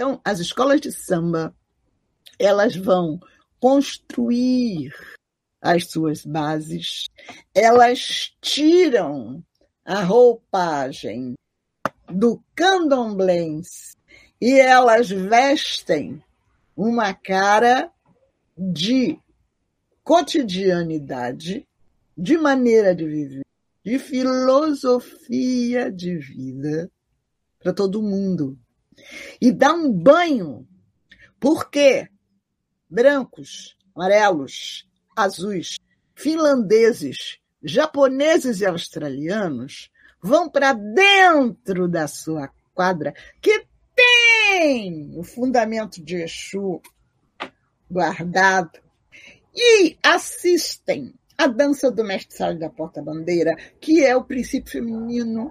Então, as escolas de samba, elas vão construir as suas bases, elas tiram a roupagem do candomblé e elas vestem uma cara de cotidianidade, de maneira de viver, de filosofia de vida para todo mundo. E dá um banho, porque brancos, amarelos, azuis, finlandeses, japoneses e australianos vão para dentro da sua quadra, que tem o fundamento de Exu guardado, e assistem a dança do mestre Sala da Porta-Bandeira, que é o princípio feminino,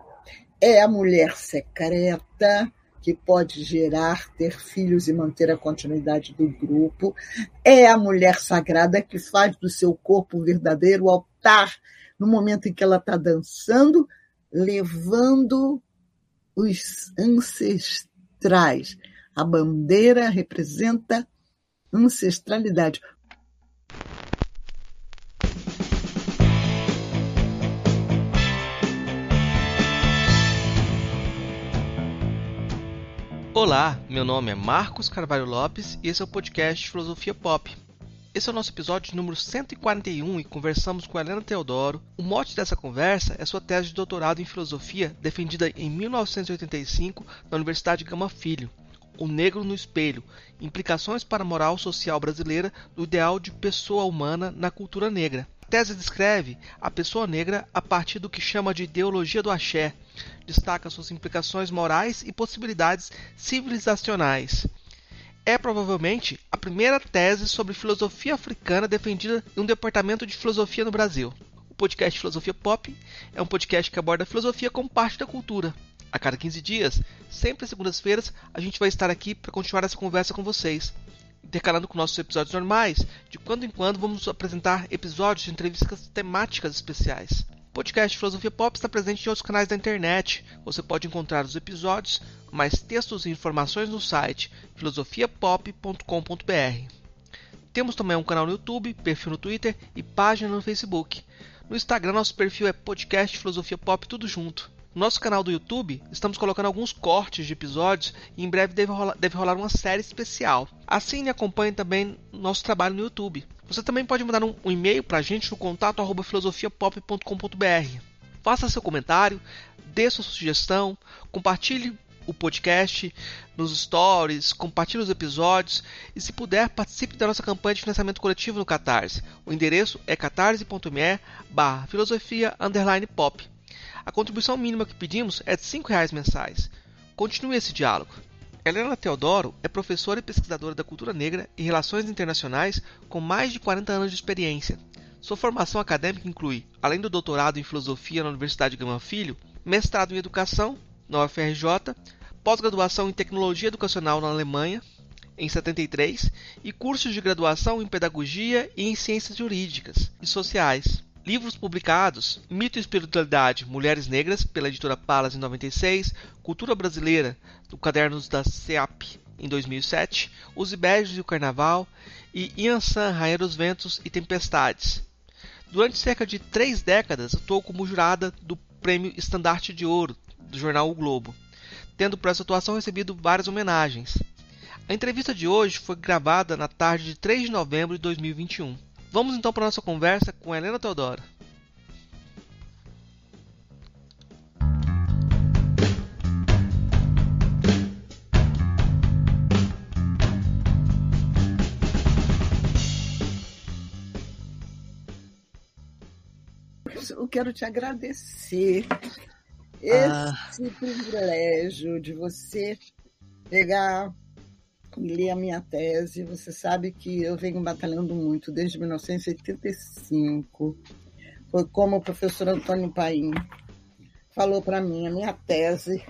é a mulher secreta, que pode gerar, ter filhos e manter a continuidade do grupo. É a mulher sagrada que faz do seu corpo um verdadeiro altar no momento em que ela está dançando, levando os ancestrais. A bandeira representa ancestralidade. Olá, meu nome é Marcos Carvalho Lopes e esse é o podcast Filosofia Pop. Esse é o nosso episódio número 141 e conversamos com Helena Teodoro. O mote dessa conversa é sua tese de doutorado em filosofia defendida em 1985 na Universidade Gama Filho. O Negro no Espelho: Implicações para a Moral Social Brasileira do Ideal de Pessoa Humana na Cultura Negra. Tese descreve a pessoa negra a partir do que chama de ideologia do axé, destaca suas implicações morais e possibilidades civilizacionais. É provavelmente a primeira tese sobre filosofia africana defendida em um departamento de filosofia no Brasil. O podcast Filosofia Pop é um podcast que aborda a filosofia como parte da cultura. A cada 15 dias, sempre às segundas-feiras, a gente vai estar aqui para continuar essa conversa com vocês. Intercalando com nossos episódios normais, de quando em quando vamos apresentar episódios de entrevistas temáticas especiais. O podcast Filosofia Pop está presente em outros canais da internet. Você pode encontrar os episódios, mais textos e informações no site filosofiapop.com.br. Temos também um canal no YouTube, perfil no Twitter e página no Facebook. No Instagram, nosso perfil é podcast Filosofia Pop tudo junto. No nosso canal do YouTube, estamos colocando alguns cortes de episódios e em breve deve rolar, deve rolar uma série especial. Assine e acompanhe também nosso trabalho no YouTube. Você também pode mandar um, um e-mail para a gente no contato arroba filosofiapop.com.br. Faça seu comentário, dê sua sugestão, compartilhe o podcast nos stories, compartilhe os episódios e, se puder, participe da nossa campanha de financiamento coletivo no Catarse. O endereço é catarse.me barra filosofia pop. A contribuição mínima que pedimos é de R$ reais mensais. Continue esse diálogo. Helena Teodoro é professora e pesquisadora da cultura negra e relações internacionais com mais de 40 anos de experiência. Sua formação acadêmica inclui, além do doutorado em filosofia na Universidade Gama Filho, mestrado em educação na UFRJ, pós-graduação em tecnologia educacional na Alemanha em 73 e cursos de graduação em pedagogia e em ciências jurídicas e sociais. Livros publicados: Mito e Espiritualidade, Mulheres Negras, pela editora Palas em 96, Cultura Brasileira, do Cadernos da SEAP em 2007, Os Ibejos e o Carnaval e Yansan, Rainha dos Ventos e Tempestades. Durante cerca de três décadas atuou como jurada do Prêmio Estandarte de Ouro do jornal O Globo, tendo por essa atuação recebido várias homenagens. A entrevista de hoje foi gravada na tarde de 3 de novembro de 2021. Vamos então para a nossa conversa com Helena Teodoro. Eu quero te agradecer esse ah. privilégio de você pegar li a minha tese, você sabe que eu venho batalhando muito desde 1985. Foi como o professor Antônio Paim falou para mim, a minha tese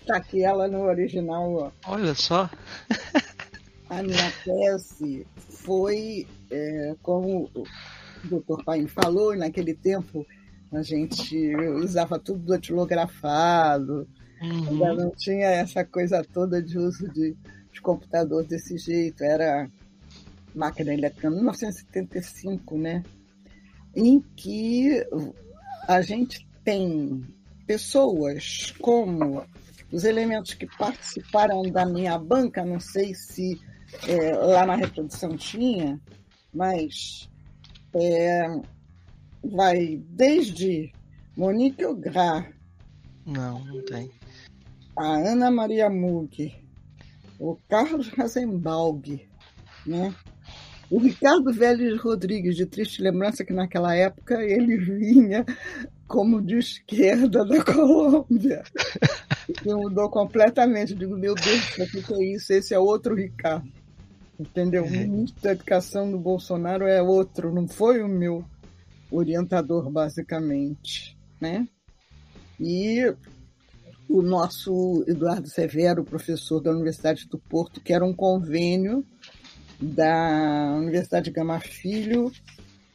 está aqui ela no original. Ó. Olha só. a minha tese foi, é, como o doutor Paim falou, naquele tempo a gente usava tudo datilografado, uhum. ainda não tinha essa coisa toda de uso de de computador desse jeito, era máquina eletrônica, 1975, né? Em que a gente tem pessoas como os elementos que participaram da minha banca, não sei se é, lá na reprodução tinha, mas é, vai desde Monique Ograr. Não, não tem. A Ana Maria Mug, o Carlos Rasenbalg, né? O Ricardo Vélez Rodrigues, de triste lembrança que naquela época ele vinha como de esquerda da Colômbia. E mudou completamente. Eu digo, meu Deus, o que é isso? Esse é outro Ricardo. Entendeu? O ministro da Educação do Bolsonaro é outro, não foi o meu orientador, basicamente. Né? E o nosso Eduardo Severo, professor da Universidade do Porto, que era um convênio da Universidade Gama Filho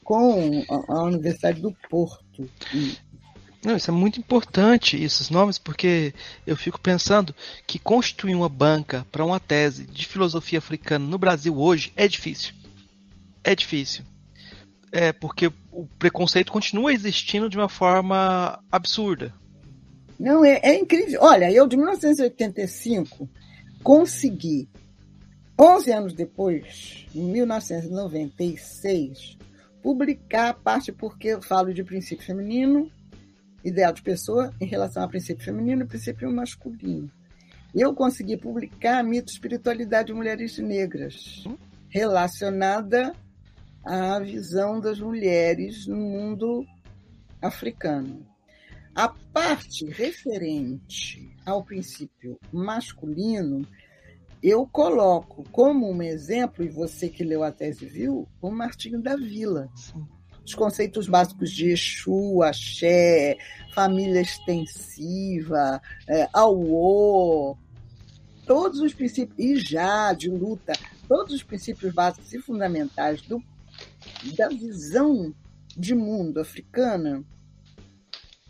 com a Universidade do Porto. Não, isso é muito importante, esses nomes, porque eu fico pensando que constituir uma banca para uma tese de filosofia africana no Brasil hoje é difícil. É difícil. É porque o preconceito continua existindo de uma forma absurda. Não, é, é incrível. Olha, eu de 1985 consegui 11 anos depois, em 1996, publicar a parte porque eu falo de princípio feminino, ideal de pessoa em relação a princípio feminino e princípio masculino. Eu consegui publicar Mito Espiritualidade de Mulheres Negras, relacionada à visão das mulheres no mundo africano. A parte referente ao princípio masculino eu coloco como um exemplo, e você que leu a tese viu, o Martinho da Vila. Sim. Os conceitos básicos de Exu, Axé, família extensiva, é, Auô, todos os princípios, e já de luta, todos os princípios básicos e fundamentais do, da visão de mundo africana,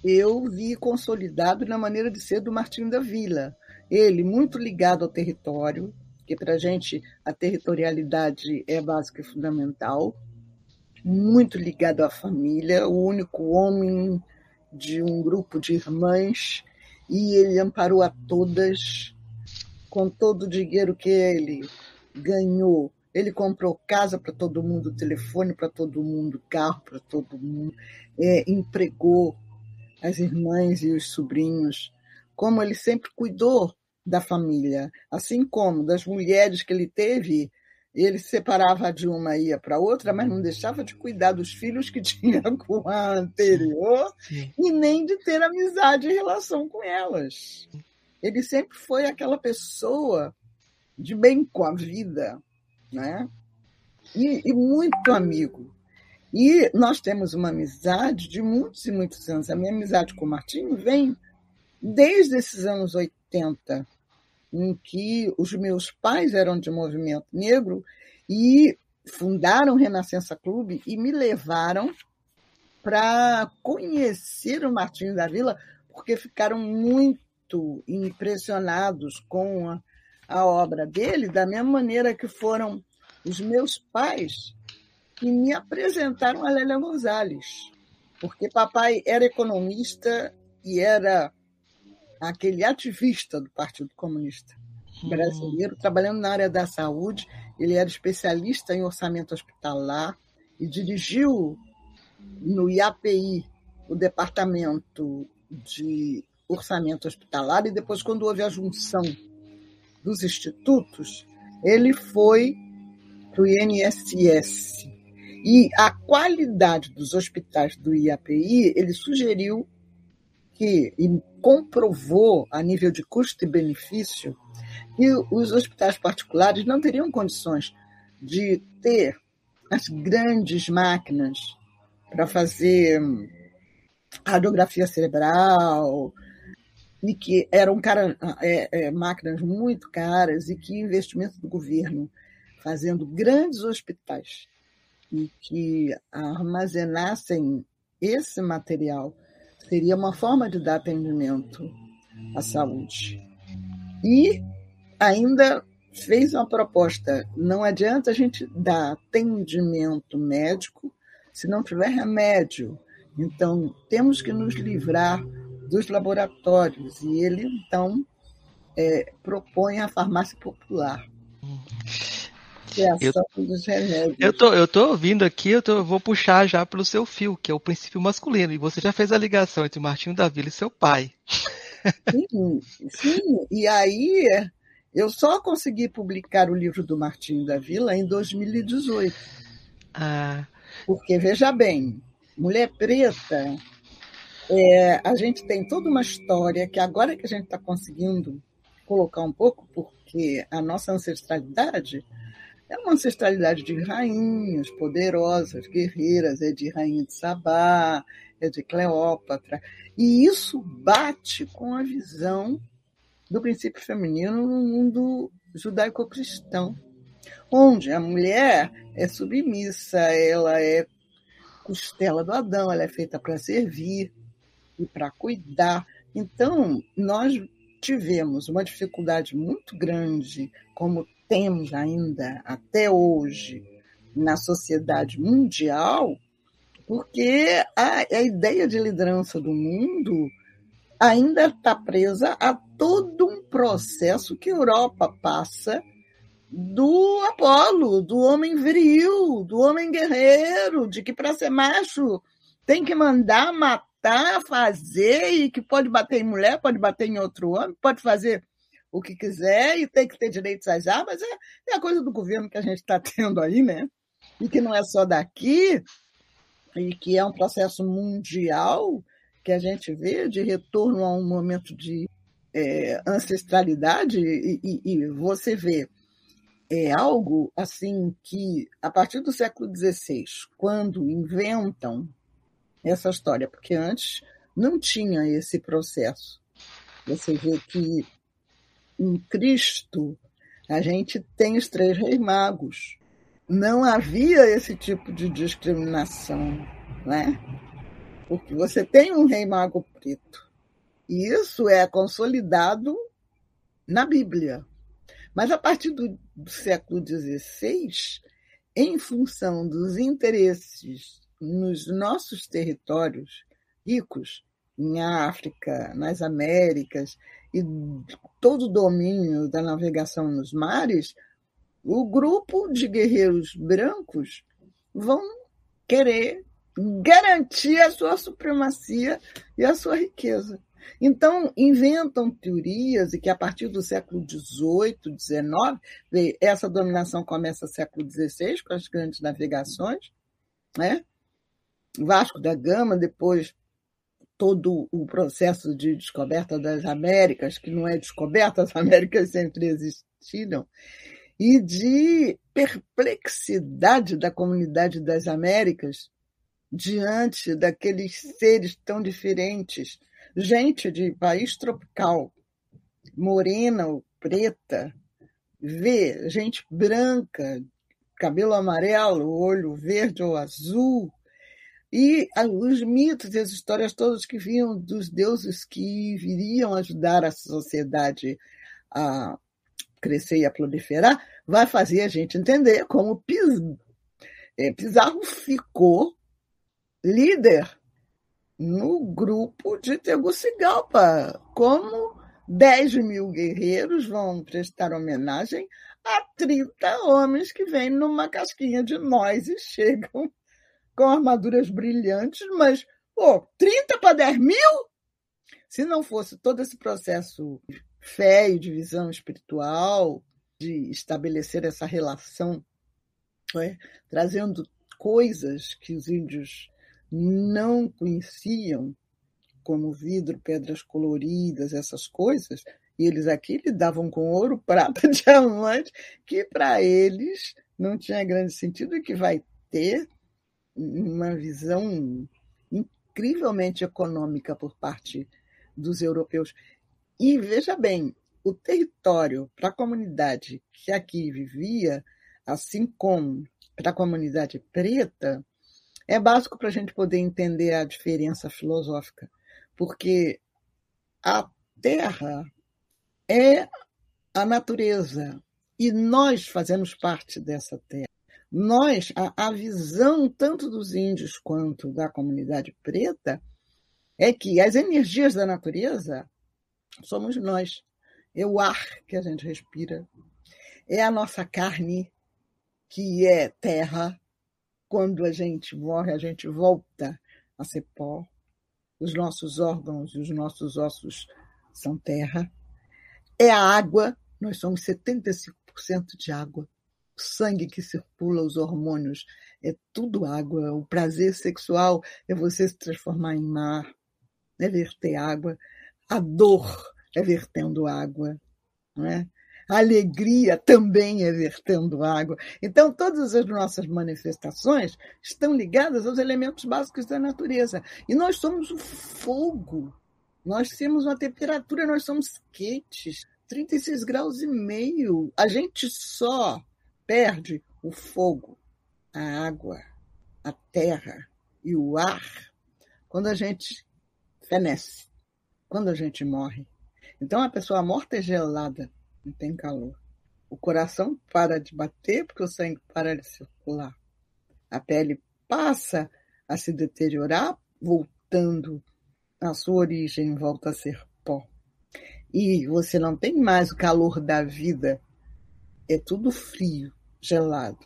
eu vi consolidado na maneira de ser do Martinho da Vila ele muito ligado ao território, que para a gente a territorialidade é básica e fundamental, muito ligado à família, o único homem de um grupo de irmãs, e ele amparou a todas com todo o dinheiro que ele ganhou. Ele comprou casa para todo mundo, telefone para todo mundo, carro para todo mundo, é, empregou as irmãs e os sobrinhos como ele sempre cuidou da família, assim como das mulheres que ele teve, ele se separava de uma e ia para outra, mas não deixava de cuidar dos filhos que tinha com a anterior Sim. e nem de ter amizade e relação com elas. Ele sempre foi aquela pessoa de bem com a vida, né? E, e muito amigo. E nós temos uma amizade de muitos e muitos anos. A minha amizade com o Martinho vem desde esses anos 80, em que os meus pais eram de movimento negro e fundaram o Renascença Clube e me levaram para conhecer o Martinho da Vila, porque ficaram muito impressionados com a, a obra dele, da mesma maneira que foram os meus pais que me apresentaram a Lélia Gonzalez, porque papai era economista e era aquele ativista do Partido Comunista Brasileiro, hum. trabalhando na área da saúde. Ele era especialista em orçamento hospitalar e dirigiu no IAPI o departamento de orçamento hospitalar. E depois, quando houve a junção dos institutos, ele foi para o INSS. E a qualidade dos hospitais do IAPI, ele sugeriu que e comprovou a nível de custo e benefício que os hospitais particulares não teriam condições de ter as grandes máquinas para fazer radiografia cerebral e que eram cara, é, é, máquinas muito caras e que investimento do governo fazendo grandes hospitais e que armazenassem esse material seria uma forma de dar atendimento à saúde. E ainda fez uma proposta. Não adianta a gente dar atendimento médico se não tiver remédio. Então, temos que nos livrar dos laboratórios. E ele, então, é, propõe a farmácia popular. Eu, eu tô, eu tô ouvindo aqui, eu, tô, eu vou puxar já pelo seu fio, que é o princípio masculino. E você já fez a ligação entre Martinho da Vila e seu pai. Sim, sim. E aí eu só consegui publicar o livro do Martinho da Vila em 2018. Ah. Porque, veja bem, Mulher Preta, é, a gente tem toda uma história que agora que a gente está conseguindo colocar um pouco, porque a nossa ancestralidade é uma ancestralidade de rainhas poderosas, guerreiras, é de Rainha de Sabá, é de Cleópatra. E isso bate com a visão do princípio feminino no mundo judaico-cristão, onde a mulher é submissa, ela é costela do Adão, ela é feita para servir e para cuidar. Então, nós tivemos uma dificuldade muito grande, como temos ainda até hoje na sociedade mundial, porque a, a ideia de liderança do mundo ainda está presa a todo um processo que a Europa passa do Apolo, do homem viril, do homem guerreiro, de que para ser macho tem que mandar, matar, fazer, e que pode bater em mulher, pode bater em outro homem, pode fazer o que quiser e tem que ter direitos às armas. É, é a coisa do governo que a gente está tendo aí, né? E que não é só daqui, e que é um processo mundial que a gente vê de retorno a um momento de é, ancestralidade, e, e, e você vê é algo assim que, a partir do século XVI, quando inventam essa história, porque antes não tinha esse processo. Você vê que em Cristo a gente tem os três reis magos. Não havia esse tipo de discriminação, né? Porque você tem um rei mago preto. E isso é consolidado na Bíblia. Mas a partir do, do século XVI, em função dos interesses nos nossos territórios ricos, em África, nas Américas, e todo o domínio da navegação nos mares, o grupo de guerreiros brancos vão querer garantir a sua supremacia e a sua riqueza. Então, inventam teorias e que a partir do século XVIII, XIX, essa dominação começa no século XVI, com as grandes navegações, né? Vasco da Gama, depois todo o processo de descoberta das Américas, que não é descoberta, as Américas sempre existiram, e de perplexidade da comunidade das Américas diante daqueles seres tão diferentes. Gente de país tropical, morena ou preta, vê gente branca, cabelo amarelo, olho verde ou azul, e os mitos e as histórias todas que vinham dos deuses que viriam ajudar a sociedade a crescer e a proliferar, vai fazer a gente entender como é, Pizarro ficou líder no grupo de Tegucigalpa. Como 10 mil guerreiros vão prestar homenagem a 30 homens que vêm numa casquinha de nós e chegam com armaduras brilhantes, mas, pô, 30 para 10 mil? Se não fosse todo esse processo de fé e de visão espiritual, de estabelecer essa relação, é? trazendo coisas que os índios não conheciam, como vidro, pedras coloridas, essas coisas, e eles aqui lidavam com ouro, prata, diamante, que para eles não tinha grande sentido e que vai ter uma visão incrivelmente econômica por parte dos europeus. E veja bem, o território para a comunidade que aqui vivia, assim como para a comunidade preta, é básico para a gente poder entender a diferença filosófica, porque a Terra é a natureza, E nós fazemos parte dessa terra. Nós, a, a visão tanto dos índios quanto da comunidade preta é que as energias da natureza somos nós. É o ar que a gente respira, é a nossa carne, que é terra. Quando a gente morre, a gente volta a ser pó. Os nossos órgãos e os nossos ossos são terra. É a água, nós somos 75% de água. O sangue que circula, os hormônios, é tudo água. O prazer sexual é você se transformar em mar, é verter água. A dor é vertendo água. Não é? A alegria também é vertendo água. Então, todas as nossas manifestações estão ligadas aos elementos básicos da natureza. E nós somos o fogo. Nós temos uma temperatura, nós somos quentes, 36 graus e meio. A gente só perde o fogo, a água, a terra e o ar quando a gente fenece, quando a gente morre. Então, a pessoa morta é gelada, não tem calor. O coração para de bater porque o sangue para de circular. A pele passa a se deteriorar, voltando à sua origem, volta a ser pó. E você não tem mais o calor da vida, é tudo frio, gelado.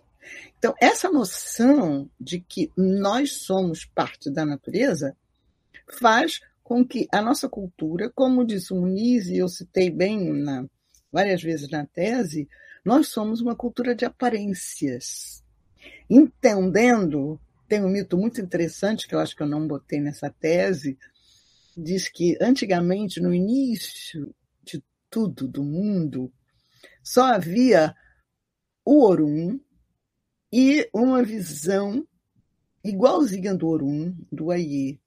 Então, essa noção de que nós somos parte da natureza faz com que a nossa cultura, como disse o Muniz, e eu citei bem na, várias vezes na tese, nós somos uma cultura de aparências. Entendendo, tem um mito muito interessante que eu acho que eu não botei nessa tese, diz que antigamente, no início de tudo do mundo, só havia o Orum e uma visão igualzinha do Orum, do Aie.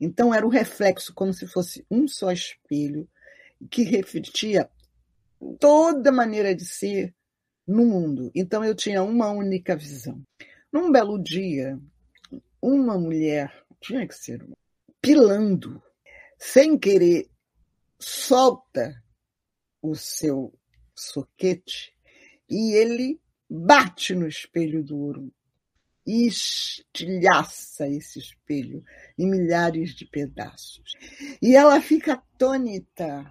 Então era o reflexo como se fosse um só espelho que refletia toda maneira de ser no mundo. Então eu tinha uma única visão. Num belo dia, uma mulher, tinha que ser pilando, sem querer, solta o seu soquete e ele bate no espelho do ouro e estilhaça esse espelho em milhares de pedaços. E ela fica atônita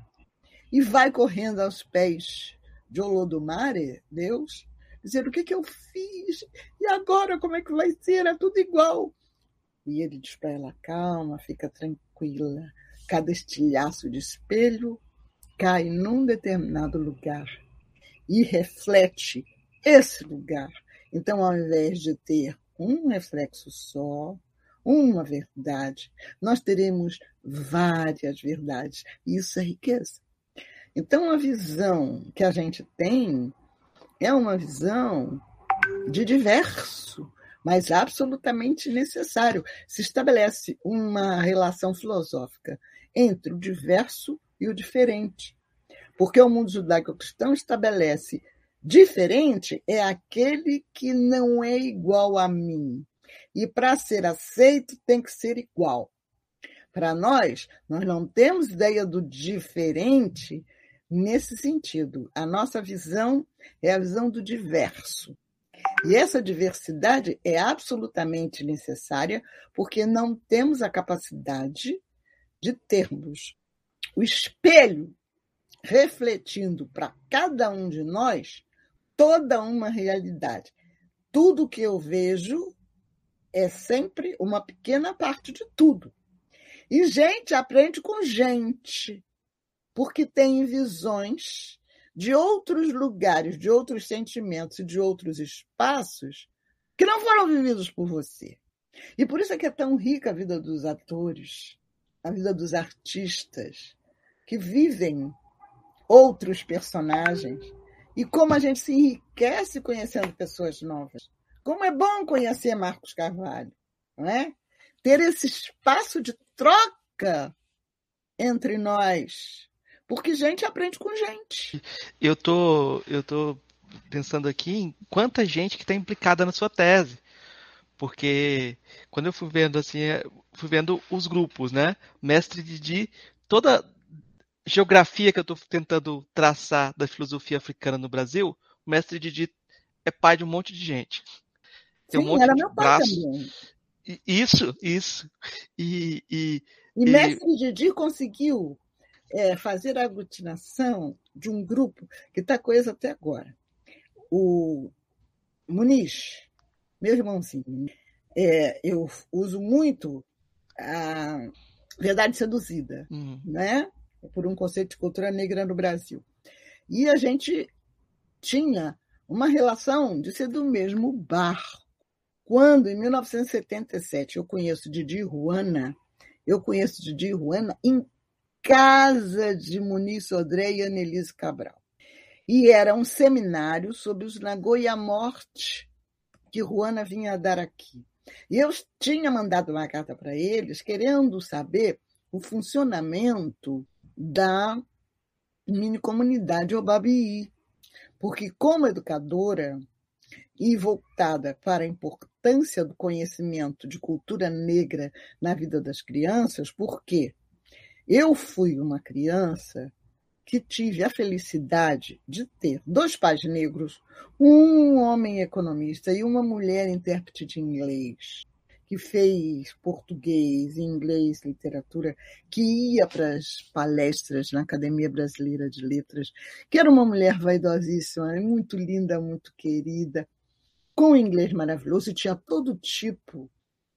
e vai correndo aos pés de Olodumare, Deus, dizendo: O que, que eu fiz? E agora como é que vai ser? É tudo igual. E ele diz para ela: Calma, fica tranquila. Cada estilhaço de espelho cai num determinado lugar e reflete esse lugar. Então, ao invés de ter um reflexo só, uma verdade, nós teremos várias verdades. Isso é riqueza. Então, a visão que a gente tem é uma visão de diverso, mas absolutamente necessário. Se estabelece uma relação filosófica entre o diverso e o diferente. Porque o mundo judaico-cristão estabelece diferente é aquele que não é igual a mim. E para ser aceito tem que ser igual. Para nós, nós não temos ideia do diferente nesse sentido. A nossa visão é a visão do diverso. E essa diversidade é absolutamente necessária porque não temos a capacidade de termos o espelho refletindo para cada um de nós toda uma realidade. Tudo que eu vejo é sempre uma pequena parte de tudo. E gente aprende com gente porque tem visões de outros lugares, de outros sentimentos e de outros espaços que não foram vividos por você. E por isso é que é tão rica a vida dos atores, a vida dos artistas, que vivem outros personagens. E como a gente se enriquece conhecendo pessoas novas. Como é bom conhecer Marcos Carvalho, não é? Ter esse espaço de troca entre nós, porque gente aprende com gente. Eu tô, eu tô pensando aqui em quanta gente que está implicada na sua tese. Porque quando eu fui vendo assim, é, fui vendo os grupos, né? Mestre Didi, toda geografia que eu estou tentando traçar da filosofia africana no Brasil, o mestre Didi é pai de um monte de gente. Tem Sim, um monte era de meu pai braço. também. Isso, isso. E, e, e mestre e... Didi conseguiu é, fazer a aglutinação de um grupo que está coisa até agora. O Muniz, meu irmãozinho, é, eu uso muito a verdade seduzida, uhum. né? Por um conceito de cultura negra no Brasil. E a gente tinha uma relação de ser do mesmo barco. Quando, em 1977, eu conheço Didi Ruana, eu conheço Didi Ruana em casa de Muniz Sodré e Annelise Cabral. E era um seminário sobre os Nagoya Morte que Ruana vinha dar aqui. E eu tinha mandado uma carta para eles querendo saber o funcionamento da mini comunidade Obabi, porque como educadora e voltada para a importância do conhecimento de cultura negra na vida das crianças, porque eu fui uma criança que tive a felicidade de ter dois pais negros, um homem economista e uma mulher intérprete de inglês que fez português, inglês, literatura, que ia para as palestras na Academia Brasileira de Letras, que era uma mulher vaidosíssima, muito linda, muito querida, com inglês maravilhoso, e tinha todo tipo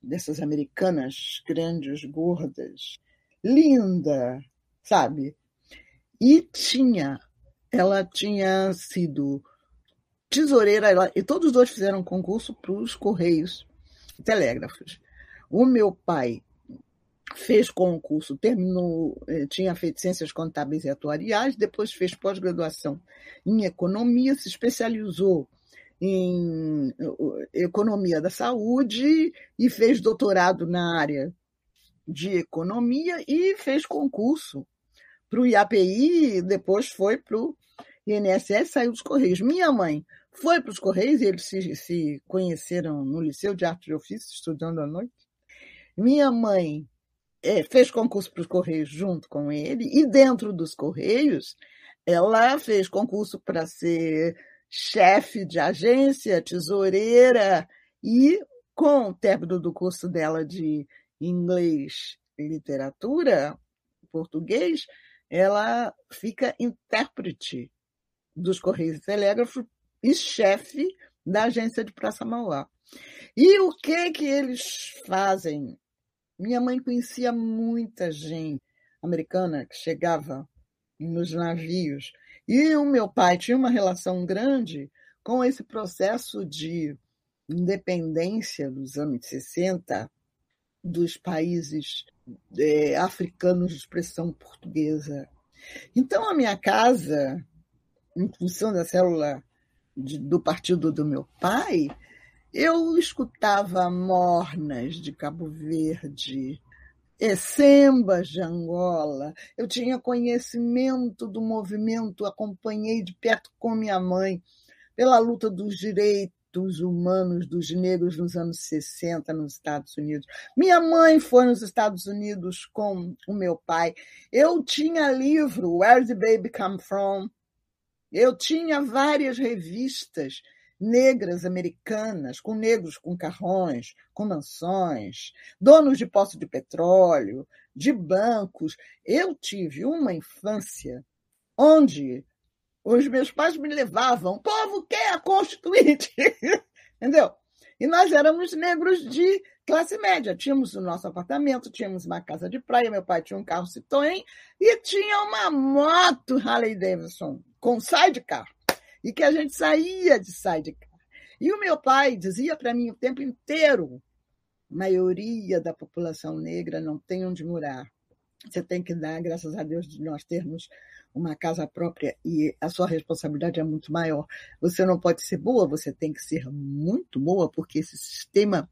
dessas americanas grandes, gordas, linda, sabe? E tinha, ela tinha sido tesoureira, e todos os dois fizeram concurso para os Correios telégrafos. O meu pai fez concurso, terminou, eh, tinha feito ciências contábeis e atuariais, depois fez pós-graduação em economia, se especializou em economia da saúde e fez doutorado na área de economia e fez concurso para o IAPI, depois foi para o INSS, saiu dos Correios. Minha mãe foi para os Correios, e eles se, se conheceram no Liceu de Arte de Ofício, estudando à noite. Minha mãe é, fez concurso para os Correios junto com ele, e dentro dos Correios, ela fez concurso para ser chefe de agência, tesoureira, e com o término do curso dela de inglês e literatura, português, ela fica intérprete dos Correios e Telégrafos e chefe da agência de Praça Mauá. E o que que eles fazem? Minha mãe conhecia muita gente americana que chegava nos navios. E o meu pai tinha uma relação grande com esse processo de independência dos anos 60 dos países é, africanos de expressão portuguesa. Então, a minha casa, em função da célula de, do partido do meu pai, eu escutava mornas de Cabo Verde, Essembas de Angola. Eu tinha conhecimento do movimento, acompanhei de perto com minha mãe pela luta dos direitos humanos dos negros nos anos 60 nos Estados Unidos. Minha mãe foi nos Estados Unidos com o meu pai. Eu tinha livro Where the Baby Come From? Eu tinha várias revistas negras americanas, com negros com carrões, com mansões, donos de poço de petróleo, de bancos. Eu tive uma infância onde os meus pais me levavam, o povo quer a Constituinte, entendeu? E nós éramos negros de classe média. Tínhamos o nosso apartamento, tínhamos uma casa de praia, meu pai tinha um carro Citroën e tinha uma moto Harley Davidson com sidecar, e que a gente saía de sidecar. E o meu pai dizia para mim o tempo inteiro: maioria da população negra não tem onde morar. Você tem que dar, graças a Deus, de nós termos uma casa própria e a sua responsabilidade é muito maior. Você não pode ser boa, você tem que ser muito boa, porque esse sistema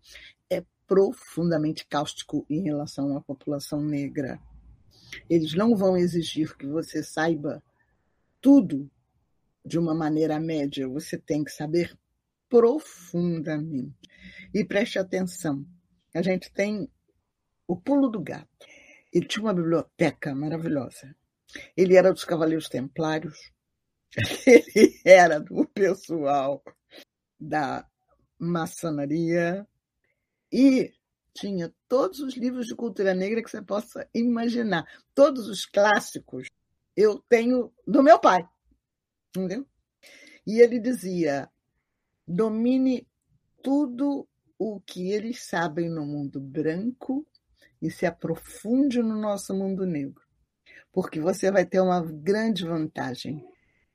profundamente cáustico em relação à população negra. Eles não vão exigir que você saiba tudo de uma maneira média, você tem que saber profundamente. E preste atenção, a gente tem o pulo do gato. Ele tinha uma biblioteca maravilhosa. Ele era dos Cavaleiros Templários. Ele era do pessoal da maçonaria e tinha todos os livros de cultura negra que você possa imaginar. Todos os clássicos eu tenho do meu pai. Entendeu? E ele dizia: domine tudo o que eles sabem no mundo branco e se aprofunde no nosso mundo negro. Porque você vai ter uma grande vantagem.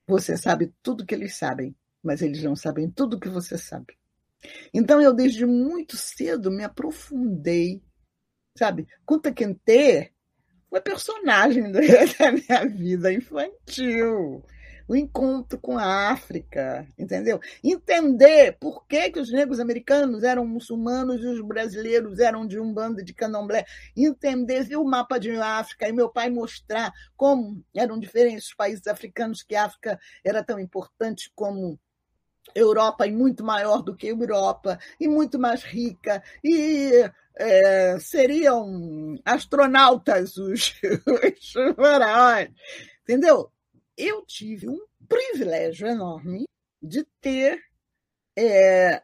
Você sabe tudo que eles sabem, mas eles não sabem tudo que você sabe. Então eu desde muito cedo me aprofundei, sabe? Kunta Kinte foi personagem da minha vida infantil o encontro com a África, entendeu? Entender por que, que os negros americanos eram muçulmanos e os brasileiros eram de um bando de candomblé. Entender, ver o mapa de África e meu pai mostrar como eram diferentes os países africanos, que a África era tão importante como Europa e muito maior do que Europa e muito mais rica e é, seriam astronautas os, os faraós, entendeu? eu tive um privilégio enorme de ter é,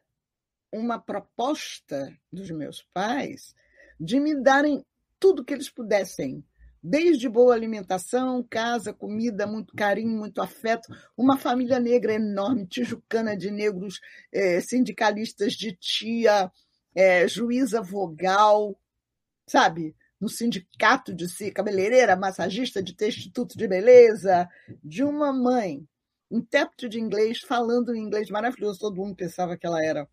uma proposta dos meus pais de me darem tudo que eles pudessem, desde boa alimentação, casa, comida, muito carinho, muito afeto, uma família negra enorme, tijucana de negros, é, sindicalistas de tia, é, juíza vogal, sabe? no sindicato de si, cabeleireira, massagista de ter instituto de beleza, de uma mãe, intérprete de inglês, falando em inglês maravilhoso, todo mundo pensava que ela era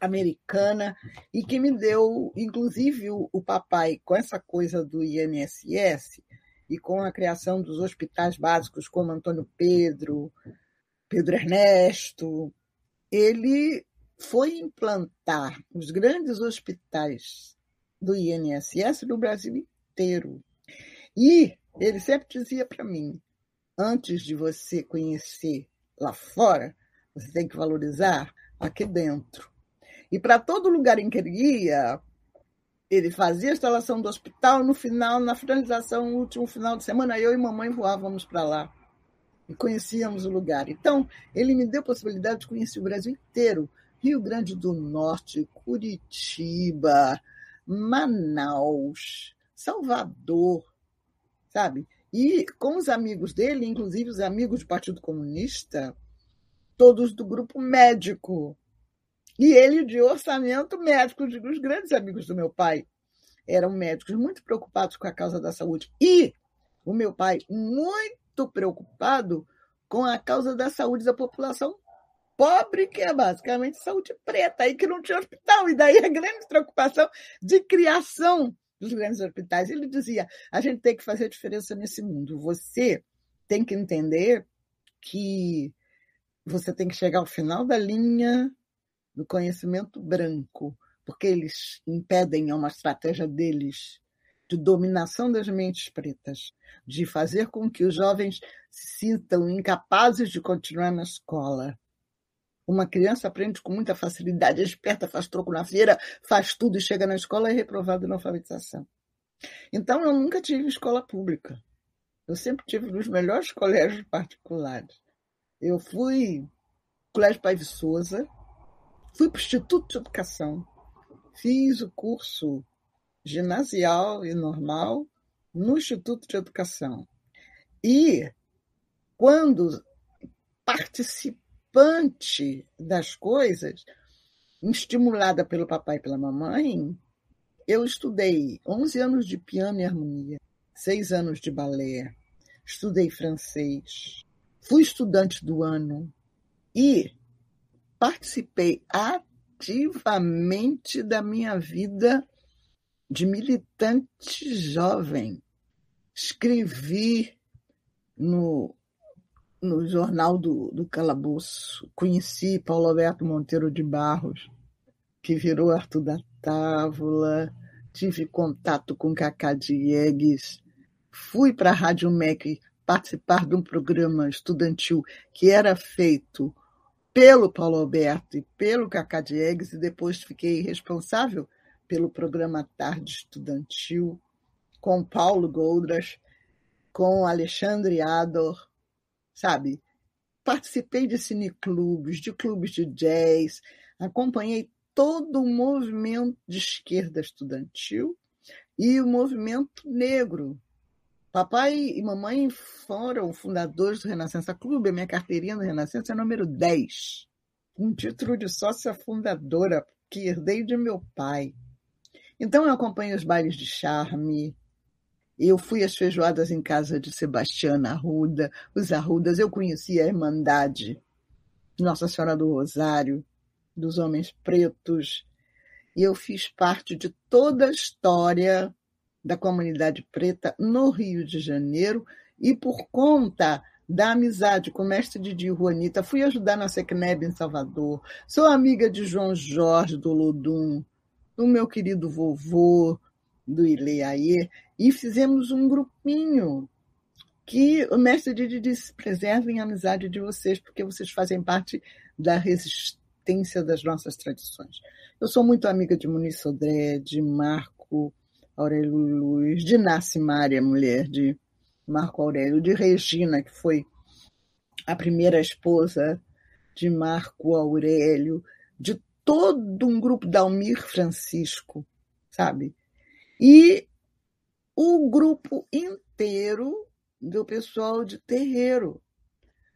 americana, e que me deu, inclusive, o, o papai, com essa coisa do INSS, e com a criação dos hospitais básicos, como Antônio Pedro, Pedro Ernesto, ele foi implantar os grandes hospitais do INSS no Brasil inteiro. E ele sempre dizia para mim: antes de você conhecer lá fora, você tem que valorizar aqui dentro. E para todo lugar em que ele ia, ele fazia a instalação do hospital, no final, na finalização, último final de semana, eu e mamãe voávamos para lá e conhecíamos o lugar. Então, ele me deu a possibilidade de conhecer o Brasil inteiro. Rio Grande do Norte, Curitiba, Manaus, Salvador, sabe? E com os amigos dele, inclusive os amigos do Partido Comunista, todos do grupo médico. E ele de orçamento médico, os grandes amigos do meu pai eram médicos muito preocupados com a causa da saúde. E o meu pai muito preocupado com a causa da saúde da população pobre, que é basicamente saúde preta, aí que não tinha hospital. E daí a grande preocupação de criação dos grandes hospitais. Ele dizia: a gente tem que fazer diferença nesse mundo. Você tem que entender que você tem que chegar ao final da linha do conhecimento branco, porque eles impedem, é uma estratégia deles, de dominação das mentes pretas, de fazer com que os jovens se sintam incapazes de continuar na escola, uma criança aprende com muita facilidade, esperta, faz troco na feira, faz tudo e chega na escola e é reprovado na alfabetização. Então, eu nunca tive escola pública. Eu sempre tive nos melhores colégios particulares. Eu fui Colégio Pai Souza, fui para o Instituto de Educação, fiz o curso ginasial e normal no Instituto de Educação. E quando participante das coisas, estimulada pelo papai e pela mamãe, eu estudei 11 anos de piano e harmonia, 6 anos de balé, estudei francês, fui estudante do ano e participei ativamente da minha vida de militante jovem. Escrevi no no Jornal do, do Calabouço. Conheci Paulo Alberto Monteiro de Barros, que virou Arthur da Távola. Tive contato com Cacá Diegues. Fui para a Rádio MEC participar de um programa estudantil que era feito pelo Paulo Alberto e pelo Cacá Diegues, e depois fiquei responsável pelo programa Tarde Estudantil com Paulo Goldras com Alexandre Ador, sabe? Participei de cineclubes, de clubes de jazz, acompanhei todo o movimento de esquerda estudantil e o movimento negro. Papai e mamãe foram fundadores do Renascença Clube, a minha carteirinha do Renascença é número 10, um título de sócia fundadora que herdei de meu pai. Então eu acompanho os bailes de charme, eu fui às feijoadas em casa de Sebastiana Arruda, os Arrudas, eu conheci a Irmandade, Nossa Senhora do Rosário, dos Homens Pretos, e eu fiz parte de toda a história da comunidade preta no Rio de Janeiro, e por conta da amizade com o mestre Didi Juanita, fui ajudar na Secneb em Salvador, sou amiga de João Jorge do Lodum, do meu querido vovô, do Ileaê, e fizemos um grupinho que o mestre Didi disse, preservem a amizade de vocês, porque vocês fazem parte da resistência das nossas tradições. Eu sou muito amiga de Muniz Sodré, de Marco Aurélio Luz, de Nasce Mária, mulher de Marco Aurélio, de Regina, que foi a primeira esposa de Marco Aurélio, de todo um grupo da Almir Francisco, sabe? E o grupo inteiro do pessoal de terreiro.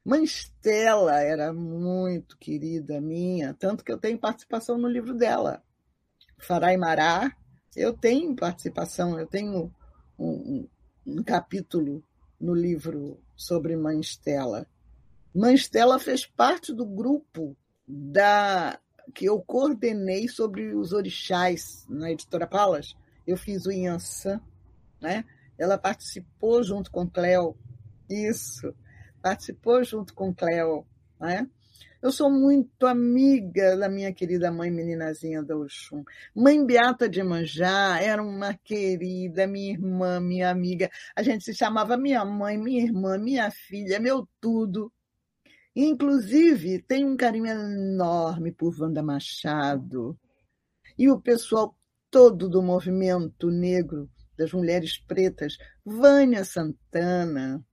Mãe Stella era muito querida minha, tanto que eu tenho participação no livro dela. Farai Mará, eu tenho participação, eu tenho um, um capítulo no livro sobre Mãe Stella. Mãe Stella fez parte do grupo da que eu coordenei sobre os orixás na editora Palas. Eu fiz o Inhansã, né? Ela participou junto com Cleo, isso, participou junto com Cleo, né? Eu sou muito amiga da minha querida mãe meninazinha da Oxum. Mãe Beata de Manjá era uma querida, minha irmã, minha amiga. A gente se chamava minha mãe, minha irmã, minha filha, meu tudo. Inclusive, tem um carinho enorme por Wanda Machado. E o pessoal todo do movimento negro das mulheres pretas, Vânia Santana,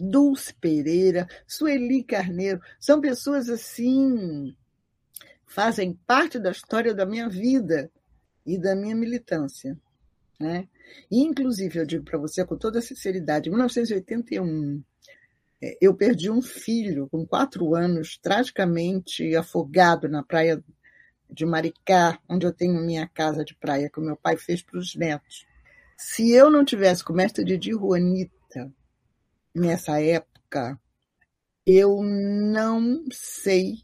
Dulce Pereira, Sueli Carneiro, são pessoas assim, fazem parte da história da minha vida e da minha militância. Né? E, inclusive, eu digo para você com toda sinceridade, em 1981, é, eu perdi um filho com quatro anos, tragicamente afogado na praia de Maricá, onde eu tenho minha casa de praia, que o meu pai fez para os netos. Se eu não tivesse com o mestre Didi Juanita nessa época, eu não sei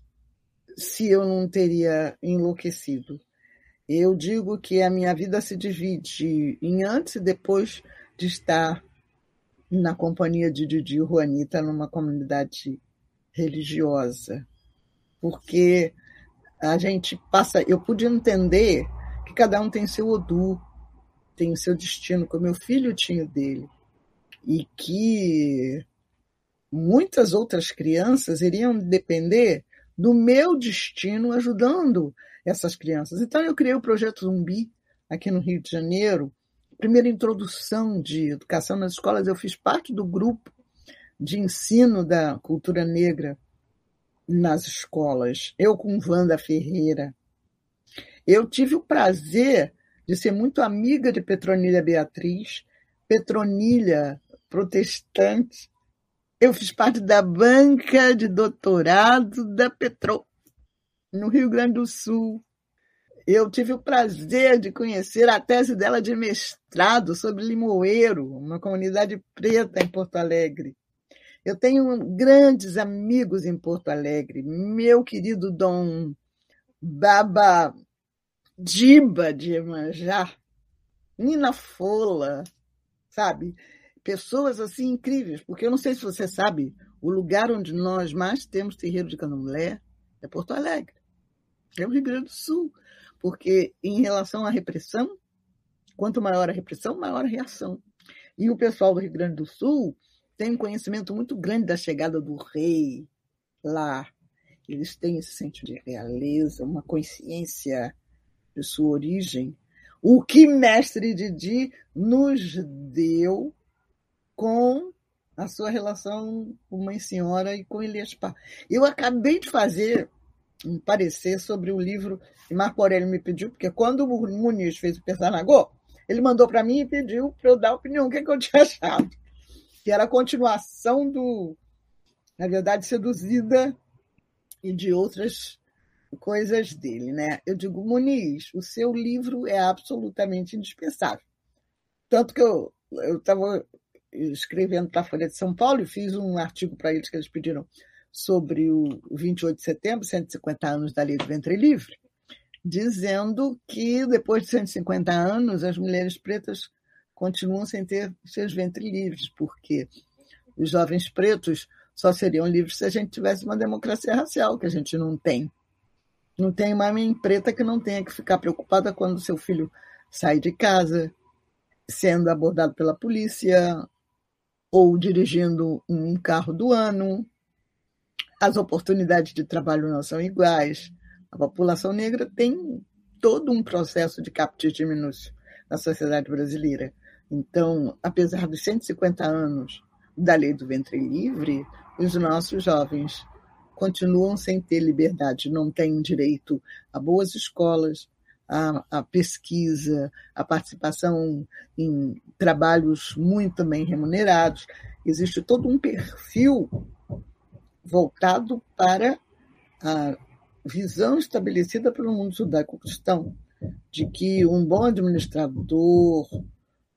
se eu não teria enlouquecido. Eu digo que a minha vida se divide em antes e depois de estar na companhia de Didi Juanita numa comunidade religiosa. Porque a gente passa. Eu pude entender que cada um tem seu Odu, tem o seu destino, como meu filho tinha dele. E que muitas outras crianças iriam depender do meu destino ajudando essas crianças. Então eu criei o projeto Zumbi aqui no Rio de Janeiro. Primeira introdução de educação nas escolas, eu fiz parte do grupo de ensino da cultura negra nas escolas. Eu com Wanda Ferreira. Eu tive o prazer de ser muito amiga de Petronilha Beatriz, Petronilha protestante. Eu fiz parte da banca de doutorado da Petro, no Rio Grande do Sul. Eu tive o prazer de conhecer a tese dela de mestrado sobre Limoeiro, uma comunidade preta em Porto Alegre. Eu tenho grandes amigos em Porto Alegre. Meu querido Dom Baba Diba de Iemanjá, Nina Fola, sabe? Pessoas assim incríveis, porque eu não sei se você sabe, o lugar onde nós mais temos terreiro de candomblé é Porto Alegre, é o Rio Grande do Sul, porque em relação à repressão, quanto maior a repressão, maior a reação. E o pessoal do Rio Grande do Sul tem um conhecimento muito grande da chegada do rei lá. Eles têm esse sentido de realeza, uma consciência de sua origem, o que Mestre Didi nos deu com a sua relação com Mãe Senhora e com Elias Pá. Eu acabei de fazer um parecer sobre o livro que Marco Aurélio me pediu, porque quando o Muniz fez o Pessanagô, ele mandou para mim e pediu para eu dar opinião, o que, é que eu tinha achado. Que era a continuação do, na verdade, Seduzida e de outras coisas dele. Né? Eu digo, Muniz, o seu livro é absolutamente indispensável. Tanto que eu estava escrevendo para a Folha de São Paulo e fiz um artigo para eles que eles pediram sobre o 28 de setembro, 150 anos da Lei do Ventre Livre, dizendo que depois de 150 anos as mulheres pretas continuam sem ter seus ventres livres, porque os jovens pretos só seriam livres se a gente tivesse uma democracia racial, que a gente não tem. Não tem uma mãe preta que não tenha que ficar preocupada quando seu filho sai de casa, sendo abordado pela polícia, ou dirigindo um carro do ano. As oportunidades de trabalho não são iguais. A população negra tem todo um processo de captis minúcio na sociedade brasileira. Então, apesar dos 150 anos da lei do ventre livre, os nossos jovens continuam sem ter liberdade, não têm direito a boas escolas, a, a, pesquisa, a participação em trabalhos muito bem remunerados. Existe todo um perfil voltado para a visão estabelecida pelo mundo judaico-cristão, de que um bom administrador,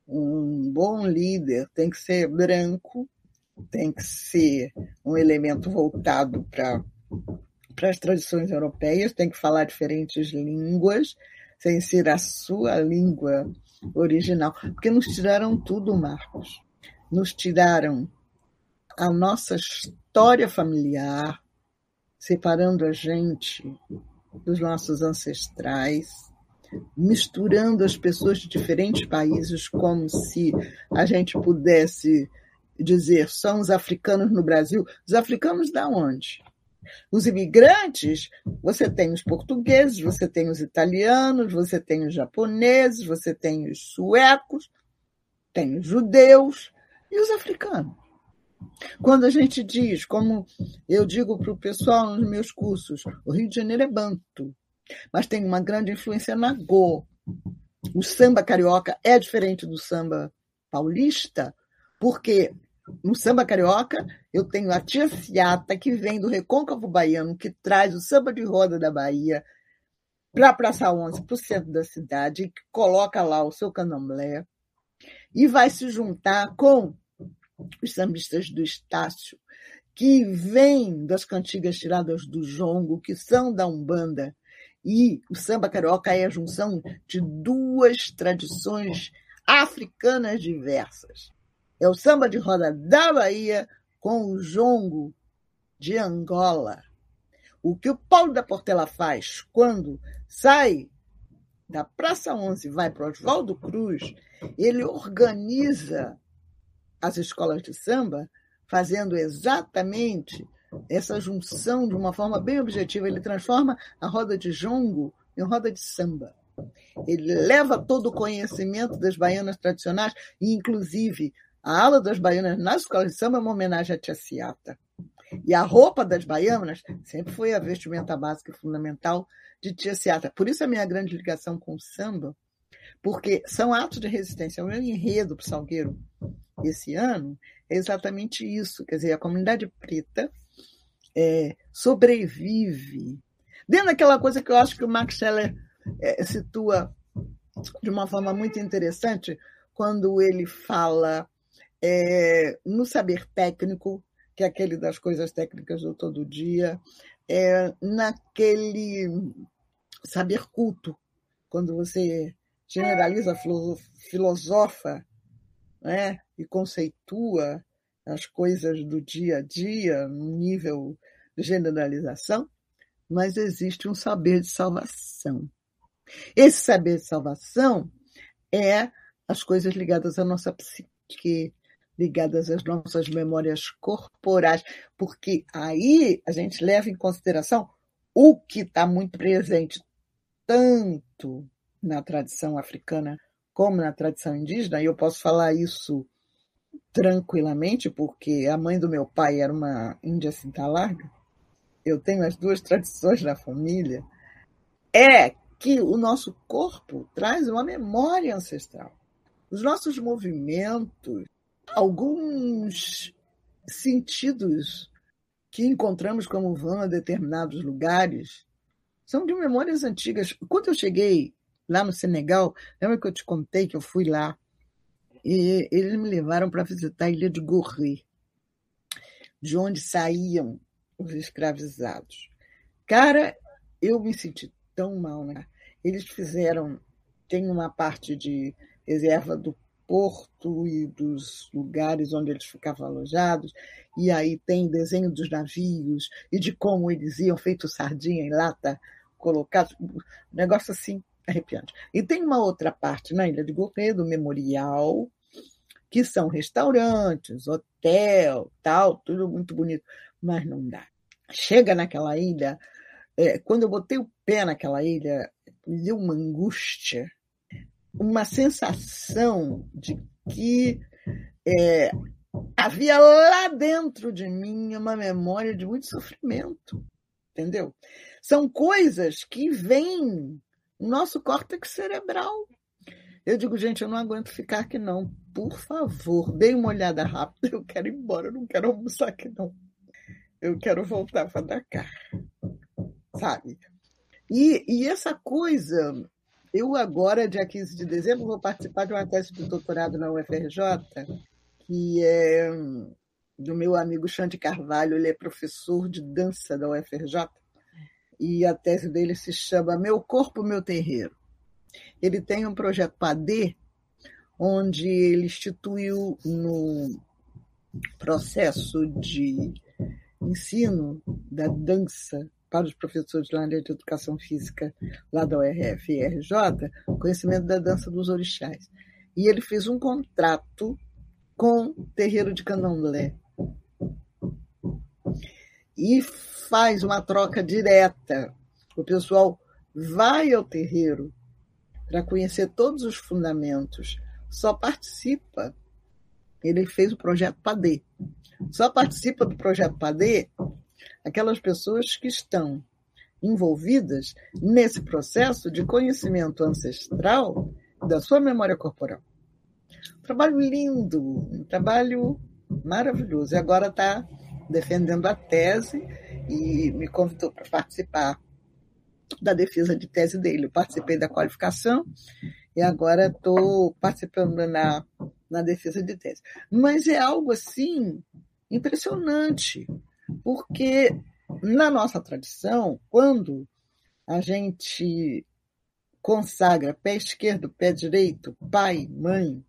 um bom líder tem que ser branco, tem que ser um elemento voltado para para as tradições europeias, tem que falar diferentes línguas, sem ser a sua língua original. Porque nos tiraram tudo, Marcos. Nos tiraram a nossa história familiar, separando a gente dos nossos ancestrais, misturando as pessoas de diferentes países como se a gente pudesse dizer são os africanos no Brasil. Os africanos da onde? Os imigrantes, você tem os portugueses, você tem os italianos, você tem os japoneses, você tem os suecos, tem os judeus e os africanos. Quando a gente diz, como eu digo para o pessoal nos meus cursos, o Rio de Janeiro é banto, mas tem uma grande influência na Go. O samba carioca é diferente do samba paulista, porque no samba carioca, eu tenho a tia Ciata, que vem do recôncavo baiano, que traz o samba de roda da Bahia para a Praça 11, para o centro da cidade, que coloca lá o seu candomblé, e vai se juntar com os sambistas do Estácio, que vêm das cantigas tiradas do jongo, que são da Umbanda, e o samba carioca é a junção de duas tradições africanas diversas. É o samba de roda da Bahia com o jongo de Angola. O que o Paulo da Portela faz quando sai da Praça 11 e vai para Oswaldo Cruz, ele organiza as escolas de samba fazendo exatamente essa junção de uma forma bem objetiva. Ele transforma a roda de jongo em roda de samba. Ele leva todo o conhecimento das baianas tradicionais, inclusive a ala das baianas nas escolas de samba é uma homenagem à tia Ciata. E a roupa das baianas sempre foi a vestimenta básica e fundamental de tia Ciata. Por isso a minha grande ligação com o samba, porque são atos de resistência. O meu enredo para o Salgueiro esse ano é exatamente isso. Quer dizer, a comunidade preta é, sobrevive. Dentro daquela coisa que eu acho que o Max Scheller é, situa de uma forma muito interessante, quando ele fala é, no saber técnico, que é aquele das coisas técnicas do todo dia, é, naquele saber culto, quando você generaliza, filosofa né, e conceitua as coisas do dia a dia, no nível de generalização, mas existe um saber de salvação. Esse saber de salvação é as coisas ligadas à nossa psique, ligadas às nossas memórias corporais, porque aí a gente leva em consideração o que está muito presente tanto na tradição africana como na tradição indígena, e eu posso falar isso tranquilamente, porque a mãe do meu pai era uma índia cinta larga, eu tenho as duas tradições na família, é que o nosso corpo traz uma memória ancestral. Os nossos movimentos, alguns sentidos que encontramos como vão a determinados lugares, são de memórias antigas. Quando eu cheguei lá no Senegal, lembra que eu te contei que eu fui lá e eles me levaram para visitar a ilha de Gorré, de onde saíam os escravizados. Cara, eu me senti tão mal, né? Eles fizeram, tem uma parte de reserva do porto e dos lugares onde eles ficavam alojados, e aí tem desenho dos navios e de como eles iam feito sardinha em lata, colocados, um negócio assim arrepiante. E tem uma outra parte na Ilha de Gorré, do memorial, que são restaurantes, hotel, tal, tudo muito bonito, mas não dá. Chega naquela ilha, é, quando eu botei o pé naquela ilha, me deu uma angústia, uma sensação de que é, havia lá dentro de mim uma memória de muito sofrimento, entendeu? São coisas que vêm no nosso córtex cerebral. Eu digo, gente, eu não aguento ficar aqui não. Por favor, dê uma olhada rápida. Eu quero ir embora, eu não quero almoçar aqui não. Eu quero voltar para Dakar. Sabe? E, e essa coisa, eu agora, dia 15 de dezembro, vou participar de uma tese de doutorado na UFRJ, que é do meu amigo Xande Carvalho, ele é professor de dança da UFRJ, e a tese dele se chama Meu Corpo, Meu Terreiro. Ele tem um projeto PAD, onde ele instituiu no processo de ensino da dança para os professores lá de educação física, lá da URF conhecimento da dança dos orixás. E ele fez um contrato com o terreiro de Candomblé. E faz uma troca direta. O pessoal vai ao terreiro para conhecer todos os fundamentos, só participa. Ele fez o projeto PADE. Só participa do projeto PADE aquelas pessoas que estão envolvidas nesse processo de conhecimento ancestral da sua memória corporal. Um trabalho lindo, um trabalho maravilhoso. E agora está defendendo a tese e me convidou para participar da defesa de tese dele. Eu participei da qualificação e agora estou participando na, na defesa de tese. Mas é algo assim impressionante, porque na nossa tradição, quando a gente consagra pé esquerdo, pé direito, pai, mãe,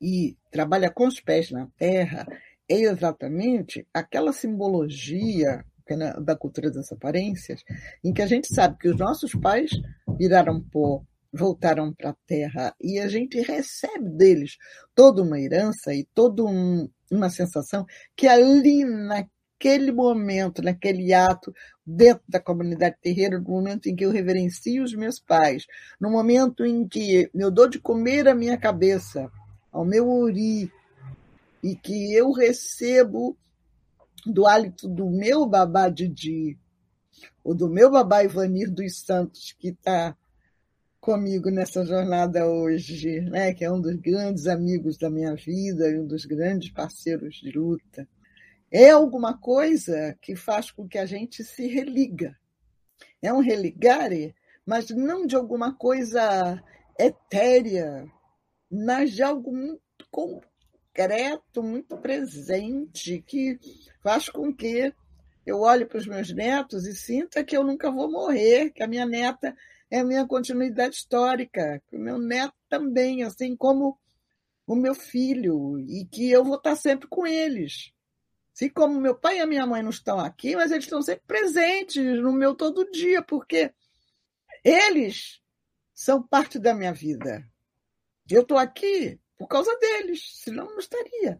e trabalha com os pés na terra, é exatamente aquela simbologia é da cultura das aparências, em que a gente sabe que os nossos pais viraram pó, voltaram para a terra, e a gente recebe deles toda uma herança e toda um, uma sensação que ali naquele momento, naquele ato, dentro da comunidade terreira, no momento em que eu reverencio os meus pais, no momento em que eu dou de comer a minha cabeça, ao meu ori, e que eu recebo do hálito do meu babá Didi, ou do meu babá Ivanir dos Santos, que está comigo nessa jornada hoje, né? que é um dos grandes amigos da minha vida e um dos grandes parceiros de luta. É alguma coisa que faz com que a gente se religa. É um religare, mas não de alguma coisa etérea, mas de algo muito concreto, muito presente, que faz com que eu olhe para os meus netos e sinta que eu nunca vou morrer, que a minha neta é a minha continuidade histórica, que o meu neto também, assim como o meu filho, e que eu vou estar sempre com eles. Assim como meu pai e a minha mãe não estão aqui, mas eles estão sempre presentes no meu todo dia, porque eles são parte da minha vida. Eu estou aqui por causa deles, senão não estaria.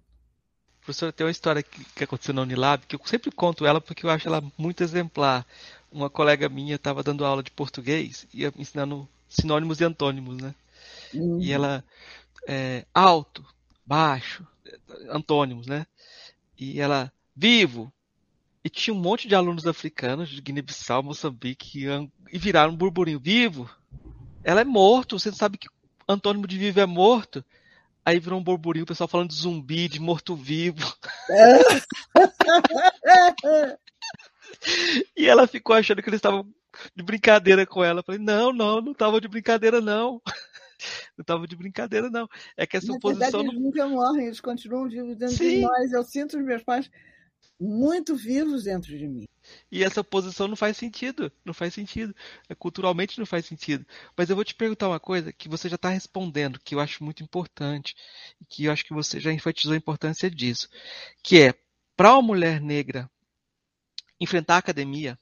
Professora, tem uma história que, que aconteceu na Unilab que eu sempre conto ela porque eu acho ela muito exemplar. Uma colega minha estava dando aula de português e ensinando sinônimos e antônimos, né? Uhum. E ela, é, alto, baixo, antônimos, né? E ela, vivo! E tinha um monte de alunos africanos de Guiné-Bissau, Moçambique, e viraram um burburinho, vivo! Ela é morto, você sabe que antônimo de vivo é morto? Aí virou um burburinho, o pessoal falando de zumbi, de morto-vivo. e ela ficou achando que eles estavam de brincadeira com ela. Eu falei, não, não, não tava de brincadeira, não. Não tava de brincadeira, não. É que essa Na posição. Verdade, não... Eles nunca morrem, eles continuam vivos dentro Sim. de nós. Eu sinto os meus pais muito vivos dentro de mim. E essa posição não faz sentido. Não faz sentido. É, culturalmente não faz sentido. Mas eu vou te perguntar uma coisa que você já está respondendo, que eu acho muito importante, e que eu acho que você já enfatizou a importância disso. Que é, para uma mulher negra enfrentar a academia,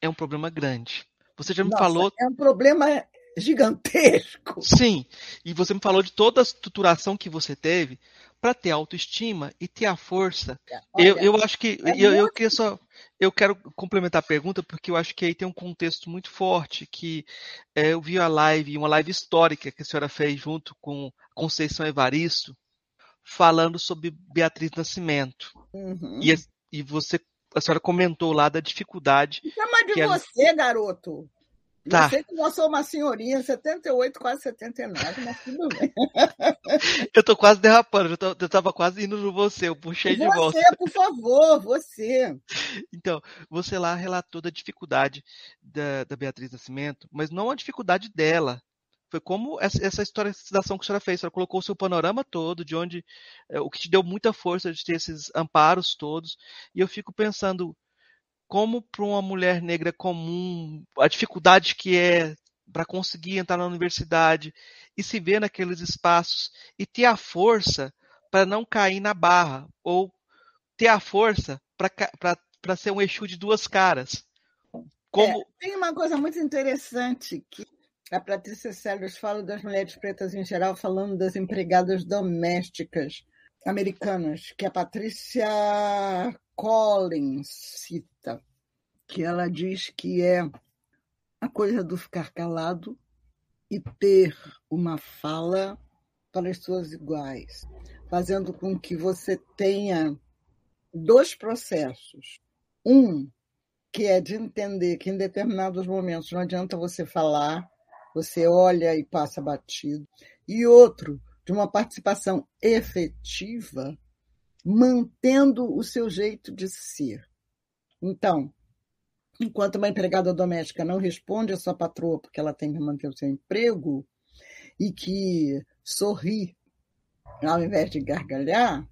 é um problema grande. Você já me Nossa, falou. É um problema gigantesco. Sim, e você me falou de toda a estruturação que você teve para ter autoestima e ter a força. É, olha, eu, eu acho que é eu, eu queria só eu quero complementar a pergunta porque eu acho que aí tem um contexto muito forte que é, eu vi a live, uma live histórica que a senhora fez junto com Conceição Evaristo, falando sobre Beatriz Nascimento. Uhum. E, e você a senhora comentou lá da dificuldade. Chama de você, ela... garoto. Tá. Eu sei que eu sou uma senhorinha, 78, quase 79, mas tudo bem. eu tô quase derrapando, eu, tô, eu tava quase indo no você, eu puxei você, de volta. Você, por favor, você. Então, você lá relatou da dificuldade da, da Beatriz Nascimento, mas não a dificuldade dela, foi como essa, essa historicização que a senhora fez. A senhora colocou o seu panorama todo, de onde. É, o que te deu muita força de ter esses amparos todos. E eu fico pensando como para uma mulher negra comum, a dificuldade que é para conseguir entrar na universidade e se ver naqueles espaços e ter a força para não cair na barra, ou ter a força para ser um Exu de duas caras. Como... É, tem uma coisa muito interessante que a Patrícia Sellers fala das mulheres pretas em geral, falando das empregadas domésticas americanas, que a Patrícia Collins cita, que ela diz que é a coisa do ficar calado e ter uma fala para as suas iguais, fazendo com que você tenha dois processos. Um, que é de entender que em determinados momentos não adianta você falar você olha e passa batido, e outro de uma participação efetiva, mantendo o seu jeito de ser. Então, enquanto uma empregada doméstica não responde à sua patroa porque ela tem que manter o seu emprego e que sorri ao invés de gargalhar,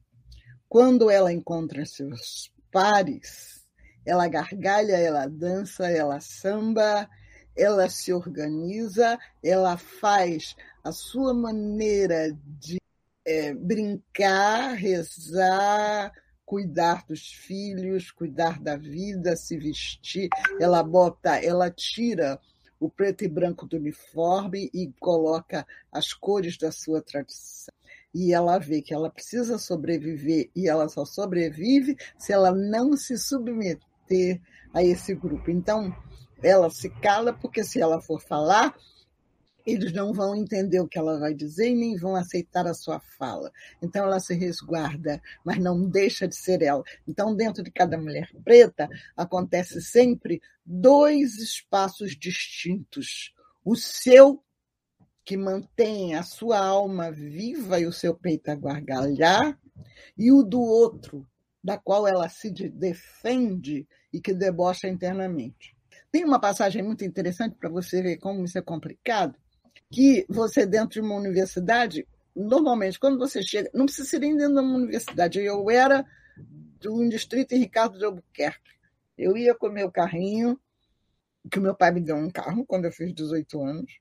quando ela encontra seus pares, ela gargalha, ela dança, ela samba, ela se organiza, ela faz a sua maneira de é, brincar, rezar, cuidar dos filhos, cuidar da vida, se vestir. Ela bota, ela tira o preto e branco do uniforme e coloca as cores da sua tradição. E ela vê que ela precisa sobreviver e ela só sobrevive se ela não se submeter a esse grupo. Então, ela se cala, porque se ela for falar, eles não vão entender o que ela vai dizer e nem vão aceitar a sua fala. Então ela se resguarda, mas não deixa de ser ela. Então, dentro de cada mulher preta, acontece sempre dois espaços distintos. O seu, que mantém a sua alma viva e o seu peito a gargalhar, e o do outro, da qual ela se defende e que debocha internamente. Tem uma passagem muito interessante para você ver como isso é complicado, que você, dentro de uma universidade, normalmente, quando você chega, não precisa ser nem dentro de uma universidade, eu era de um distrito em Ricardo de Albuquerque. Eu ia com meu carrinho, que meu pai me deu um carro quando eu fiz 18 anos,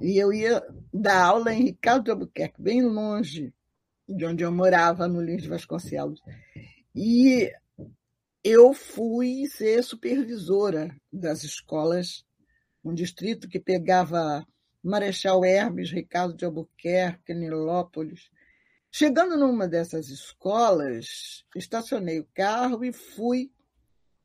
e eu ia dar aula em Ricardo de Albuquerque, bem longe de onde eu morava, no Lins de Vasconcelos. E eu fui ser supervisora das escolas, um distrito que pegava Marechal Hermes, Ricardo de Albuquerque, Nilópolis. Chegando numa dessas escolas, estacionei o carro e fui,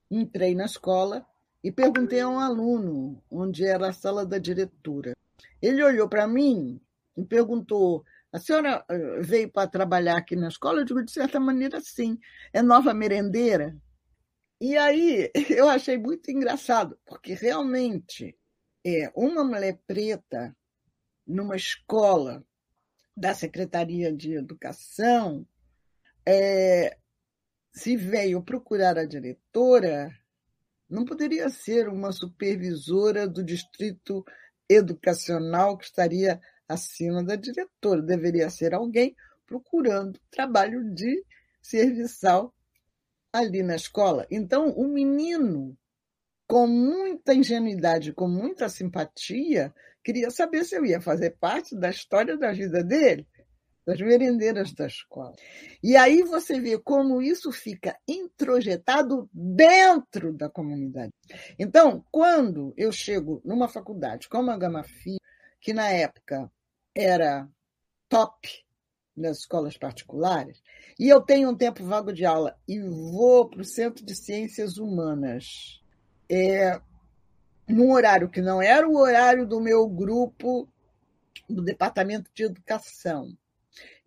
entrei na escola e perguntei a um aluno onde era a sala da diretora. Ele olhou para mim e perguntou: A senhora eh, veio para trabalhar aqui na escola? Eu digo, de certa maneira, sim. É nova merendeira? E aí eu achei muito engraçado, porque realmente é uma mulher preta numa escola da Secretaria de Educação, é, se veio procurar a diretora, não poderia ser uma supervisora do distrito educacional que estaria acima da diretora, deveria ser alguém procurando trabalho de serviçal ali na escola. Então, o menino, com muita ingenuidade, com muita simpatia, queria saber se eu ia fazer parte da história da vida dele, das merendeiras da escola. E aí você vê como isso fica introjetado dentro da comunidade. Então, quando eu chego numa faculdade como a Gama Filho, que na época era top nas escolas particulares, e eu tenho um tempo vago de aula e vou para o Centro de Ciências Humanas. É, num horário que não era o horário do meu grupo do departamento de educação.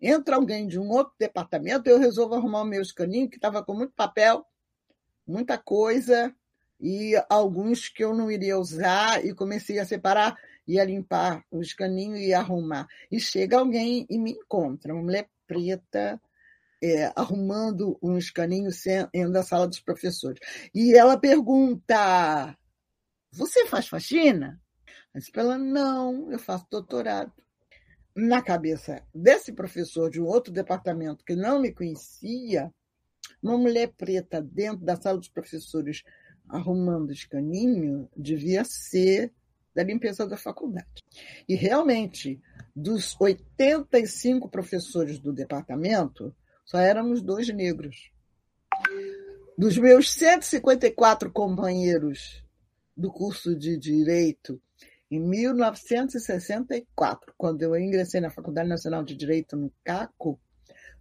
Entra alguém de um outro departamento, eu resolvo arrumar o meu escaninho, que estava com muito papel, muita coisa, e alguns que eu não iria usar, e comecei a separar, ia limpar o escaninho e arrumar. E chega alguém e me encontra, uma mulher preta, é, arrumando um escaninho dentro da sala dos professores. E ela pergunta: você faz faxina? Eu disse ela, não, eu faço doutorado. Na cabeça desse professor de um outro departamento que não me conhecia, uma mulher preta dentro da sala dos professores arrumando escaninho devia ser da limpeza da faculdade. E realmente, dos 85 professores do departamento, só éramos dois negros. Dos meus 154 companheiros do curso de Direito em 1964, quando eu ingressei na Faculdade Nacional de Direito no CACO,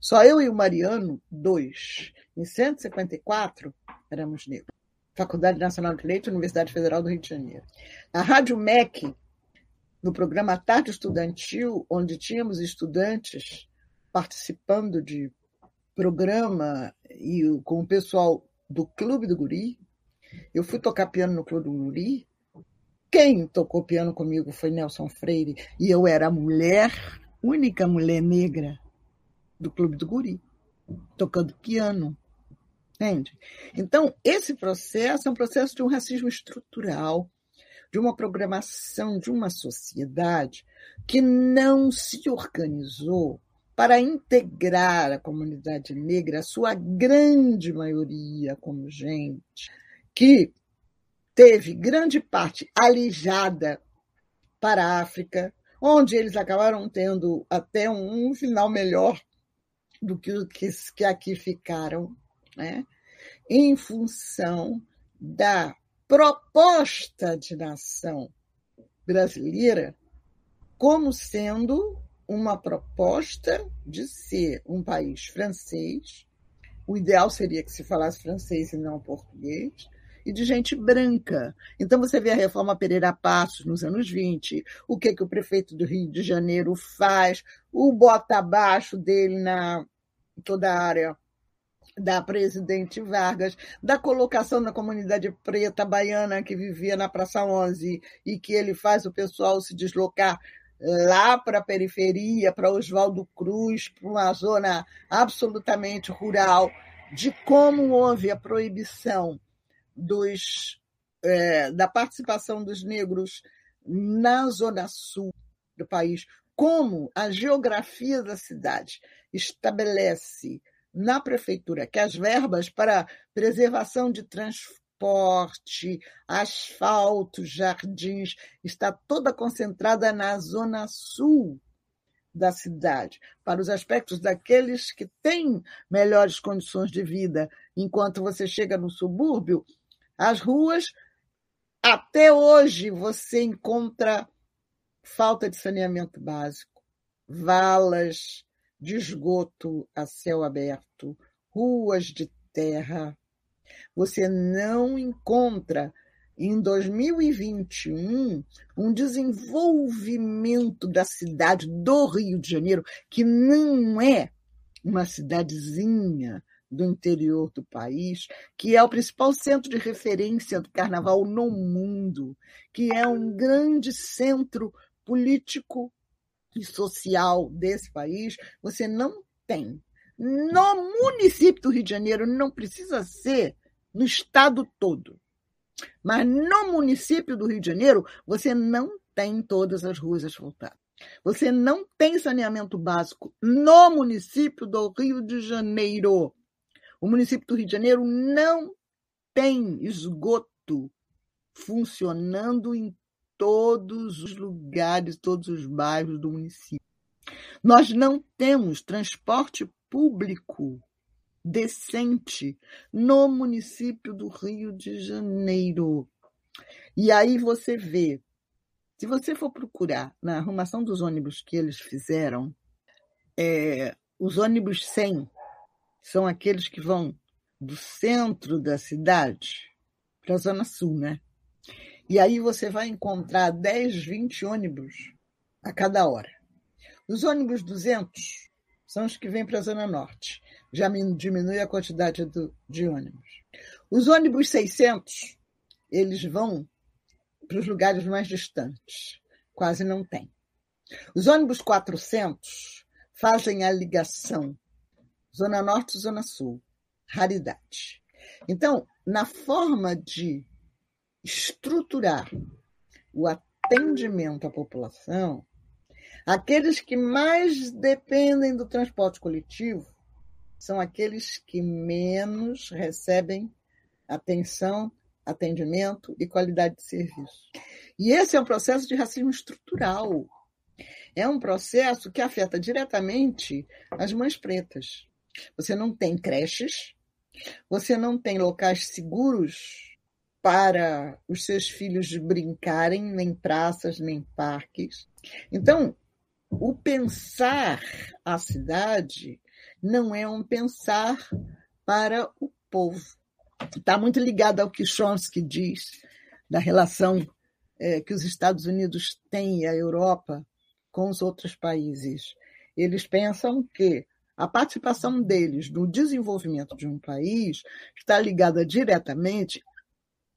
só eu e o Mariano, dois. Em 154, éramos negros. Faculdade Nacional de Direito, Universidade Federal do Rio de Janeiro. Na Rádio MEC, no programa Tarde Estudantil, onde tínhamos estudantes participando de programa e com o pessoal do Clube do Guri, eu fui tocar piano no Clube do Guri. Quem tocou piano comigo foi Nelson Freire. E eu era a mulher, única mulher negra do Clube do Guri, tocando piano. Entende? Então, esse processo é um processo de um racismo estrutural, de uma programação de uma sociedade que não se organizou para integrar a comunidade negra, a sua grande maioria como gente, que teve grande parte alijada para a África, onde eles acabaram tendo até um, final melhor do que os que aqui ficaram, né? em função da proposta de nação brasileira como sendo uma proposta de ser um país francês. O ideal seria que se falasse francês e não português, e de gente branca. Então você vê a reforma Pereira Passos nos anos 20, o que, que o prefeito do Rio de Janeiro faz, o bota abaixo dele na toda a área da presidente Vargas, da colocação da comunidade preta baiana que vivia na Praça 11 e que ele faz o pessoal se deslocar lá para a periferia, para Oswaldo Cruz, para uma zona absolutamente rural, de como houve a proibição dos, é, da participação dos negros na zona sul do país, como a geografia da cidade estabelece na prefeitura que as verbas para preservação de transporte, asfalto, jardins, está toda concentrada na zona sul da cidade, para os aspectos daqueles que têm melhores condições de vida, enquanto você chega no subúrbio, as ruas, até hoje, você encontra falta de saneamento básico, valas de esgoto a céu aberto, ruas de terra. Você não encontra em 2021 um desenvolvimento da cidade do Rio de Janeiro, que não é uma cidadezinha do interior do país, que é o principal centro de referência do carnaval no mundo, que é um grande centro político e social desse país, você não tem. No município do Rio de Janeiro, não precisa ser no estado todo. Mas no município do Rio de Janeiro, você não tem todas as ruas asfaltadas. Você não tem saneamento básico no município do Rio de Janeiro. O município do Rio de Janeiro não tem esgoto funcionando em todos os lugares, todos os bairros do município. Nós não temos transporte público decente no município do Rio de Janeiro. E aí você vê, se você for procurar na arrumação dos ônibus que eles fizeram, é, os ônibus 100 são aqueles que vão do centro da cidade para a Zona Sul, né? E aí você vai encontrar 10, 20 ônibus a cada hora. Os ônibus 200 são os que vêm para a Zona Norte. Já diminui a quantidade do, de ônibus. Os ônibus 600, eles vão para os lugares mais distantes. Quase não tem. Os ônibus 400 fazem a ligação Zona Norte Zona Sul. Raridade. Então, na forma de estruturar o atendimento à população, aqueles que mais dependem do transporte coletivo são aqueles que menos recebem atenção, atendimento e qualidade de serviço. E esse é um processo de racismo estrutural. É um processo que afeta diretamente as mães pretas. Você não tem creches, você não tem locais seguros para os seus filhos brincarem, nem praças, nem parques. Então, o pensar a cidade não é um pensar para o povo. Está muito ligado ao que Chomsky diz da relação é, que os Estados Unidos têm e a Europa com os outros países. Eles pensam que a participação deles no desenvolvimento de um país está ligada diretamente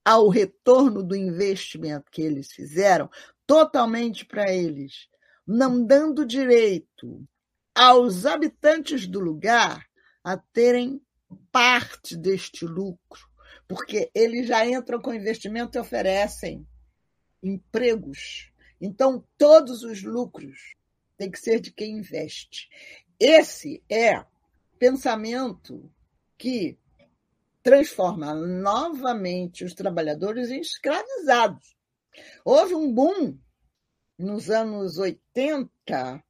ao retorno do investimento que eles fizeram, totalmente para eles, não dando direito aos habitantes do lugar a terem parte deste lucro, porque eles já entram com investimento e oferecem empregos. Então, todos os lucros têm que ser de quem investe. Esse é pensamento que transforma novamente os trabalhadores em escravizados. Houve um boom nos anos 80,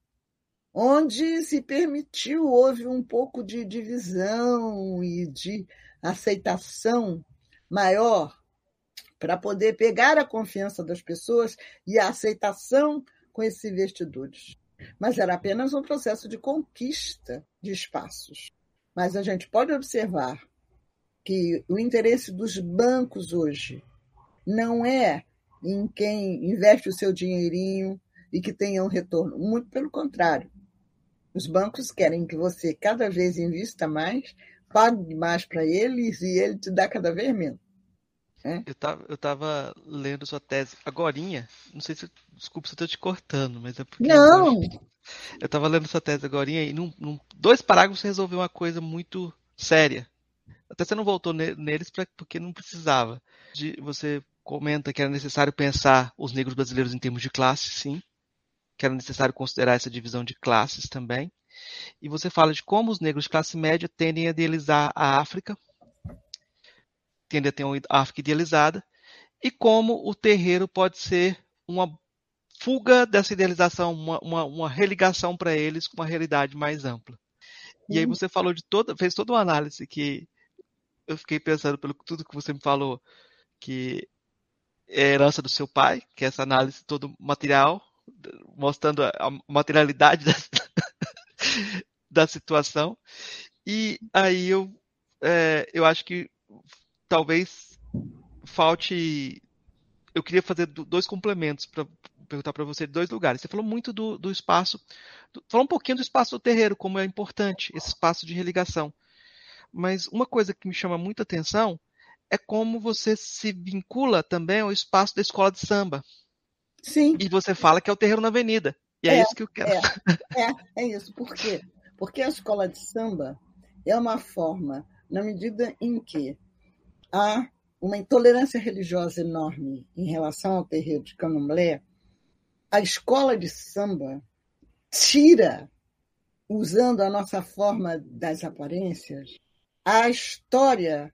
onde se permitiu, houve um pouco de divisão e de aceitação maior para poder pegar a confiança das pessoas e a aceitação com esses investidores mas era apenas um processo de conquista de espaços. Mas a gente pode observar que o interesse dos bancos hoje não é em quem investe o seu dinheirinho e que tenha um retorno. Muito pelo contrário. Os bancos querem que você cada vez invista mais, pague mais para eles e ele te dá cada vez menos. É? Eu, tava, eu tava lendo sua tese agorinha. Não sei se. Desculpa se eu tô te cortando, mas é porque. Não! Eu, eu tava lendo sua tese agorinha e num, num dois parágrafos você resolveu uma coisa muito séria. Até você não voltou neles pra, porque não precisava. De, você comenta que era necessário pensar os negros brasileiros em termos de classe, sim. Que era necessário considerar essa divisão de classes também. E você fala de como os negros de classe média tendem a idealizar a África, tende a ter uma África idealizada, e como o terreiro pode ser uma fuga dessa idealização, uma, uma, uma religação para eles com uma realidade mais ampla. E aí você falou de toda, fez toda uma análise que eu fiquei pensando pelo tudo que você me falou, que herança do seu pai, que é essa análise todo material, mostrando a materialidade da, da situação. E aí eu, é, eu acho que talvez falte eu queria fazer dois complementos para perguntar para você de dois lugares. Você falou muito do, do espaço, falou um pouquinho do espaço do terreiro, como é importante esse espaço de religação. Mas uma coisa que me chama muita atenção é como você se vincula também ao espaço da escola de samba. Sim. E você fala que é o terreiro na avenida. E é, é isso que eu quero. É, é, é isso. Por quê? Porque a escola de samba é uma forma, na medida em que há uma intolerância religiosa enorme em relação ao terreiro de Candomblé, a escola de samba tira, usando a nossa forma das aparências, a história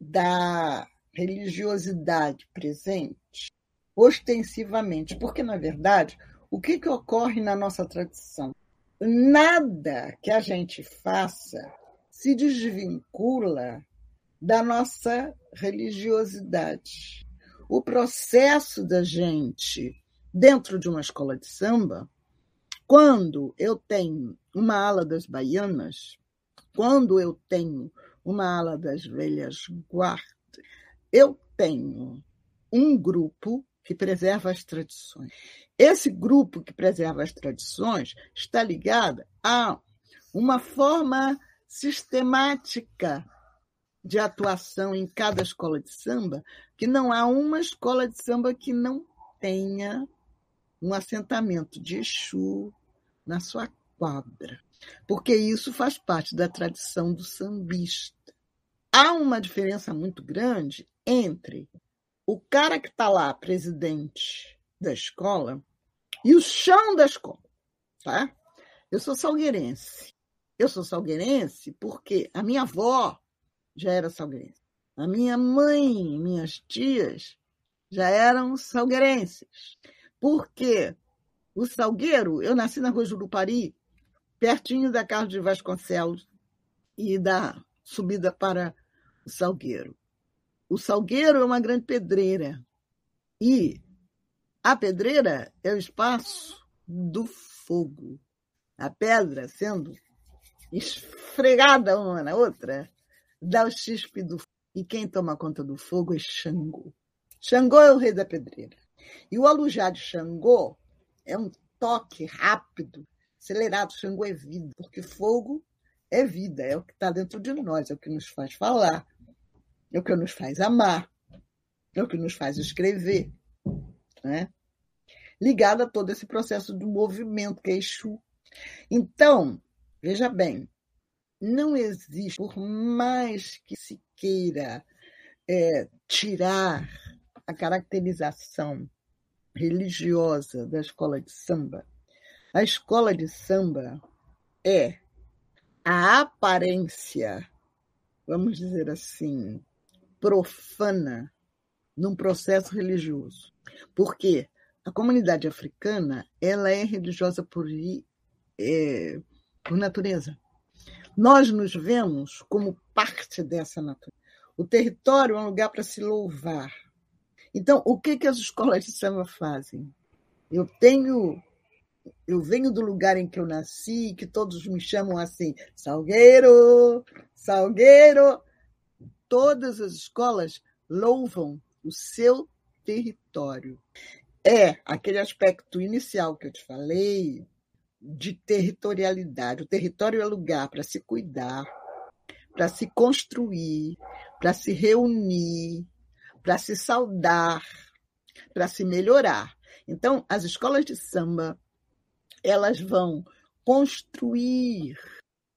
da religiosidade presente ostensivamente, porque, na verdade, o que, que ocorre na nossa tradição? Nada que a gente faça se desvincula da nossa religiosidade. O processo da gente dentro de uma escola de samba, quando eu tenho uma ala das baianas, quando eu tenho uma ala das velhas guardas, eu tenho um grupo que preserva as tradições. Esse grupo que preserva as tradições está ligado a uma forma sistemática de atuação em cada escola de samba, que não há uma escola de samba que não tenha um assentamento de Exu na sua quadra, porque isso faz parte da tradição do sambista. Há uma diferença muito grande entre o cara que está lá, presidente da escola, e o chão da escola. Tá? Eu sou salgueirense. Eu sou salgueirense porque a minha avó já era salgueirense. A minha mãe, minhas tias já eram salgueirenses. Porque o Salgueiro, eu nasci na Rua Jurupari, pertinho da Carlos de Vasconcelos e da subida para o Salgueiro. O Salgueiro é uma grande pedreira. E a pedreira é o espaço do fogo. A pedra sendo esfregada uma na outra, dá o chispe do fogo. E quem toma conta do fogo é Xangô. Xangô é o rei da pedreira. E o alujar de Xangô é um toque rápido, acelerado. Xangô é vida, porque fogo é vida, é o que está dentro de nós, é o que nos faz falar, é o que nos faz amar, é o que nos faz escrever. Né? Ligado a todo esse processo do movimento que é Exu. Então, veja bem, não existe, por mais que se queira é, tirar a caracterização religiosa da escola de samba, a escola de samba é a aparência, vamos dizer assim, profana num processo religioso. Porque a comunidade africana ela é religiosa por, é, por natureza. Nós nos vemos como parte dessa natureza. O território é um lugar para se louvar, então, o que, que as escolas de samba fazem? Eu tenho. Eu venho do lugar em que eu nasci, que todos me chamam assim, Salgueiro, Salgueiro. Todas as escolas louvam o seu território. É aquele aspecto inicial que eu te falei, de territorialidade. O território é lugar para se cuidar, para se construir, para se reunir, para se saudar, para se melhorar. Então, as escolas de samba, elas vão construir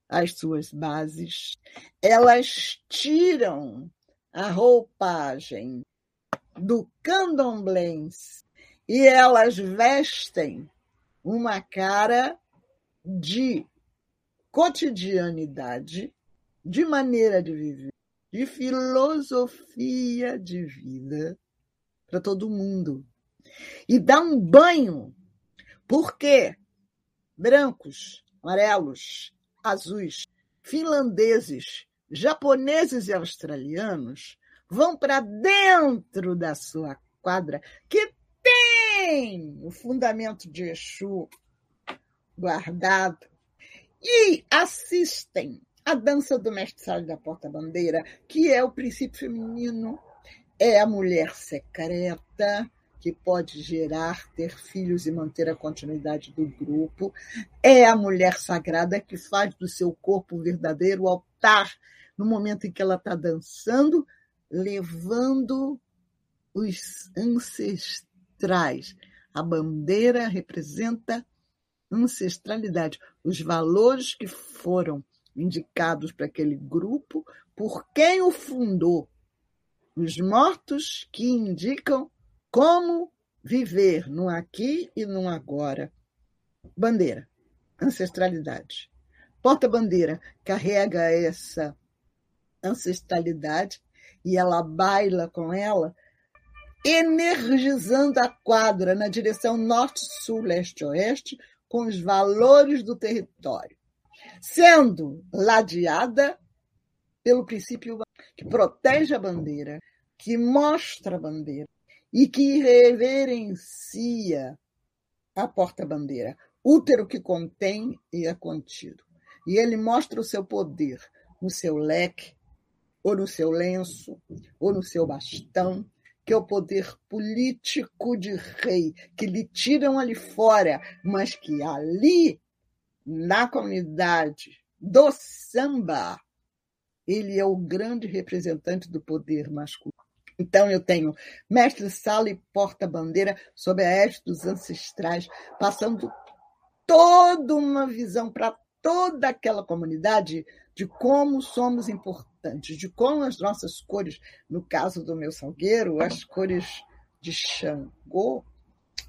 as suas bases, elas tiram a roupagem do candomblé e elas vestem uma cara de cotidianidade, de maneira de viver, de filosofia de vida para todo mundo. E dá um banho, porque brancos, amarelos, azuis, finlandeses, japoneses e australianos vão para dentro da sua quadra, que tem o fundamento de Exu guardado, e assistem a dança do mestre Sala da porta-bandeira, que é o princípio feminino, é a mulher secreta, que pode gerar, ter filhos e manter a continuidade do grupo. É a mulher sagrada que faz do seu corpo verdadeiro altar no momento em que ela está dançando, levando os ancestrais. A bandeira representa ancestralidade, os valores que foram indicados para aquele grupo, por quem o fundou, os mortos que indicam como viver no aqui e no agora. Bandeira, ancestralidade. Porta-bandeira carrega essa ancestralidade e ela baila com ela, energizando a quadra na direção norte, sul, leste, oeste, com os valores do território, sendo ladeada pelo princípio que protege a bandeira, que mostra a bandeira, e que reverencia a porta-bandeira, útero que contém e é contido. E ele mostra o seu poder no seu leque, ou no seu lenço, ou no seu bastão, que é o poder político de rei, que lhe tiram ali fora, mas que ali, na comunidade do samba, ele é o grande representante do poder masculino. Então, eu tenho mestre-sala e porta-bandeira sob a égide dos ancestrais, passando toda uma visão para toda aquela comunidade de como somos importantes, de como as nossas cores, no caso do meu salgueiro, as cores de Xangô,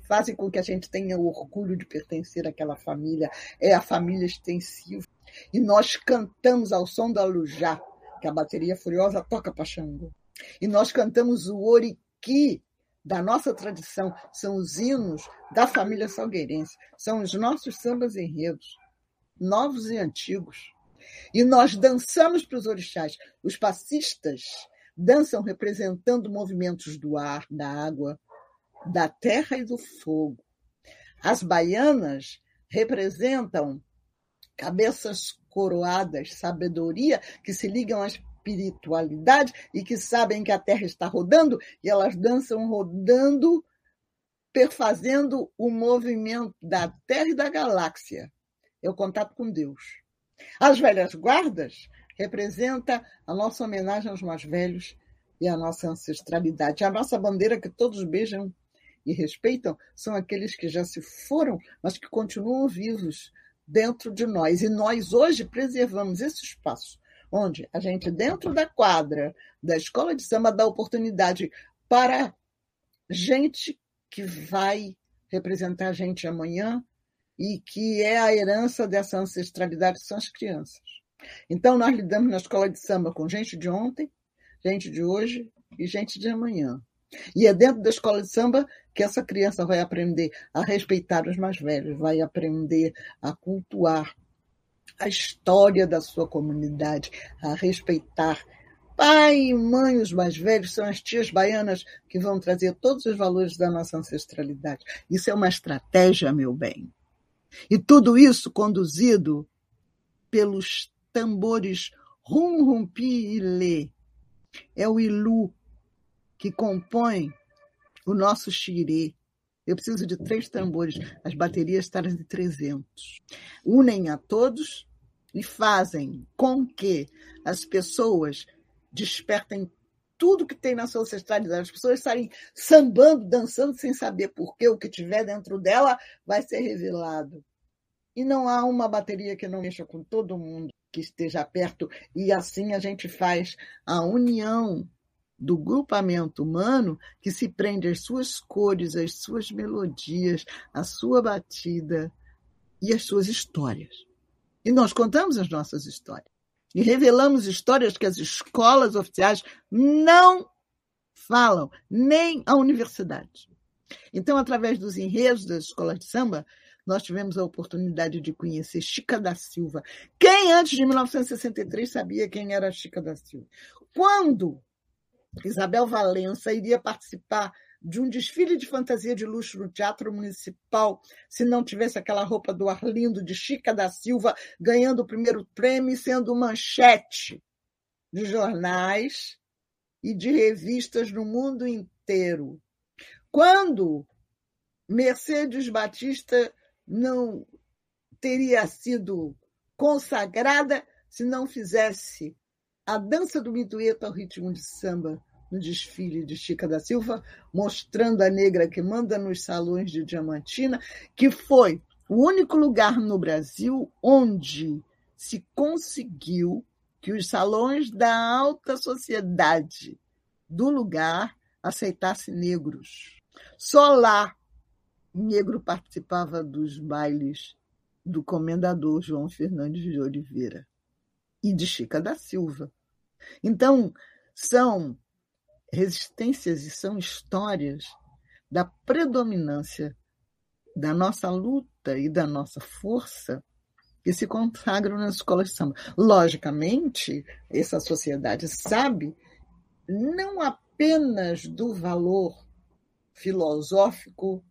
fazem com que a gente tenha o orgulho de pertencer àquela família, é a família extensiva. E nós cantamos ao som da Lujá, que a bateria furiosa toca para Xangô. E nós cantamos o Oriqui da nossa tradição, são os hinos da família salgueirense, são os nossos sambas enredos, novos e antigos. E nós dançamos para os orixás. Os passistas dançam representando movimentos do ar, da água, da terra e do fogo. As baianas representam cabeças coroadas, sabedoria, que se ligam às espiritualidade e que sabem que a Terra está rodando e elas dançam rodando, perfazendo o movimento da Terra e da galáxia. É o contato com Deus. As velhas guardas representa a nossa homenagem aos mais velhos e a nossa ancestralidade. A nossa bandeira que todos beijam e respeitam são aqueles que já se foram, mas que continuam vivos dentro de nós. E nós hoje preservamos esse espaço onde a gente, dentro da quadra da escola de samba, dá oportunidade para gente que vai representar a gente amanhã e que é a herança dessa ancestralidade, são as crianças. Então, nós lidamos na escola de samba com gente de ontem, gente de hoje e gente de amanhã. E é dentro da escola de samba que essa criança vai aprender a respeitar os mais velhos, vai aprender a cultuar a história da sua comunidade, a respeitar. Pai e mãe, os mais velhos, são as tias baianas que vão trazer todos os valores da nossa ancestralidade. Isso é uma estratégia, meu bem. E tudo isso conduzido pelos tambores rum, rumpi e lê. É o ilu que compõe o nosso xirê, eu preciso de três tambores. As baterias estão de 300. Unem a todos e fazem com que as pessoas despertem tudo que tem na sua ancestralidade. As pessoas estarem sambando, dançando sem saber por quê. O que tiver dentro dela vai ser revelado. E não há uma bateria que não mexa com todo mundo que esteja perto. E assim a gente faz a união do grupamento humano que se prende às suas cores, às suas melodias, à sua batida e às suas histórias. E nós contamos as nossas histórias. E revelamos histórias que as escolas oficiais não falam, nem a universidade. Então, através dos enredos das escolas de samba, nós tivemos a oportunidade de conhecer Chica da Silva. Quem antes de 1963 sabia quem era Chica da Silva? Quando Isabel Valença iria participar de um desfile de fantasia de luxo no Teatro Municipal, se não tivesse aquela roupa do Arlindo de Chica da Silva ganhando o primeiro prêmio e sendo manchete de jornais e de revistas no mundo inteiro. Quando Mercedes Batista não teria sido consagrada se não fizesse a dança do mitueta ao ritmo de samba no desfile de Chica da Silva, mostrando a negra que manda nos salões de Diamantina, que foi o único lugar no Brasil onde se conseguiu que os salões da alta sociedade do lugar aceitassem negros. Só lá negro participava dos bailes do comendador João Fernandes de Oliveira e de Chica da Silva. Então, são resistências e são histórias da predominância da nossa luta e da nossa força que se consagram nas escolas de samba. Logicamente, essa sociedade sabe não apenas do valor filosófico,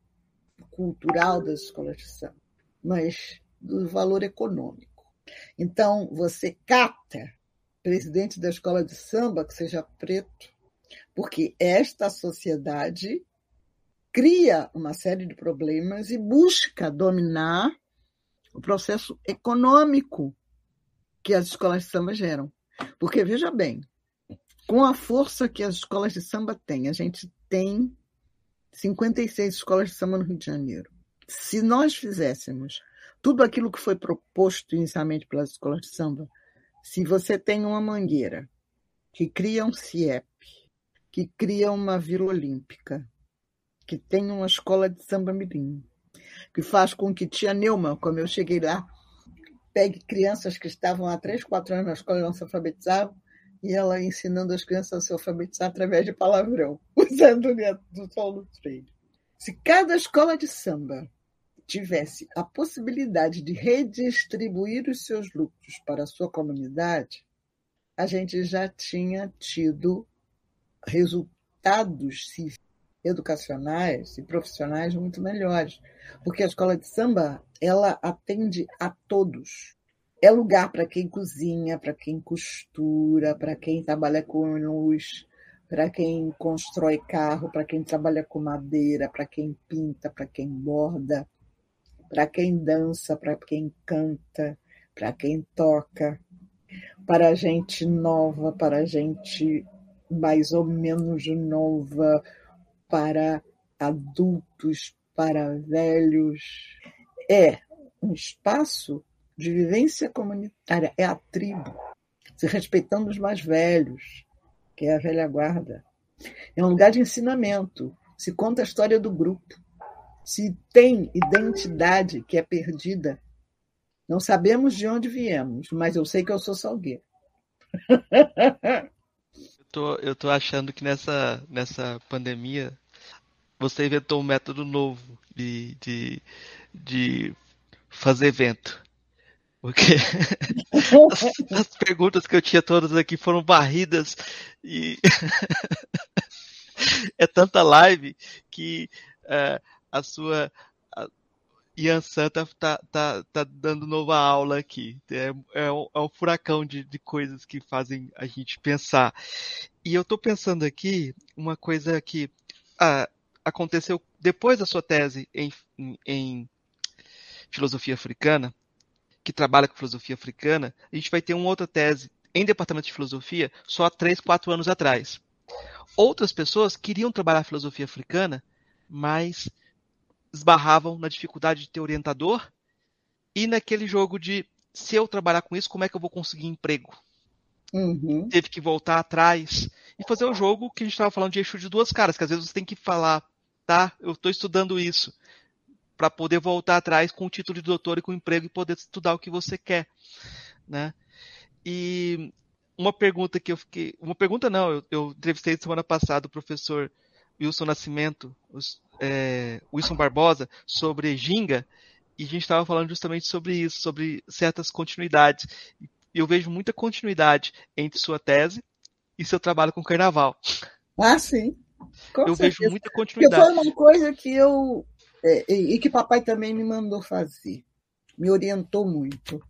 cultural das escolas de samba, mas do valor econômico. Então, você cata presidente da escola de samba que seja preto, porque esta sociedade cria uma série de problemas e busca dominar o processo econômico que as escolas de samba geram. Porque, veja bem, com a força que as escolas de samba têm, a gente tem 56 escolas de samba no Rio de Janeiro. Se nós fizéssemos tudo aquilo que foi proposto inicialmente pelas escolas de samba, se você tem uma mangueira que cria um CIEP, que cria uma Vila Olímpica, que tem uma escola de samba mirim, que faz com que tia Neuma, como eu cheguei lá, pegue crianças que estavam há três, quatro anos na escola e não se alfabetizavam, e ela ensinando as crianças a se alfabetizar através de palavrão, usando o do Paulo Freire. Se cada escola de samba tivesse a possibilidade de redistribuir os seus lucros para a sua comunidade, a gente já tinha tido resultados educacionais e profissionais muito melhores, porque a escola de samba ela atende a todos. É lugar para quem cozinha, para quem costura, para quem trabalha com luz, para quem constrói carro, para quem trabalha com madeira, para quem pinta, para quem borda, para quem dança, para quem canta, para quem toca, para gente nova, para gente mais ou menos nova, para adultos, para velhos. É um espaço de vivência comunitária, é a tribo, se respeitando os mais velhos, que é a velha guarda. É um lugar de ensinamento, se conta a história do grupo se tem identidade que é perdida. Não sabemos de onde viemos, mas eu sei que eu sou salgueiro. eu, tô, eu tô achando que nessa, nessa pandemia você inventou um método novo de, de, de fazer evento. Porque as, as, perguntas que eu tinha todas aqui foram barridas e é tanta live que uh, a sua. A, Ian Santa tá, tá, tá dando nova aula aqui. É, é, um, é um furacão de, de coisas que fazem a gente pensar. E eu tô pensando aqui uma coisa que ah, aconteceu depois da sua tese em, em, em filosofia africana, que trabalha com filosofia africana, a gente vai ter uma outra tese em departamento de filosofia só há 3, 4 anos atrás. Outras pessoas queriam trabalhar filosofia africana, mas esbarravam na dificuldade de ter orientador e naquele jogo de se eu trabalhar com isso, como é que eu vou conseguir emprego? Uhum. Teve que voltar atrás e fazer o jogo que a gente estava falando de eixo de duas caras, que às vezes você tem que falar, tá, eu estou estudando isso, para poder voltar atrás com o título de doutor e com o emprego e poder estudar o que você quer, né? E uma pergunta que eu fiquei, uma pergunta não, eu, eu entrevistei semana passada o professor Wilson Nascimento, os, é, Wilson Barbosa sobre Ginga, e a gente estava falando justamente sobre isso, sobre certas continuidades. E eu vejo muita continuidade entre sua tese e seu trabalho com carnaval. Ah, sim. Com eu certeza. vejo muita continuidade. Porque foi uma coisa que eu. É, e que papai também me mandou fazer. Me orientou muito.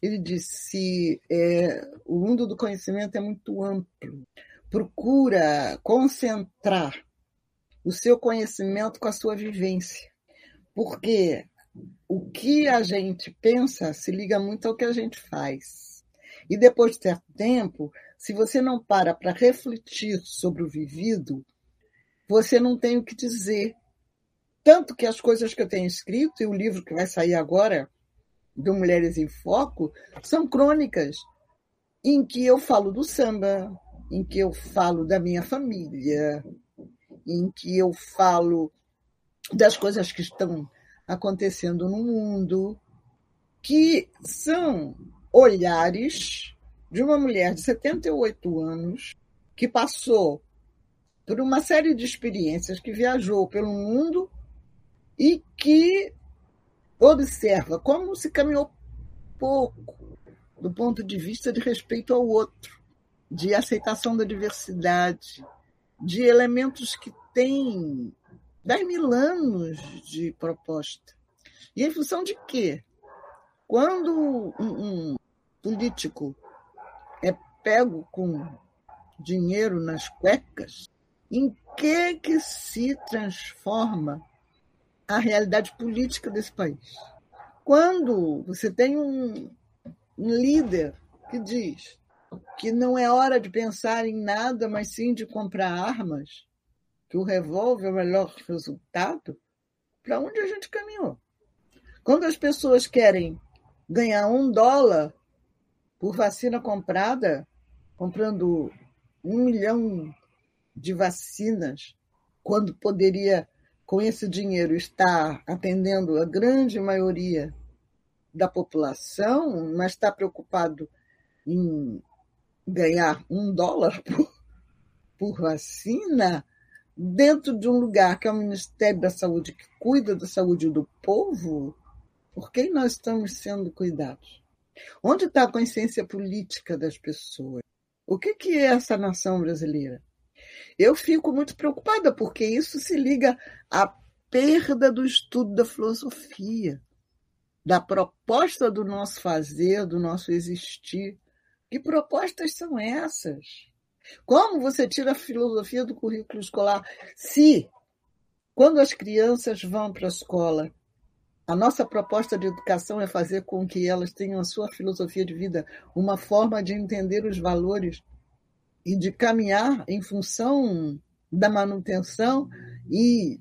Ele disse: é, o mundo do conhecimento é muito amplo procura concentrar o seu conhecimento com a sua vivência. Porque o que a gente pensa se liga muito ao que a gente faz. E depois de certo tempo, se você não para para refletir sobre o vivido, você não tem o que dizer. Tanto que as coisas que eu tenho escrito e o livro que vai sair agora, do Mulheres em Foco, são crônicas em que eu falo do samba, em que eu falo da minha família, em que eu falo das coisas que estão acontecendo no mundo, que são olhares de uma mulher de 78 anos que passou por uma série de experiências, que viajou pelo mundo e que observa como se caminhou pouco do ponto de vista de respeito ao outro, de aceitação da diversidade, de elementos que têm 10 mil anos de proposta. E em função de quê? Quando um, um político é pego com dinheiro nas cuecas, em que que se transforma a realidade política desse país? Quando você tem um, um líder que diz que não é hora de pensar em nada, mas sim de comprar armas, que o revólver é o melhor resultado, para onde a gente caminhou? Quando as pessoas querem ganhar um dólar por vacina comprada, comprando um milhão de vacinas, quando poderia, com esse dinheiro, estar atendendo a grande maioria da população, mas está preocupado em ganhar um dólar por, por vacina, dentro de um lugar que é o Ministério da Saúde, que cuida da saúde do povo, por quem nós estamos sendo cuidados? Onde está a consciência política das pessoas? O que, que é essa nação brasileira? Eu fico muito preocupada, porque isso se liga à perda do estudo da filosofia, da proposta do nosso fazer, do nosso existir. Que propostas são essas? Como você tira a filosofia do currículo escolar? Se, quando as crianças vão para a escola, a nossa proposta de educação é fazer com que elas tenham a sua filosofia de vida, uma forma de entender os valores e de caminhar em função da manutenção e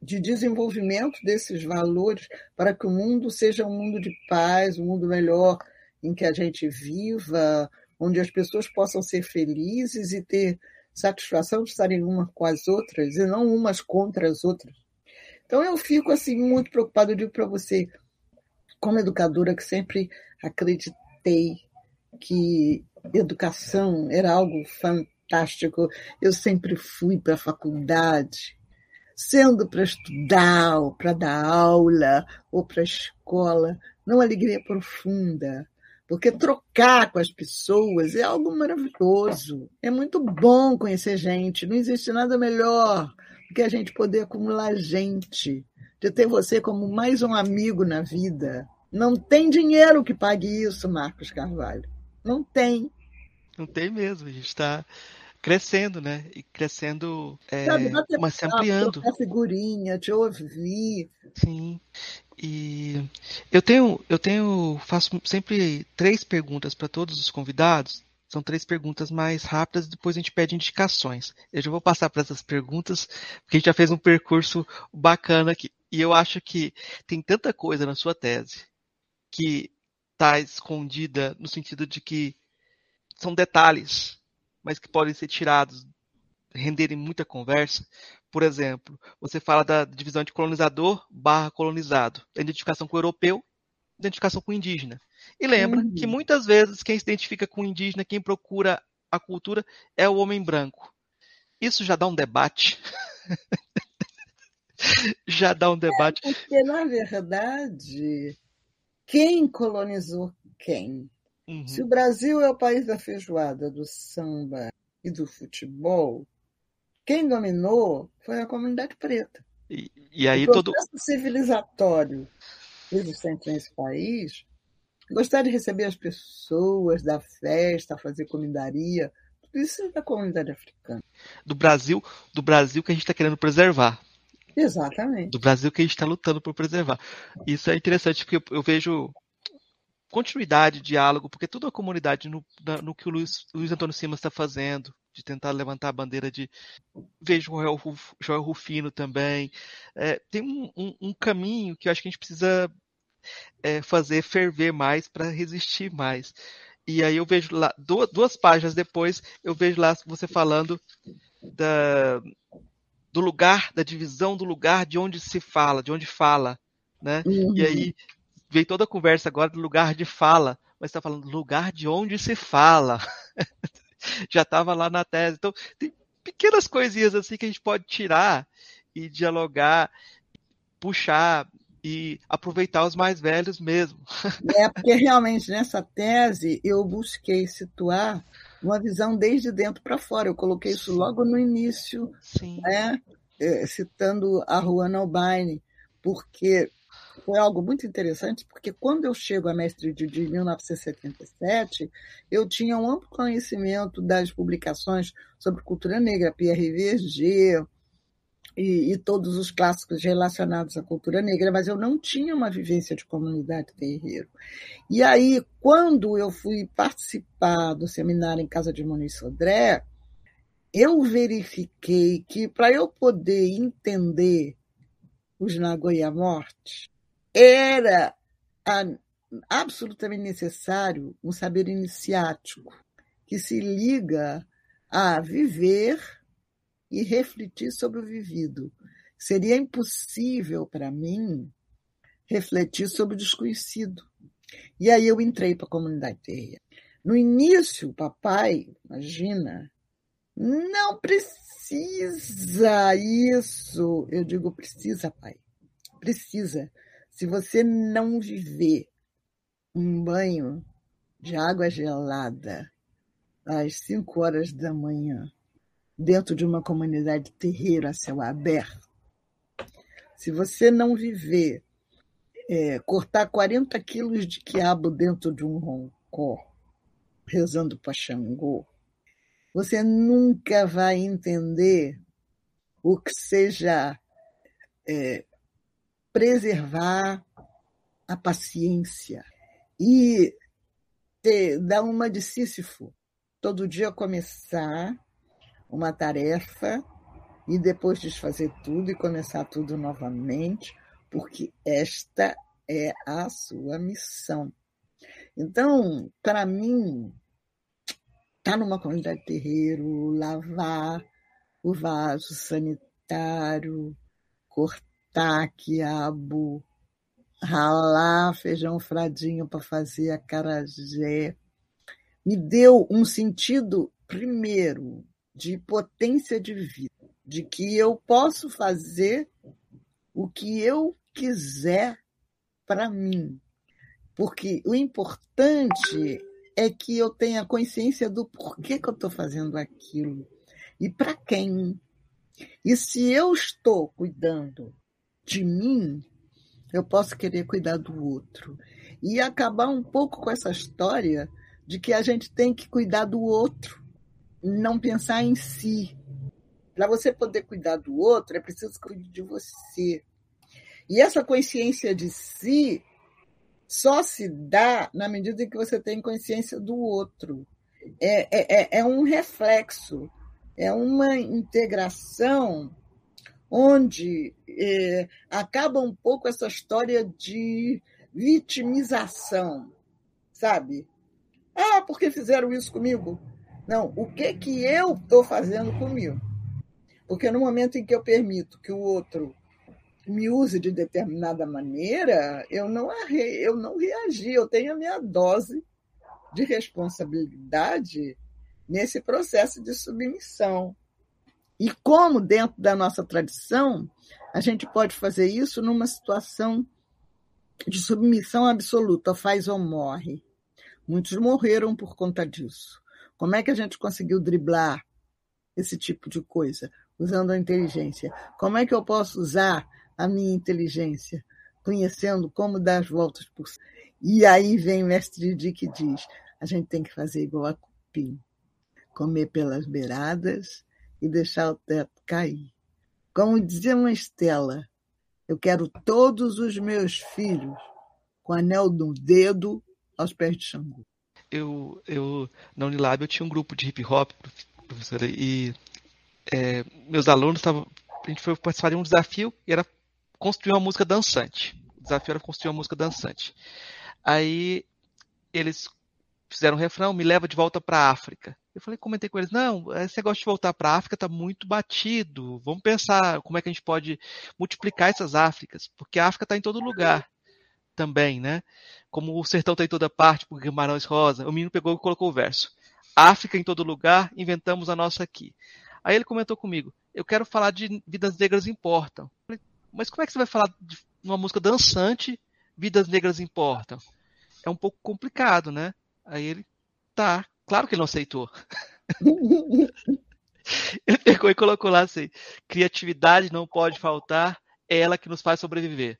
de desenvolvimento desses valores para que o mundo seja um mundo de paz, um mundo melhor em que a gente viva, onde as pessoas possam ser felizes e ter satisfação de estarem umas com as outras e não umas contra as outras. Então eu fico assim muito preocupada, eu digo para você, como educadora que sempre acreditei que educação era algo fantástico, eu sempre fui para a faculdade, sendo para estudar, para dar aula, ou para a escola, não alegria profunda, porque trocar com as pessoas é algo maravilhoso. É muito bom conhecer gente. Não existe nada melhor do que a gente poder acumular gente, de ter você como mais um amigo na vida. Não tem dinheiro que pague isso, Marcos Carvalho. Não tem. Não tem mesmo. A gente está crescendo, né? E crescendo, é, Sabe, mas se ampliando. A figurinha, te ouvir. Sim. E eu tenho, eu tenho, faço sempre três perguntas para todos os convidados. São três perguntas mais rápidas, depois a gente pede indicações. Eu já vou passar para essas perguntas, porque a gente já fez um percurso bacana aqui. E eu acho que tem tanta coisa na sua tese que está escondida no sentido de que são detalhes, mas que podem ser tirados, renderem muita conversa, por exemplo, você fala da divisão de colonizador barra colonizado, identificação com o europeu, identificação com o indígena. E lembra uhum. que muitas vezes quem se identifica com o indígena, quem procura a cultura, é o homem branco. Isso já dá um debate. já dá um debate. É porque, na verdade, quem colonizou quem? Uhum. Se o Brasil é o país da feijoada, do samba e do futebol, quem dominou foi a comunidade preta. E, e aí o todo civilizatório existente nesse país, gostar de receber as pessoas, dar festa, fazer comidaria, tudo precisa da comunidade africana. Do Brasil, do Brasil que a gente está querendo preservar. Exatamente. Do Brasil que a gente está lutando por preservar. Isso é interessante porque eu, eu vejo continuidade, diálogo, porque toda a comunidade no, no que o Luiz, Luiz Antônio Simas está fazendo, de tentar levantar a bandeira de. Vejo o Joel, Joel Rufino também. É, tem um, um, um, caminho que eu acho que a gente precisa é, fazer ferver mais para resistir mais. E aí eu vejo lá, duas, duas páginas depois, eu vejo lá você falando da, do lugar, da divisão do lugar de onde se fala, de onde fala. Né? Uhum. E aí veio toda a conversa agora do lugar de fala, mas está falando lugar de onde se fala. Já estava lá na tese. Então, tem pequenas coisinhas assim que a gente pode tirar e dialogar, puxar e aproveitar os mais velhos mesmo. É, porque realmente nessa tese eu busquei situar uma visão desde dentro para fora. Eu coloquei isso logo no início, Sim. Né? É, citando a Juana Albaine, porque foi algo muito interessante, porque quando eu chego a mestre de, de 1977, eu tinha um amplo conhecimento das publicações sobre cultura negra, Pierre Verger e, e, todos os clássicos relacionados à cultura negra, mas eu não tinha uma vivência de comunidade terreiro. E aí, quando eu fui participar do seminário em Casa de Muniz Sodré, eu verifiquei que para eu poder entender os Nagoya Morte, era absolutamente necessário um saber iniciático que se liga a viver e refletir sobre o vivido. Seria impossível para mim refletir sobre o desconhecido. E aí eu entrei para a comunidade terreira. No início, papai, imagina, não precisa isso. Eu digo, precisa, pai. Precisa. Se você não viver um banho de água gelada às 5 horas da manhã, dentro de uma comunidade terreira a céu aberto, se você não viver é, cortar 40 quilos de quiabo dentro de um roncó, rezando para Xangô, você nunca vai entender o que seja é, preservar a paciência e ter, dar uma de Sísifo. Todo dia começar uma tarefa e depois desfazer tudo e começar tudo novamente, porque esta é a sua missão. Então, para mim, estar tá numa comunidade terreiro, lavar o vaso sanitário, cortar quiabo, ralar feijão fradinho para fazer acarajé. Me deu um sentido, primeiro, de potência de vida, de que eu posso fazer o que eu quiser para mim. Porque o importante é que eu tenha consciência do porquê que eu estou fazendo aquilo e para quem. E se eu estou cuidando de mim, eu posso querer cuidar do outro. E acabar um pouco com essa história de que a gente tem que cuidar do outro, não pensar em si. Para você poder cuidar do outro, é preciso cuidar de você. E essa consciência de si só se dá na medida em que você tem consciência do outro. É, é, é, é um reflexo, é uma integração onde é, acaba um pouco essa história de vitimização, sabe? Ah, porque fizeram isso comigo? Não, o que que eu estou fazendo comigo? Porque no momento em que eu permito que o outro me use de determinada maneira, eu não, eu não reagi, eu tenho a minha dose de responsabilidade nesse processo de submissão. E como, dentro da nossa tradição, a gente pode fazer isso numa situação de submissão absoluta, faz ou morre. Muitos morreram por conta disso. Como é que a gente conseguiu driblar esse tipo de coisa? Usando a inteligência. Como é que eu posso usar a minha inteligência? Conhecendo como dar as voltas por E aí vem o mestre Didi que diz: a gente tem que fazer igual a cupim comer pelas beiradas e deixar o teto cair. Como dizia uma Estela, eu quero todos os meus filhos com anel no dedo aos pés de Xangô. Eu, eu, na Unilab eu tinha um grupo de hip hop, professora, e é, meus alunos estavam. A gente foi participar de um desafio e era construir uma música dançante. O desafio era construir uma música dançante. Aí eles fizeram um refrão, me leva de volta para a África. Eu falei, comentei com eles, não, esse negócio de voltar para a África está muito batido. Vamos pensar como é que a gente pode multiplicar essas Áfricas, porque a África está em todo lugar também, né? Como o sertão está em toda parte, por Guimarães Rosa. O menino pegou e colocou o verso. África em todo lugar, inventamos a nossa aqui. Aí ele comentou comigo, eu quero falar de Vidas Negras Importam. Falei, Mas como é que você vai falar de uma música dançante, Vidas Negras Importam? É um pouco complicado, né? Aí ele, tá, claro que ele não aceitou. ele pegou e colocou lá assim: criatividade não pode faltar, é ela que nos faz sobreviver.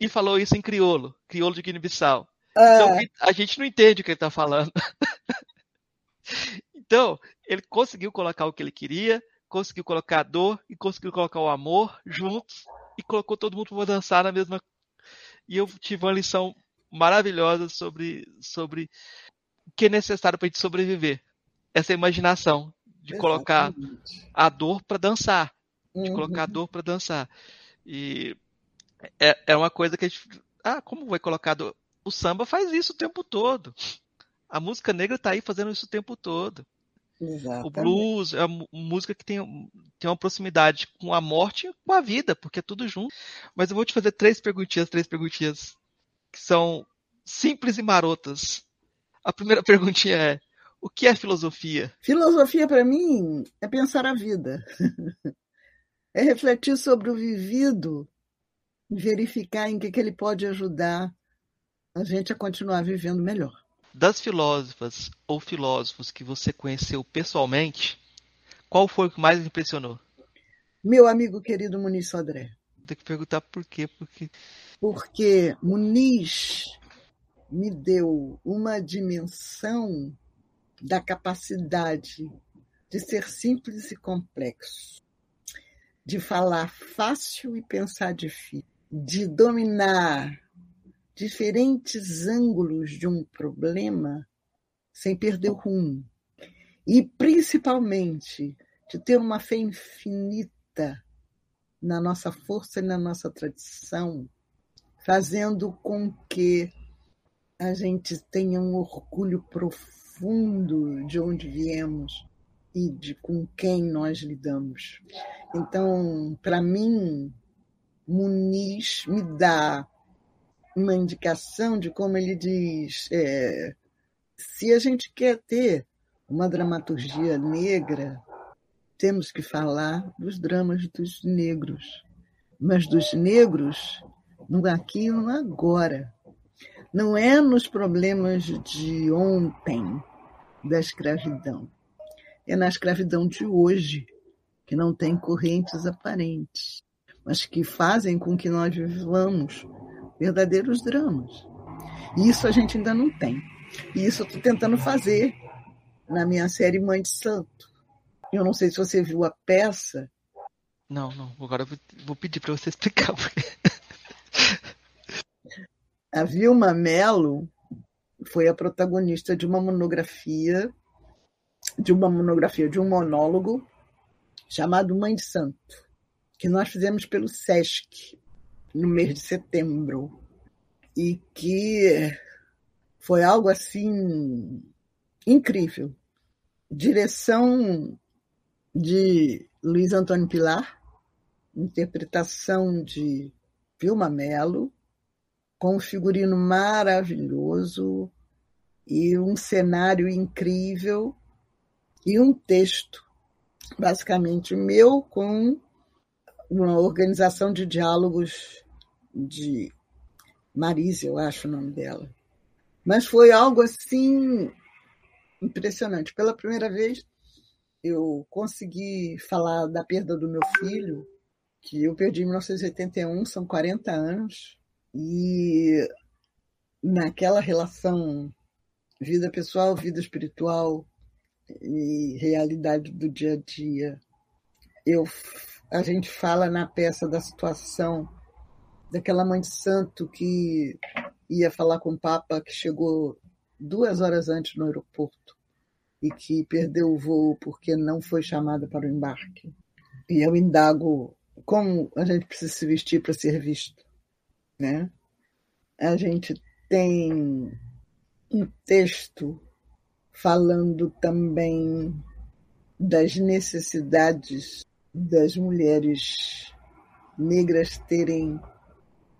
E falou isso em crioulo, crioulo de Guiné-Bissau. É. Então a gente não entende o que ele está falando. então, ele conseguiu colocar o que ele queria, conseguiu colocar a dor e conseguiu colocar o amor juntos e colocou todo mundo para dançar na mesma. E eu tive uma lição maravilhosa sobre, sobre o que é necessário para a gente sobreviver. Essa imaginação de Exatamente. colocar a dor para dançar. De uhum. colocar a dor para dançar. E é, é uma coisa que a gente. Ah, como vai colocar dor? O samba faz isso o tempo todo. A música negra está aí fazendo isso o tempo todo. Exatamente. O blues é uma música que tem, tem uma proximidade com a morte e com a vida, porque é tudo junto. Mas eu vou te fazer três perguntinhas, três perguntinhas que são simples e marotas. A primeira perguntinha é: o que é filosofia? Filosofia, para mim, é pensar a vida. é refletir sobre o vivido e verificar em que, que ele pode ajudar a gente a continuar vivendo melhor. Das filósofas ou filósofos que você conheceu pessoalmente, qual foi o que mais impressionou? Meu amigo querido Muniz Sodré. Tem que perguntar por quê, porque porque Muniz me deu uma dimensão da capacidade de ser simples e complexo, de falar fácil e pensar difícil, de dominar diferentes ângulos de um problema sem perder o rumo. E, principalmente, de ter uma fé infinita na nossa força e na nossa tradição fazendo com que a gente tenha um orgulho profundo de onde viemos e de com quem nós lidamos. Então, para mim, Muniz me dá uma indicação de como ele diz: é, se a gente quer ter uma dramaturgia negra, temos que falar dos dramas dos negros, mas dos negros no aqui e no agora. Não é nos problemas de ontem da escravidão. É na escravidão de hoje, que não tem correntes aparentes, mas que fazem com que nós vivamos verdadeiros dramas. E isso a gente ainda não tem. E isso eu estou tentando fazer na minha série Mãe de Santo. Eu não sei se você viu a peça. Não, não. Agora eu vou pedir para você explicar. Porque... A Vilma Mello foi a protagonista de uma monografia, de uma monografia, de um monólogo chamado Mãe de Santo, que nós fizemos pelo SESC no mês de setembro e que foi algo assim incrível. Direção de Luiz Antônio Pilar, interpretação de Vilma Mello, com um figurino maravilhoso e um cenário incrível e um texto, basicamente meu, com uma organização de diálogos de Marise, eu acho o nome dela. Mas foi algo assim impressionante. Pela primeira vez, eu consegui falar da perda do meu filho, que eu perdi em 1981, são 40 anos. E naquela relação vida pessoal, vida espiritual, e realidade do dia a dia. Eu, a gente fala na peça da situação daquela mãe de santo que ia falar com o Papa, que chegou duas horas antes no aeroporto e que perdeu o voo porque não foi chamada para o embarque. E eu indago como a gente precisa se vestir para ser visto, né? A gente tem um texto falando também das necessidades das mulheres negras terem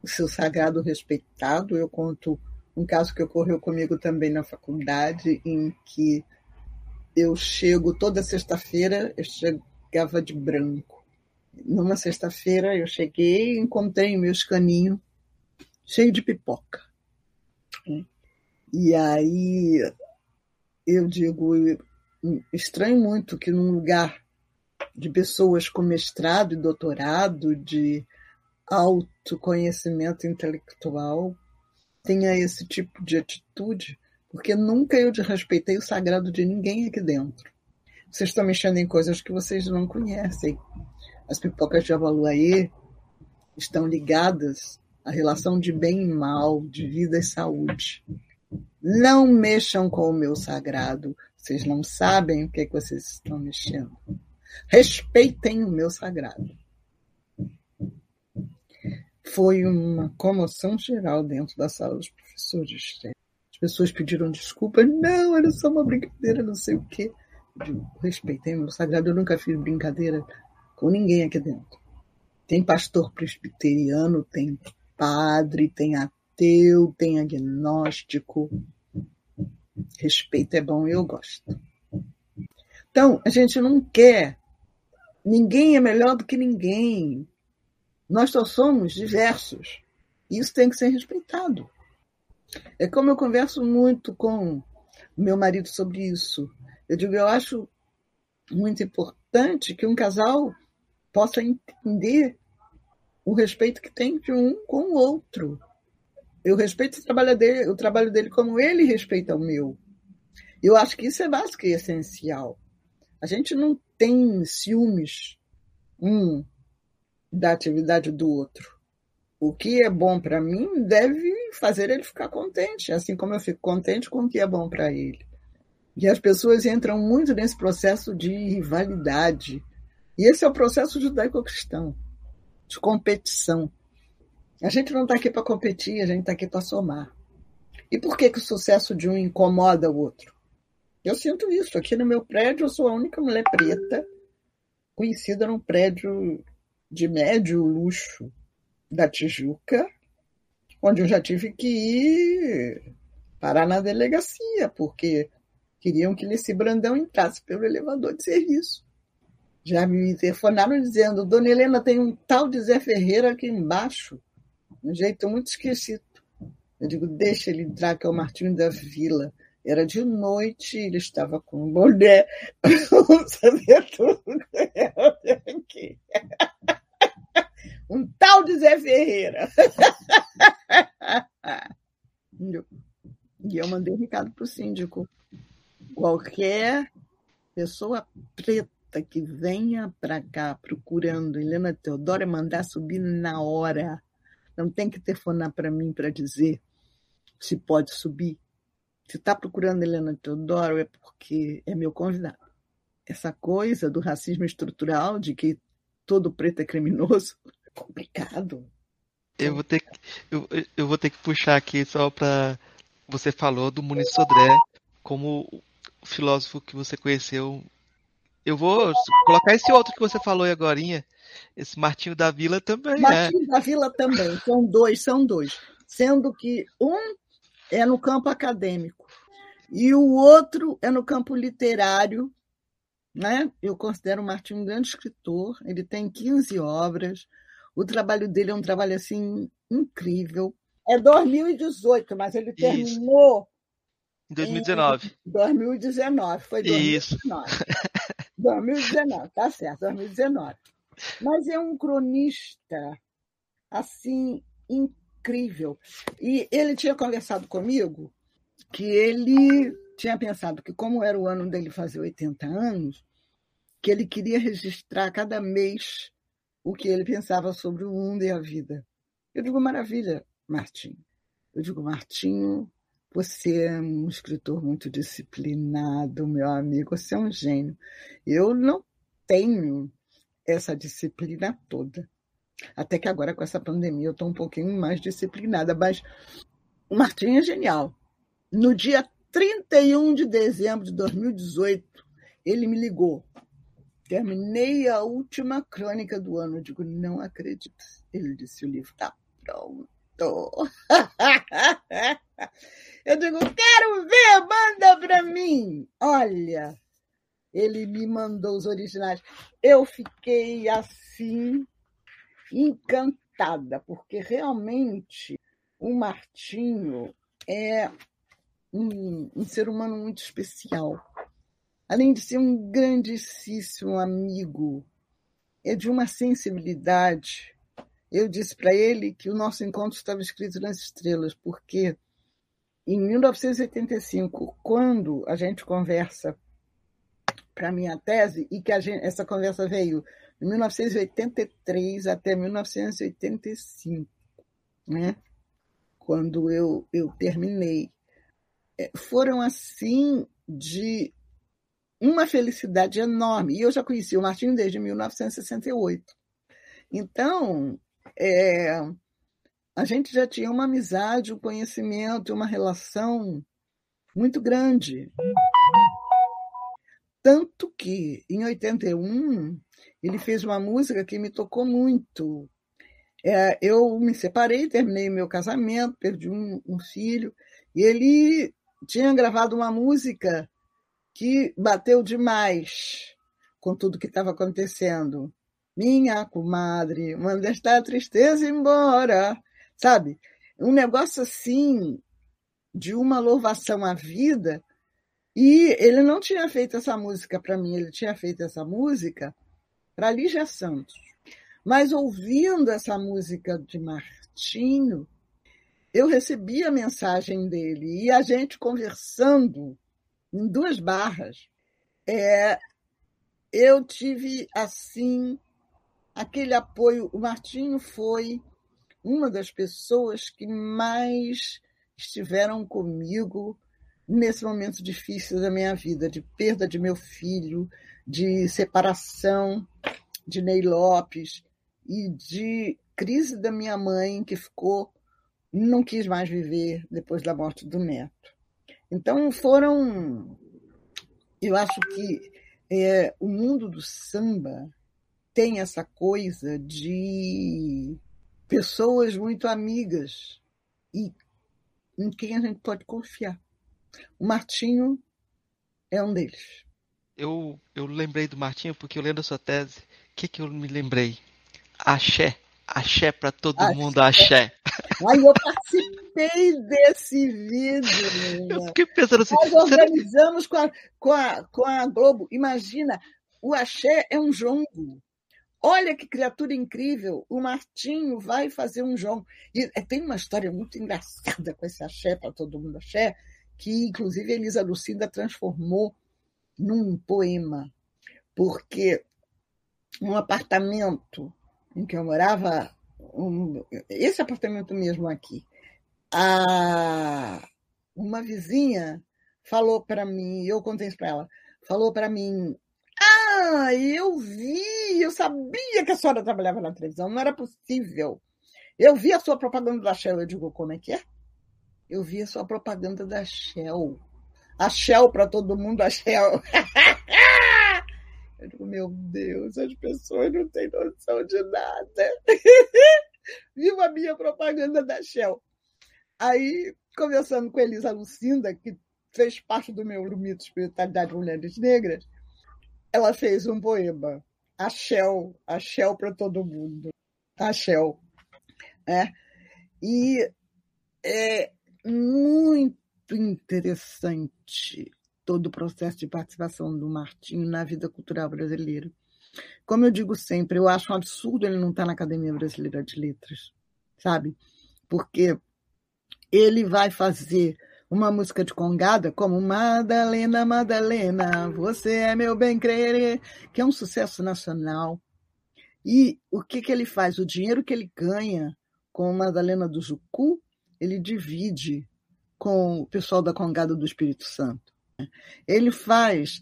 seu sagrado respeitado. Eu conto um caso que ocorreu comigo também na faculdade, em que eu chego toda sexta-feira, eu chegava de branco. Numa sexta-feira eu cheguei e encontrei meu escaninho cheio de pipoca. E aí eu digo, estranho muito que num lugar de pessoas com mestrado e doutorado, de autoconhecimento intelectual, tenha esse tipo de atitude, porque nunca eu desrespeitei o sagrado de ninguém aqui dentro. Vocês estão mexendo em coisas que vocês não conhecem. As pipocas de Avaluaê estão ligadas à relação de bem e mal, de vida e saúde. Não mexam com o meu sagrado. Vocês não sabem o que, é que vocês estão mexendo. Respeitem o meu sagrado. Foi uma comoção geral dentro da sala dos professores. As pessoas pediram desculpa. Não, era só uma brincadeira, não sei o quê. O meu sagrado. Eu nunca fiz brincadeira com ninguém aqui dentro. Tem pastor presbiteriano, tem padre, tem ateu, tem agnóstico. Respeito é bom e eu gosto. Então, a gente não quer. Ninguém é melhor do que ninguém. Nós só somos diversos. Isso tem que ser respeitado. É como eu converso muito com meu marido sobre isso. Eu digo, eu acho muito importante que um casal possa entender o respeito que tem de um com o outro. Eu respeito o trabalho dele, o trabalho dele como ele respeita o meu. Eu acho que isso é básico e essencial. A gente não tem ciúmes um da atividade do outro. O que é bom para mim deve fazer ele ficar contente, assim como eu fico contente com o que é bom para ele. E as pessoas entram muito nesse processo de rivalidade. E esse é o processo judaico-cristão, de competição. A gente não está aqui para competir, a gente está aqui para somar. E por que, que o sucesso de um incomoda o outro? Eu sinto isso. Aqui no meu prédio, eu sou a única mulher preta conhecida num prédio de médio luxo da Tijuca, onde eu já tive que ir parar na delegacia, porque queriam que Lissi Brandão entrasse pelo elevador de serviço. Já me telefonaram dizendo, Dona Helena, tem um tal de Zé Ferreira aqui embaixo um jeito muito esquisito. Eu digo, deixa ele entrar, que é o Martinho da Vila. Era de noite, ele estava com um boné. Vamos saber tudo aqui. Um tal de Zé Ferreira. E eu mandei um recado para o síndico. Qualquer pessoa preta que venha para cá procurando Helena Teodora mandar subir na hora não tem que telefonar para mim para dizer se pode subir. Se está procurando Helena Teodoro é porque é meu convidado. Essa coisa do racismo estrutural, de que todo preto é criminoso, complicado. Eu vou ter que, eu, eu vou ter que puxar aqui só para você falou do Muniz Sodré como o filósofo que você conheceu. Eu vou colocar esse outro que você falou agora, esse Martinho da Vila também. Né? Martinho é. da Vila também. São dois, são dois. Sendo que um é no campo acadêmico e o outro é no campo literário. Né? Eu considero o Martinho um grande escritor. Ele tem 15 obras. O trabalho dele é um trabalho assim incrível. É 2018, mas ele terminou em 2019. Em 2019, foi 2019. Isso. 2019, tá certo, 2019. Mas é um cronista, assim, incrível. E ele tinha conversado comigo que ele tinha pensado que, como era o ano dele fazer 80 anos, que ele queria registrar cada mês o que ele pensava sobre o mundo e a vida. Eu digo, maravilha, Martim. Eu digo, Martinho, você é um escritor muito disciplinado, meu amigo, você é um gênio. Eu não tenho essa disciplina toda. Até que agora, com essa pandemia, eu estou um pouquinho mais disciplinada, mas o Martim é genial. No dia 31 de dezembro de 2018, ele me ligou. Terminei a última crônica do ano. Eu digo, não acredito. Ele disse: o livro está pronto. Eu digo, quero ver, manda para mim. Olha, ele me mandou os originais. Eu fiquei assim, encantada, porque realmente o Martinho é um, um ser humano muito especial. Além de ser um grandíssimo amigo, é de uma sensibilidade. Eu disse para ele que o nosso encontro estava escrito nas estrelas, porque em 1985, quando a gente conversa para minha tese, e que gente, essa conversa veio de 1983 até 1985, né? quando eu, eu terminei. É, foram assim de uma felicidade enorme. E eu já conheci o Martinho desde 1968. Então, é, a gente já tinha uma amizade, um conhecimento, uma relação muito grande. Tanto que, em 81, ele fez uma música que me tocou muito. É, eu me separei, terminei meu casamento, perdi um, um filho, e ele tinha gravado uma música que bateu demais com tudo que estava acontecendo. Minha comadre, manda esta tristeza embora sabe? Um negócio assim, de uma louvação à vida. E ele não tinha feito essa música para mim, ele tinha feito essa música para Lígia Santos. Mas ouvindo essa música de Martinho, eu recebi a mensagem dele e a gente conversando em duas barras, é, eu tive assim aquele apoio. O Martinho foi uma das pessoas que mais estiveram comigo nesse momento difícil da minha vida, de perda de meu filho, de separação de Ney Lopes e de crise da minha mãe, que ficou, não quis mais viver depois da morte do neto. Então foram, eu acho que é, o mundo do samba tem essa coisa de pessoas muito amigas e em quem a gente pode confiar. O Martinho é um deles. Eu, eu lembrei do Martinho porque eu lendo a sua tese, o que, que eu me lembrei? Axé. Axé para todo axé. mundo, axé. Aí eu participei desse vídeo. Eu fiquei pensando assim. Nós organizamos com a, com, a, com a Globo. Imagina, o axé é um jongo. Olha que criatura incrível! O Martinho vai fazer um João. E é, tem uma história muito engraçada com esse axé, para todo mundo axé, que inclusive Elisa Lucinda transformou num poema. Porque um apartamento em que eu morava, um, esse apartamento mesmo aqui, a, uma vizinha falou para mim, eu contei isso para ela, falou para mim, ah, eu vi, eu sabia que a senhora trabalhava na televisão, não era possível. Eu vi a sua propaganda da Shell, eu digo, como é que é? Eu vi a sua propaganda da Shell. A Shell para todo mundo, a Shell. eu digo, meu Deus, as pessoas não têm noção de nada. Viva a minha propaganda da Shell. Aí, conversando com Elisa Lucinda, que fez parte do meu Lumito Espiritualidade Mulheres Negras, ela fez um poema, a Shell, a Shell para todo mundo, a Shell. É, e é muito interessante todo o processo de participação do Martinho na vida cultural brasileira. Como eu digo sempre, eu acho um absurdo ele não estar na Academia Brasileira de Letras, sabe? Porque ele vai fazer uma música de congada como Madalena, Madalena, você é meu bem crer, que é um sucesso nacional. E o que, que ele faz? O dinheiro que ele ganha com Madalena do Jucu, ele divide com o pessoal da Congada do Espírito Santo. Ele faz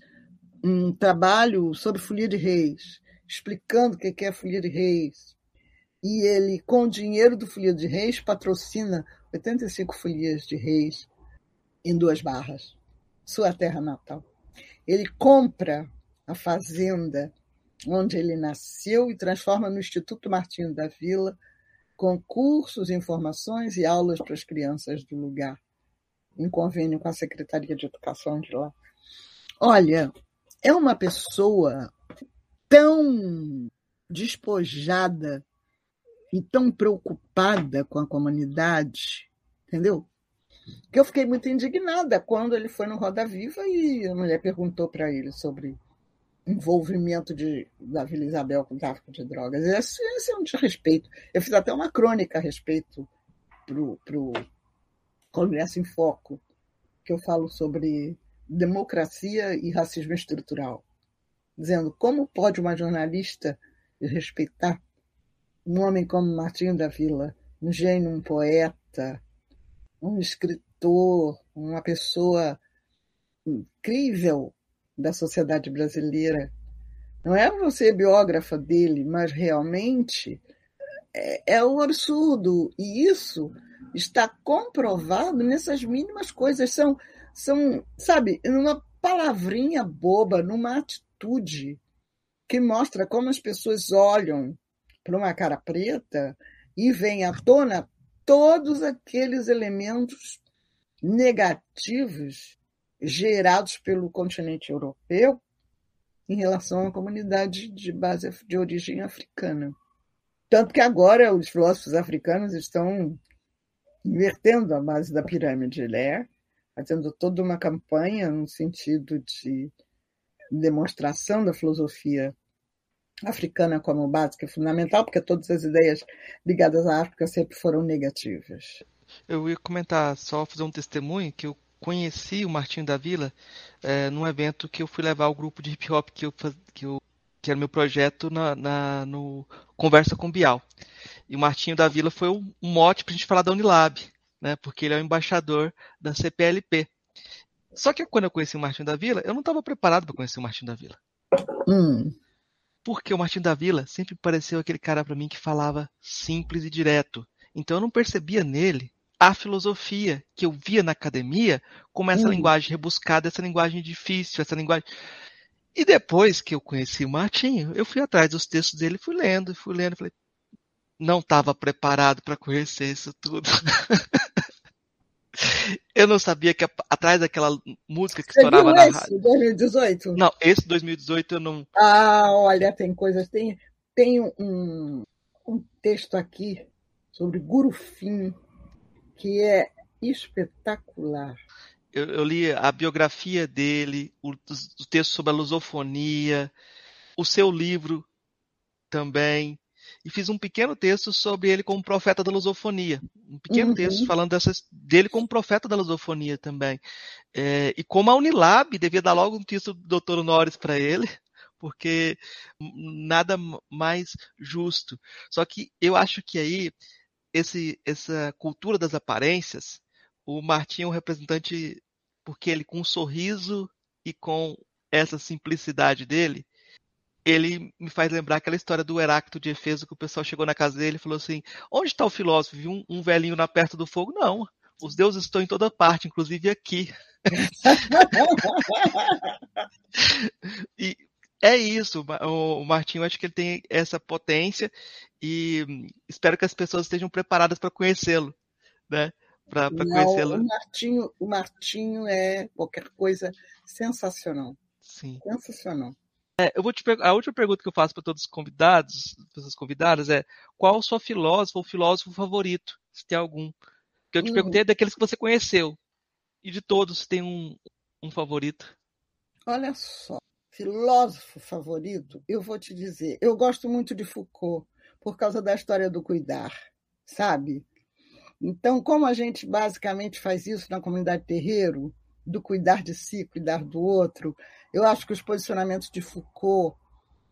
um trabalho sobre Folia de Reis, explicando o que é a Folia de Reis. E ele, com o dinheiro do Folia de Reis, patrocina 85 Folias de Reis em Duas Barras, sua terra natal. Ele compra a fazenda onde ele nasceu e transforma no Instituto Martinho da Vila, com cursos, informações e aulas para as crianças do lugar, em convênio com a Secretaria de Educação de lá. Olha, é uma pessoa tão despojada e tão preocupada com a comunidade, entendeu? Que eu fiquei muito indignada quando ele foi no Roda Viva e a mulher perguntou para ele sobre envolvimento de, da Vila Isabel com tráfico de drogas. Esse, esse é um desrespeito. Eu fiz até uma crônica a respeito para o Congresso em Foco, que eu falo sobre democracia e racismo estrutural, dizendo como pode uma jornalista respeitar um homem como Martinho da Vila, um gênio, um poeta, um escritor, uma pessoa incrível da sociedade brasileira. Não é você biógrafa dele, mas realmente é, é um absurdo. E isso está comprovado nessas mínimas coisas. São, são sabe, numa palavrinha boba, numa atitude que mostra como as pessoas olham para uma cara preta e vem à tona todos aqueles elementos negativos gerados pelo continente europeu em relação à comunidade de base de origem africana. Tanto que agora os filósofos africanos estão invertendo a base da pirâmide, né? fazendo toda uma campanha no sentido de demonstração da filosofia africana como básica e fundamental, porque todas as ideias ligadas à África sempre foram negativas. Eu ia comentar, só fazer um testemunho, que eu conheci o Martinho da Vila é, num evento que eu fui levar o grupo de hip hop que eu, que, eu, que era meu projeto na, na, no Conversa com Bial. E o Martinho da Vila foi um mote para a gente falar da Unilab, né, porque ele é o embaixador da CPLP. Só que quando eu conheci o Martinho da Vila, eu não estava preparado para conhecer o Martinho da Vila. Hum. Porque o Martinho da Vila sempre pareceu aquele cara para mim que falava simples e direto. Então eu não percebia nele a filosofia que eu via na academia como essa hum. linguagem rebuscada, essa linguagem difícil, essa linguagem. E depois que eu conheci o Martinho, eu fui atrás dos textos dele, fui lendo, fui lendo, falei, não estava preparado para conhecer isso tudo. eu não sabia que atrás daquela música que Você estourava na rádio. 2018? Não, esse 2018 eu não. Ah, olha, tem coisas. Tem, tem um, um texto aqui sobre Gurufim que é espetacular. Eu, eu li a biografia dele, o, o texto sobre a lusofonia, o seu livro também e fiz um pequeno texto sobre ele como profeta da lusofonia. Um pequeno uhum. texto falando dessas, dele como profeta da lusofonia também. É, e como a Unilab devia dar logo um título do Dr. Norris para ele, porque nada mais justo. Só que eu acho que aí esse, essa cultura das aparências, o Martim é um representante porque ele com um sorriso e com essa simplicidade dele, ele me faz lembrar aquela história do Heráclito de Efeso que o pessoal chegou na casa dele e falou assim: onde está o filósofo? Viu um, um velhinho na perto do fogo? Não, os deuses estão em toda parte, inclusive aqui. e é isso, o Martinho, acho que ele tem essa potência e espero que as pessoas estejam preparadas para conhecê-lo, né? Para conhecê-lo. O Martinho, o Martinho é qualquer coisa sensacional. Sim. Sensacional. É, eu vou te a última pergunta que eu faço para todos os convidados, pessoas convidadas, é qual o seu filósofo ou filósofo favorito, se tem algum? Que eu te hum. perguntei é daqueles que você conheceu. E de todos, tem um, um favorito? Olha só, filósofo favorito, eu vou te dizer, eu gosto muito de Foucault por causa da história do cuidar, sabe? Então, como a gente basicamente faz isso na comunidade terreiro, do cuidar de si, cuidar do outro, eu acho que os posicionamentos de Foucault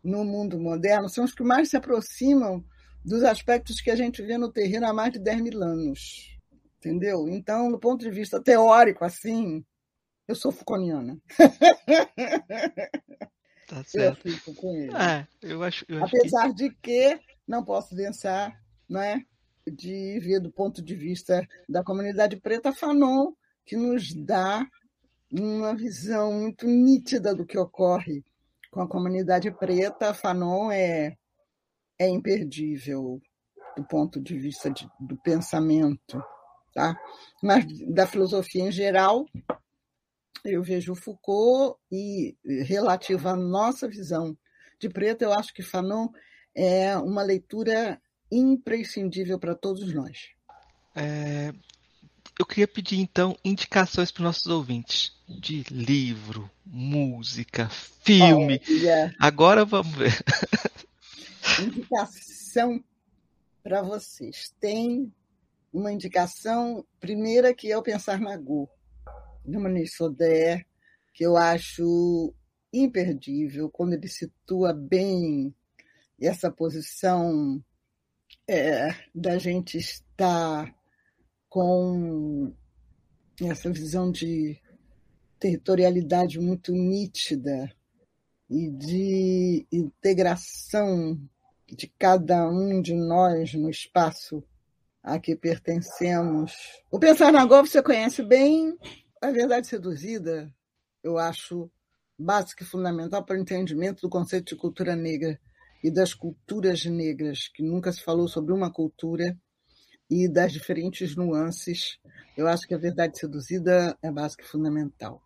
no mundo moderno são os que mais se aproximam dos aspectos que a gente vê no terreno há mais de 10 mil anos. Entendeu? Então, do ponto de vista teórico, assim, eu sou Foucaultiana. Tá certo. Eu fico com ele. É, eu acho, eu acho Apesar que... de que não posso pensar, né, de ver do ponto de vista da comunidade preta Fanon, que nos dá uma visão muito nítida do que ocorre com a comunidade preta. Fanon é, é imperdível do ponto de vista de, do pensamento, tá? Mas da filosofia em geral, eu vejo Foucault e relativa à nossa visão de preto, eu acho que Fanon é uma leitura imprescindível para todos nós. É, eu queria pedir então indicações para os nossos ouvintes de livro, música, filme. Olha, Agora vamos ver. Indicação para vocês. Tem uma indicação primeira que é o Pensar na Go, do Manish Sodé, que eu acho imperdível quando ele situa bem essa posição é, da gente estar com essa visão de territorialidade muito nítida e de integração de cada um de nós no espaço a que pertencemos. O Pensar na Gol você conhece bem, a verdade seduzida, eu acho básica e fundamental para o entendimento do conceito de cultura negra e das culturas negras, que nunca se falou sobre uma cultura e das diferentes nuances. Eu acho que a verdade seduzida é básica e fundamental.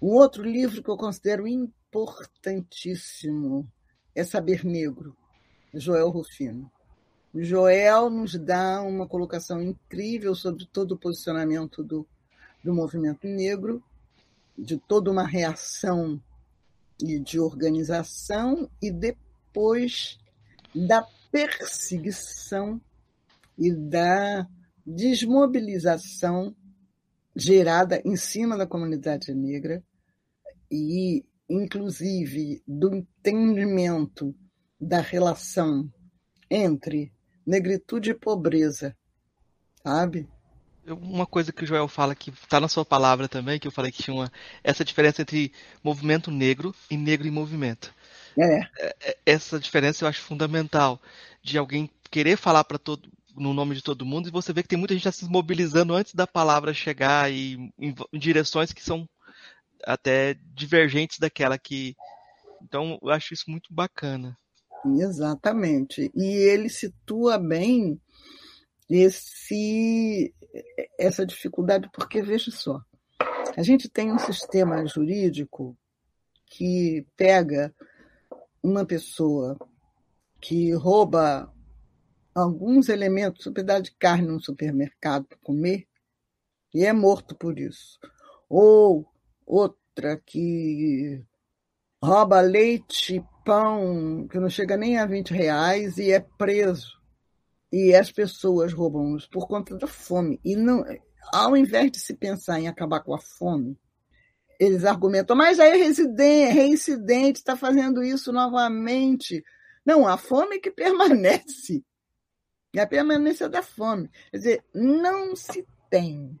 Um outro livro que eu considero importantíssimo é Saber Negro, Joel Rufino. O Joel nos dá uma colocação incrível sobre todo o posicionamento do, do movimento negro, de toda uma reação e de organização, e depois da perseguição e da desmobilização gerada em cima da comunidade negra e, inclusive, do entendimento da relação entre negritude e pobreza, sabe? Uma coisa que o Joel fala que está na sua palavra também, que eu falei que tinha uma, essa diferença entre movimento negro e negro em movimento. É. é, é essa diferença eu acho fundamental de alguém querer falar para todo no nome de todo mundo, e você vê que tem muita gente se mobilizando antes da palavra chegar e em, em direções que são até divergentes daquela que. Então, eu acho isso muito bacana. Exatamente. E ele situa bem esse, essa dificuldade, porque veja só, a gente tem um sistema jurídico que pega uma pessoa que rouba alguns elementos, um pedaço de carne no supermercado para comer, e é morto por isso. Ou outra que rouba leite, pão, que não chega nem a 20 reais e é preso. E as pessoas roubam por conta da fome. E não, ao invés de se pensar em acabar com a fome, eles argumentam, mas aí residente, reincidente está fazendo isso novamente. Não, a fome que permanece é a permanência da fome. Quer dizer, não se tem,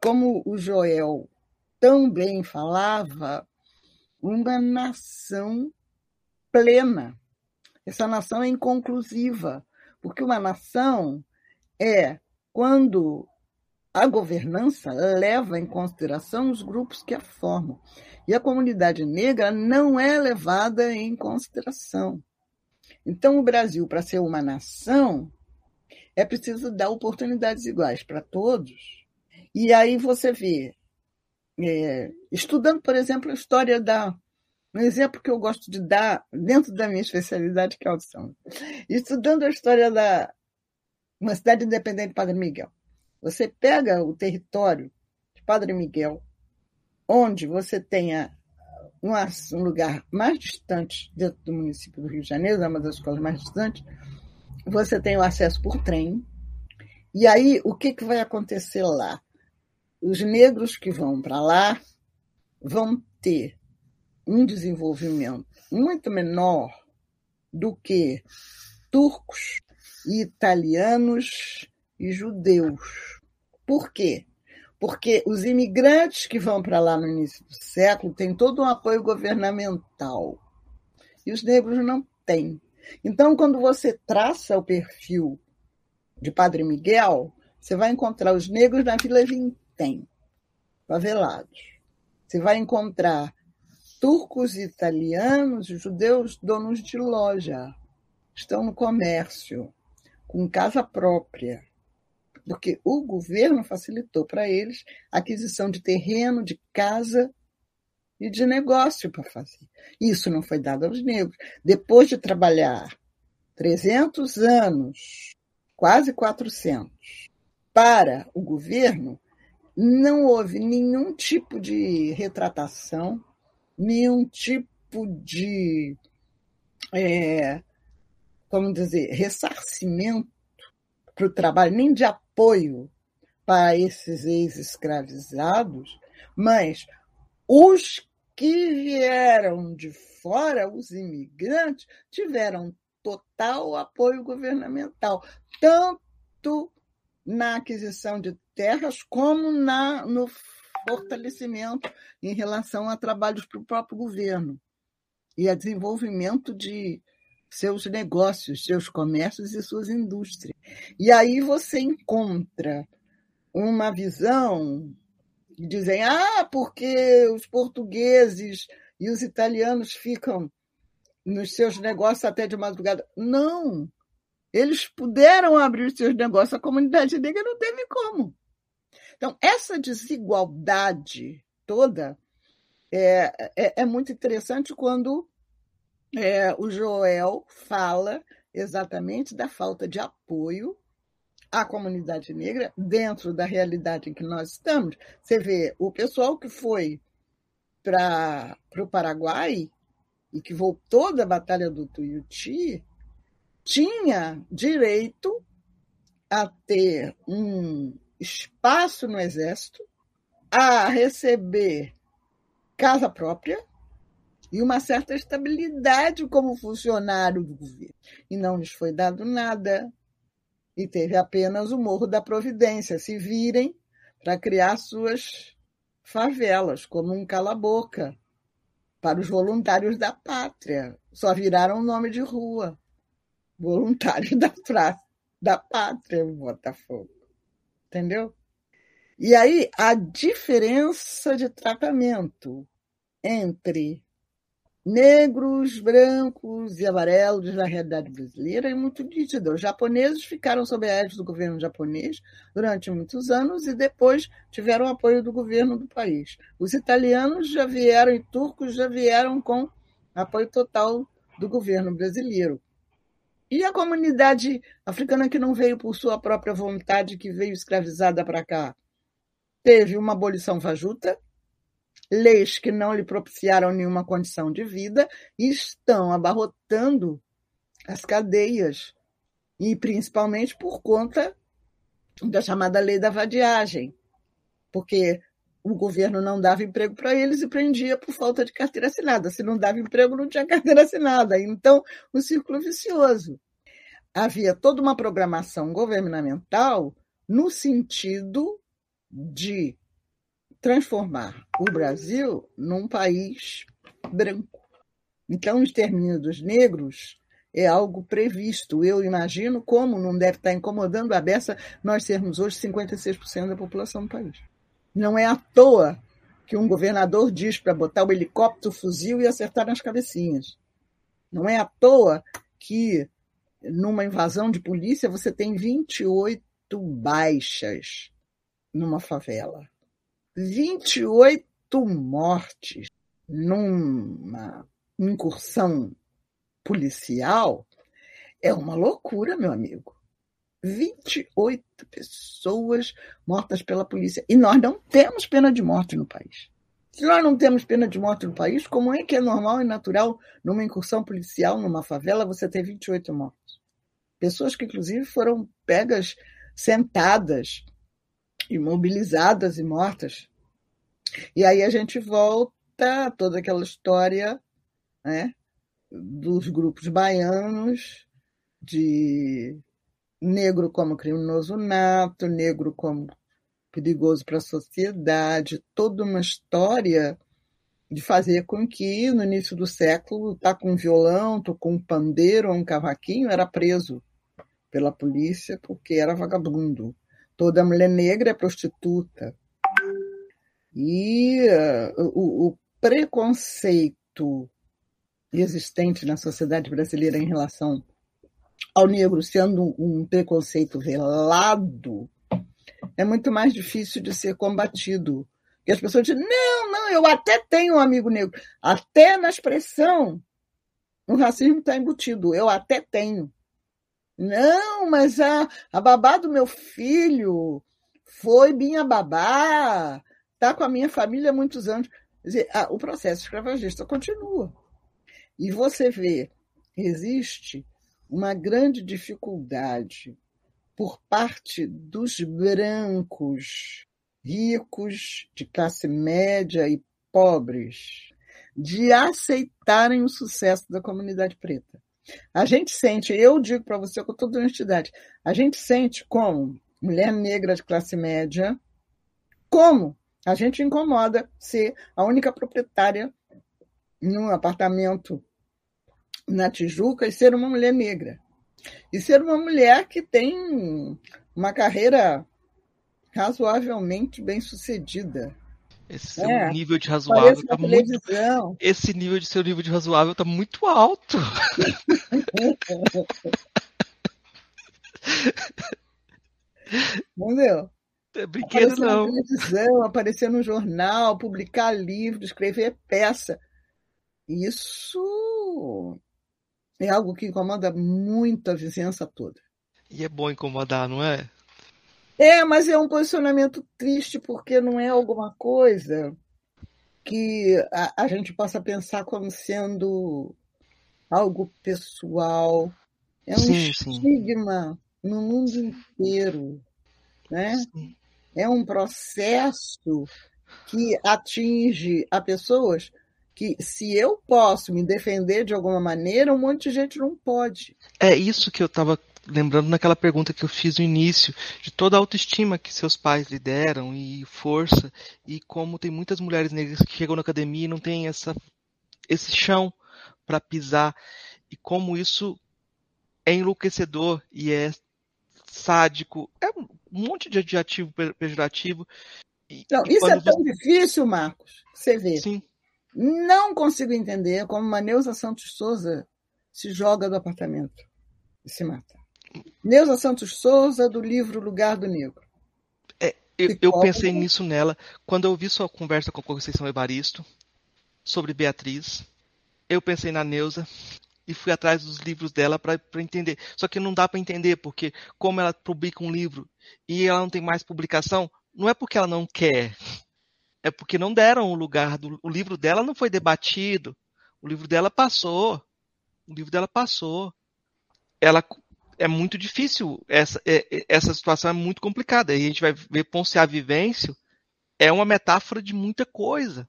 como o Joel tão bem falava, uma nação plena. Essa nação é inconclusiva, porque uma nação é quando a governança leva em consideração os grupos que a formam. E a comunidade negra não é levada em consideração. Então, o Brasil, para ser uma nação, é preciso dar oportunidades iguais para todos. E aí você vê, é, estudando, por exemplo, a história da. Um exemplo que eu gosto de dar dentro da minha especialidade, que é a audição. Estudando a história da uma cidade independente de Padre Miguel. Você pega o território de Padre Miguel, onde você tenha um, um lugar mais distante dentro do município do Rio de Janeiro, é uma das escolas mais distantes, você tem o acesso por trem, E aí, o que, que vai acontecer lá? Os negros que vão para lá vão ter um desenvolvimento muito menor do que turcos, italianos e judeus. Por quê? Porque os imigrantes que vão para lá no início do século têm todo um apoio governamental e os negros não têm. Então, quando você traça o perfil de Padre Miguel, você vai encontrar os negros na Vila Vintém, favelados. Você vai encontrar turcos e italianos, judeus, donos de loja, estão no comércio, com casa própria, porque o governo facilitou para eles a aquisição de terreno, de casa e de negócio para fazer. Isso não foi dado aos negros. Depois de trabalhar 300 anos, quase 400, para o governo, não houve nenhum tipo de retratação, nenhum tipo de, é, como dizer, ressarcimento para o trabalho, nem de apoio para esses ex-escravizados, mas os que vieram de fora, os imigrantes, tiveram total apoio governamental, tanto na aquisição de terras como na, no fortalecimento em relação a trabalhos para o próprio governo e a desenvolvimento de seus negócios, seus comércios e suas indústrias. E aí você encontra uma visão de dizem, ah, porque os portugueses e os italianos ficam nos seus negócios até de madrugada. Não! Eles puderam abrir seus negócios, a comunidade negra não teve como. Então, essa desigualdade toda é, é, é muito interessante quando é, o Joel fala exatamente da falta de apoio à comunidade negra dentro da realidade em que nós estamos. Você vê o pessoal que foi para o Paraguai e que voltou da Batalha do Tuiuti tinha direito a ter um espaço no Exército, a receber casa própria e uma certa estabilidade como funcionário do governo. E não lhes foi dado nada. E teve apenas o Morro da Providência. Se virem para criar suas favelas, como um cala-boca, para os voluntários da pátria. Só viraram nome de rua. Voluntários da praça, da pátria, Botafogo. Entendeu? E aí, a diferença de tratamento entre negros, brancos e amarelos na realidade brasileira é muito nítida. Os japoneses ficaram sob a égide do governo japonês durante muitos anos e depois tiveram apoio do governo do país. Os italianos já vieram e turcos já vieram com apoio total do governo brasileiro. E a comunidade africana que não veio por sua própria vontade, que veio escravizada para cá? Teve uma abolição fajuta, leis que não lhe propiciaram nenhuma condição de vida e estão abarrotando as cadeias, e principalmente por conta da chamada lei da vadiagem, porque o governo não dava emprego para eles e prendia por falta de carteira assinada. Se não dava emprego, não tinha carteira assinada. Então, um círculo vicioso. Havia toda uma programação governamental no sentido de transformar o Brasil num país branco. Então, o extermínio dos negros é algo previsto. Eu imagino como não deve estar incomodando a beça nós sermos hoje 56% da população do país. Não é à toa que um governador diz para botar o helicóptero, o fuzil e acertar nas cabecinhas. Não é à toa que numa invasão de polícia você tem 28 baixas numa favela. 28 mortes numa incursão policial é uma loucura, meu amigo. 28 pessoas mortas pela polícia. E nós não temos pena de morte no país. Se nós não temos pena de morte no país, como é que é normal e natural numa incursão policial, numa favela, você ter 28 mortos? Pessoas que, inclusive, foram pegas sentadas, imobilizadas e mortas. E aí a gente volta a toda aquela história né, dos grupos baianos, de negro como criminoso nato, negro como perigoso para a sociedade, toda uma história de fazer com que, no início do século, tá com um violão, tô com um pandeiro ou um cavaquinho, era preso pela polícia porque era vagabundo. Toda mulher negra é prostituta. E uh, o, o preconceito existente na sociedade brasileira em relação ao negro sendo um preconceito velado, é muito mais difícil de ser combatido. E as pessoas dizem, não, não, eu até tenho um amigo negro. Até na expressão, o racismo está embutido. Eu até tenho. Não, mas a, a babá do meu filho foi minha babá, está com a minha família há muitos anos. Quer dizer, o processo escravagista continua. E você vê, existe uma grande dificuldade por parte dos brancos, ricos, de classe média e pobres, de aceitarem o sucesso da comunidade preta. A gente sente, eu digo para você com toda honestidade, a gente sente como mulher negra de classe média, como a gente incomoda ser a única proprietária num apartamento na Tijuca e ser uma mulher negra. E ser uma mulher que tem uma carreira razoavelmente bem sucedida. Esse é, nível de razoável tá muito. Esse nível de seu nível de razoável tá muito alto. Entendeu? É brinquedo aparecer não. Na televisão, aparecer no jornal, publicar livro, escrever peça. Isso é algo que incomoda muito a vizinhança toda. E é bom incomodar, não é? É, mas é um posicionamento triste porque não é alguma coisa que a, a gente possa pensar como sendo algo pessoal. É um sim, estigma sim. no mundo inteiro, né? Sim. É um processo que atinge a pessoas que se eu posso me defender de alguma maneira, um monte de gente não pode. É isso que eu estava lembrando naquela pergunta que eu fiz no início, de toda a autoestima que seus pais lhe deram e força, e como tem muitas mulheres negras que chegam na academia e não tem essa, esse chão para pisar, e como isso é enlouquecedor e é sádico, é um monte de adjetivo pejorativo. Não, isso é tão você... difícil, Marcos, você vê. Sim. Não consigo entender como uma Neuza Santos Souza se joga do apartamento e se mata. Neuza Santos Souza, do livro Lugar do Negro. É, eu, eu, pensei nisso nela quando eu vi sua conversa com a Conceição Evaristo sobre Beatriz. Eu pensei na Neuza e fui atrás dos livros dela para entender. Só que não dá para entender, porque como ela publica um livro e ela não tem mais publicação, não é porque ela não quer, é porque não deram o lugar do o livro dela não foi debatido. O livro dela passou. O livro dela passou. Ela é muito difícil essa é, é, essa situação é muito complicada. E a gente vai ver Ponce a Vivêncio é uma metáfora de muita coisa.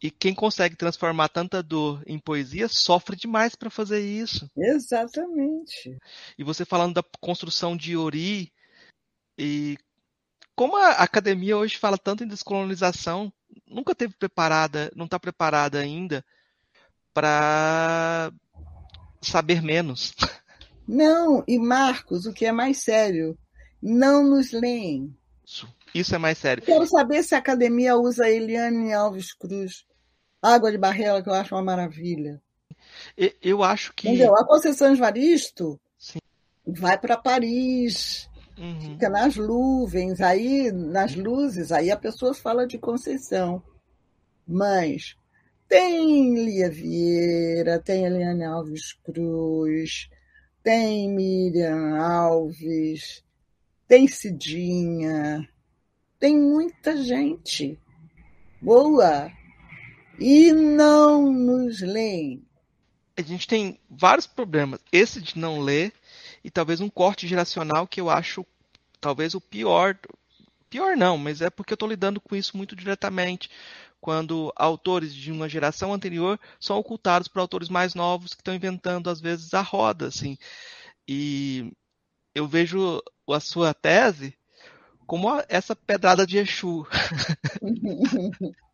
E quem consegue transformar tanta dor em poesia sofre demais para fazer isso. Exatamente. E você falando da construção de Ori e como a academia hoje fala tanto em descolonização, nunca teve preparada, não está preparada ainda para saber menos. Não, e Marcos, o que é mais sério, não nos leem. Isso, é mais sério. Quero saber se a academia usa Eliane Alves Cruz, Água de Barrela, que eu acho uma maravilha. Eu acho que. Entendeu? A Conceição Evaristo vai para Paris, Uhum. Fica nas nuvens, aí nas luzes, aí a pessoa fala de Conceição. Mas tem Lia Vieira, tem Eliane Alves Cruz, tem Miriam Alves, tem Cidinha, tem muita gente boa e não nos leem. A gente tem vários problemas. Esse de não ler e talvez um corte geracional que eu acho talvez o pior. Pior não, mas é porque eu estou lidando com isso muito diretamente. Quando autores de uma geração anterior são ocultados por autores mais novos que estão inventando, às vezes, a roda. Assim. E eu vejo a sua tese como essa pedrada de Exu.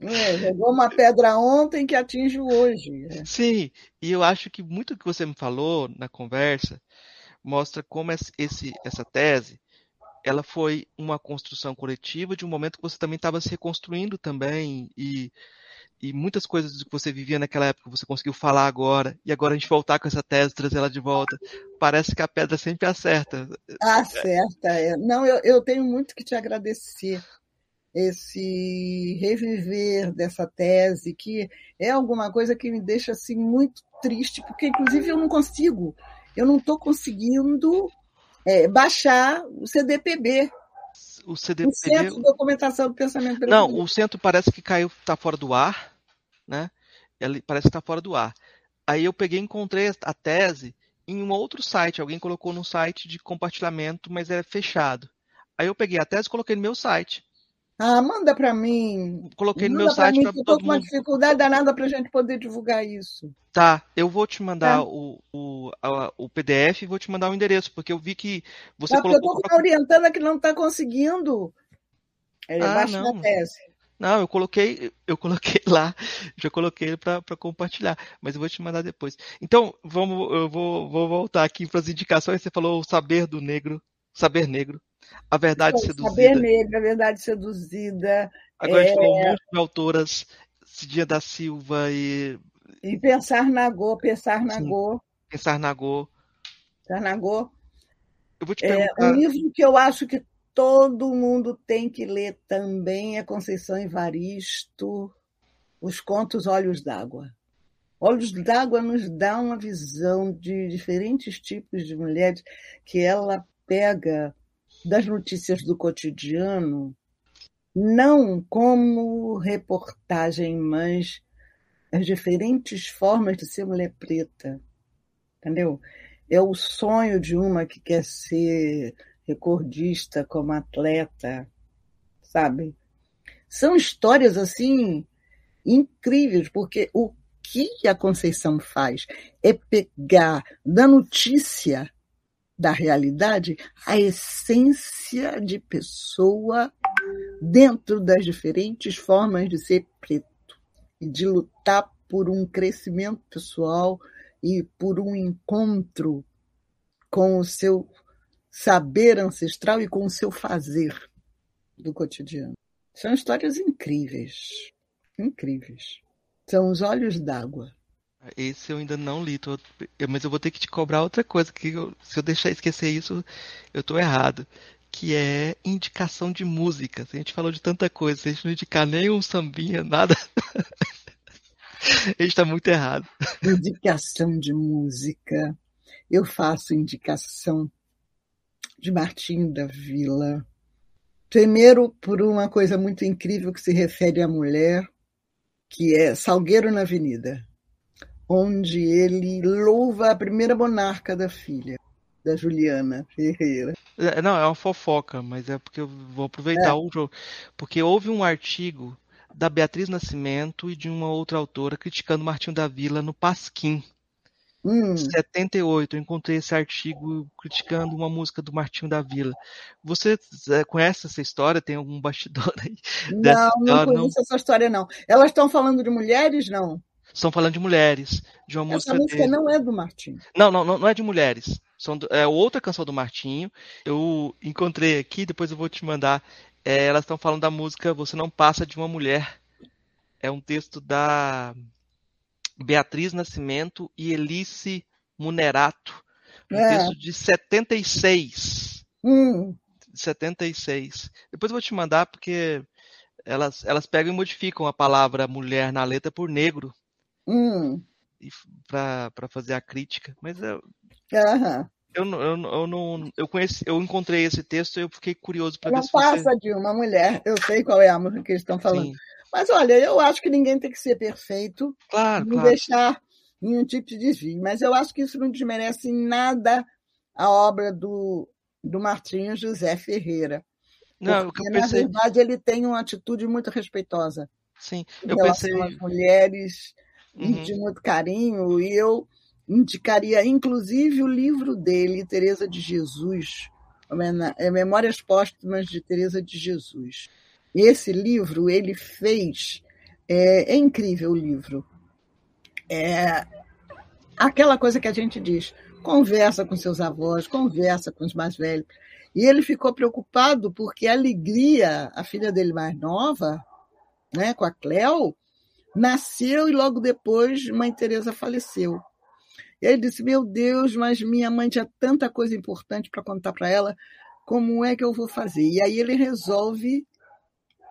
É, jogou uma pedra ontem que atinge hoje. Sim, e eu acho que muito que você me falou na conversa mostra como esse, essa tese ela foi uma construção coletiva de um momento que você também estava se reconstruindo também e, e muitas coisas que você vivia naquela época você conseguiu falar agora e agora a gente voltar com essa tese trazer ela de volta parece que a pedra sempre acerta acerta é. não eu, eu tenho muito que te agradecer esse reviver dessa tese, que é alguma coisa que me deixa assim muito triste, porque inclusive eu não consigo, eu não estou conseguindo é, baixar o CDPB. O CDPB. O Centro de Documentação do Pensamento Brasileiro. Não, o centro parece que caiu, está fora do ar, né? Ele parece que está fora do ar. Aí eu peguei e encontrei a tese em um outro site. Alguém colocou num site de compartilhamento, mas é fechado. Aí eu peguei a tese e coloquei no meu site. Ah, manda para mim. Coloquei no meu site para todo mundo. com uma dificuldade danada para a gente poder divulgar isso. Tá, eu vou te mandar tá. o, o, a, o PDF e vou te mandar o endereço, porque eu vi que você tá, colocou... Eu estou pra... orientando a que não está conseguindo. É, ah, não. tese. Não, eu coloquei, eu coloquei lá, já coloquei para compartilhar, mas eu vou te mandar depois. Então, vamos, eu vou, vou voltar aqui para as indicações. Você falou o saber do negro, saber negro. A Verdade Foi, Seduzida. Saber Negra, A Verdade Seduzida. Agora é... falou um monte de autoras, Cidinha da Silva e. E Pensar na Go, Pensar na Go. Pensar na Go. Pensar na Go. Eu vou te perguntar. É um livro que eu acho que todo mundo tem que ler também é Conceição Evaristo, Os Contos Olhos d'Água. Olhos d'Água nos dá uma visão de diferentes tipos de mulheres que ela pega das notícias do cotidiano, não como reportagem, mas as diferentes formas de ser mulher preta. Entendeu? É o sonho de uma que quer ser recordista como atleta, sabe? São histórias assim incríveis, porque o que a Conceição faz é pegar da notícia da realidade a essência de pessoa dentro das diferentes formas de ser preto e de lutar por um crescimento pessoal e por um encontro com o seu saber ancestral e com o seu fazer do cotidiano. São histórias incríveis, incríveis. São os olhos d'água. Esse eu ainda não li, tô... mas eu vou ter que te cobrar outra coisa, que eu... se eu deixar esquecer isso, eu tô errado. Que é indicação de música. A gente falou de tanta coisa, se a gente não indicar nem um sambinha, nada. a gente tá muito errado. Indicação de música. Eu faço indicação de Martinho da Vila. Primeiro, por uma coisa muito incrível que se refere à mulher, que é Salgueiro na Avenida onde ele louva a primeira monarca da filha, da Juliana Ferreira. É, não, é uma fofoca, mas é porque eu vou aproveitar é. o jogo. Porque houve um artigo da Beatriz Nascimento e de uma outra autora criticando Martinho da Vila no Pasquim. Hum. 78, eu encontrei esse artigo criticando uma música do Martinho da Vila. Você é, conhece essa história? Tem algum bastidor aí? Não, não conheço não? essa história, não. Elas estão falando de mulheres, não? Estão falando de mulheres, de uma Essa música. música dele. não é do Martinho. Não, não, não, não é de mulheres. São do, é outra canção do Martinho. Eu encontrei aqui, depois eu vou te mandar. É, elas estão falando da música Você Não Passa de uma Mulher. É um texto da Beatriz Nascimento e Elice Munerato. Um é. texto de 76. Hum. 76. Depois eu vou te mandar porque elas, elas pegam e modificam a palavra mulher na letra por negro. Hum. para fazer a crítica. Mas eu, uhum. eu, eu, eu, não. Eu, conheci, eu encontrei esse texto e eu fiquei curioso para ver Não se passa você... de uma mulher. Eu sei qual é a música que eles estão falando. Sim. Mas olha, eu acho que ninguém tem que ser perfeito. Claro, não claro. deixar nenhum tipo de desvio. Mas eu acho que isso não desmerece em nada a obra do do Martinho José Ferreira. Não, porque, pensei... na verdade, ele tem uma atitude muito respeitosa. Sim, eu pensei. As mulheres, uhum. de muito carinho, e eu indicaria, inclusive, o livro dele, Teresa de Jesus, é Memórias Póstumas de Teresa de Jesus. Esse livro ele fez, é, é incrível o livro. É aquela coisa que a gente diz, conversa com seus avós, conversa com os mais velhos. E ele ficou preocupado porque a Alegria, a filha dele mais nova, né, com a Cleo, nasceu e logo depois Mãe Teresa faleceu. E ele disse: Meu Deus, mas minha mãe tinha tanta coisa importante para contar para ela, como é que eu vou fazer? E aí ele resolve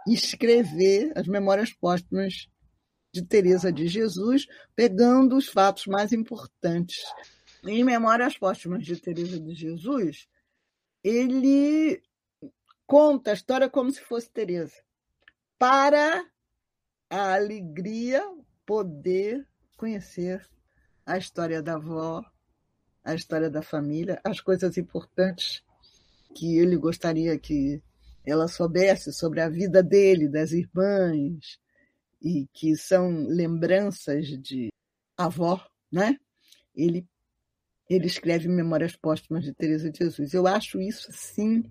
escrever as memórias póstumas de Teresa de Jesus, pegando os fatos mais importantes. Em Memórias Póstumas de Teresa de Jesus, ele conta a história como se fosse Teresa, para a alegria poder conhecer a história da avó, a história da família, as coisas importantes que ele gostaria que ela soubesse sobre a vida dele, das irmãs, e que são lembranças de avó, né? Ele ele escreve Memórias Póstumas de Teresa de Jesus. Eu acho isso sim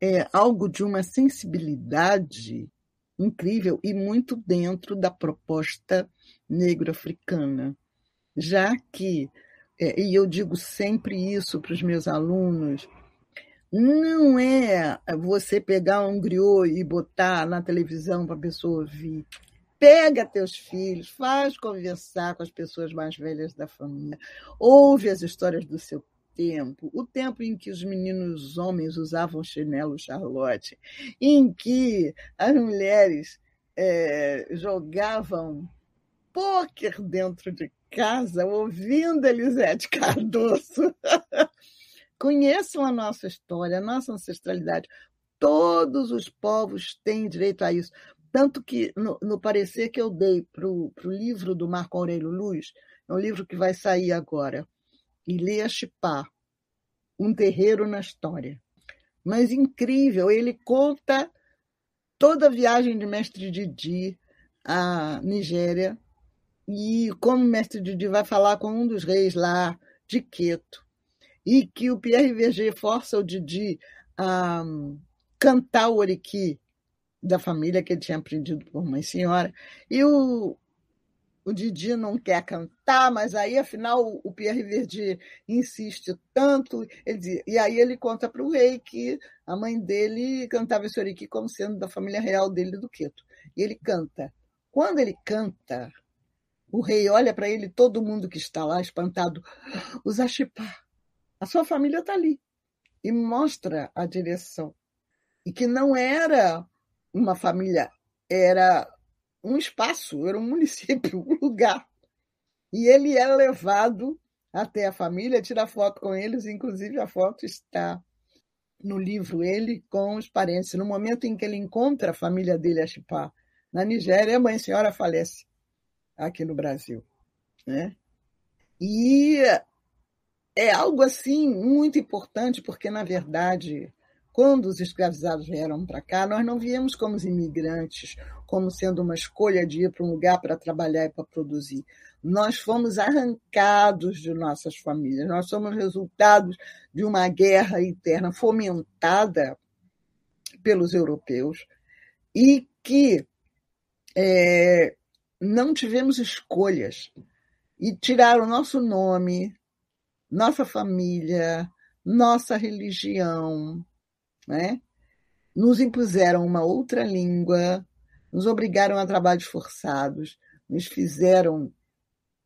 é, algo de uma sensibilidade incrível e muito dentro da proposta negro-africana já que, é, e eu digo sempre isso para os meus alunos, não é você pegar um griot e botar na televisão para a pessoa ouvir. Pega teus filhos, faz conversar com as pessoas mais velhas da família, ouve as histórias do seu tempo, o tempo em que os meninos homens usavam chinelo Charlotte, em que as mulheres é, jogavam pôquer dentro de casa ouvindo Elisete Cardoso. Conheçam a nossa história, a nossa ancestralidade. Todos os povos têm direito a isso. Tanto que, no, no parecer que eu dei para o livro do Marco Aurélio Luz, é um livro que vai sair agora, Ilha Chipá, Um Terreiro na História. Mas incrível, ele conta toda a viagem de Mestre Didi à Nigéria, e como mestre Didi vai falar com um dos reis lá de Queto, e que o Pierre Verger força o Didi a um, cantar o oriqui da família que ele tinha aprendido por mãe senhora, e o, o Didi não quer cantar, mas aí, afinal, o Pierre Verger insiste tanto, ele, e aí ele conta para o rei que a mãe dele cantava esse oriqui como sendo da família real dele do Queto. E ele canta. Quando ele canta, o rei olha para ele, todo mundo que está lá espantado. O Zachipá, a sua família está ali. E mostra a direção. E que não era uma família, era um espaço, era um município, um lugar. E ele é levado até a família, tira foto com eles, inclusive a foto está no livro, ele com os parentes. No momento em que ele encontra a família dele, a Chipá, na Nigéria, a mãe senhora falece aqui no Brasil. Né? E é algo assim muito importante, porque, na verdade, quando os escravizados vieram para cá, nós não viemos como imigrantes, como sendo uma escolha de ir para um lugar para trabalhar e para produzir. Nós fomos arrancados de nossas famílias, nós somos resultados de uma guerra interna fomentada pelos europeus e que é, não tivemos escolhas e tiraram nosso nome, nossa família, nossa religião, né? nos impuseram uma outra língua, nos obrigaram a trabalhos forçados, nos fizeram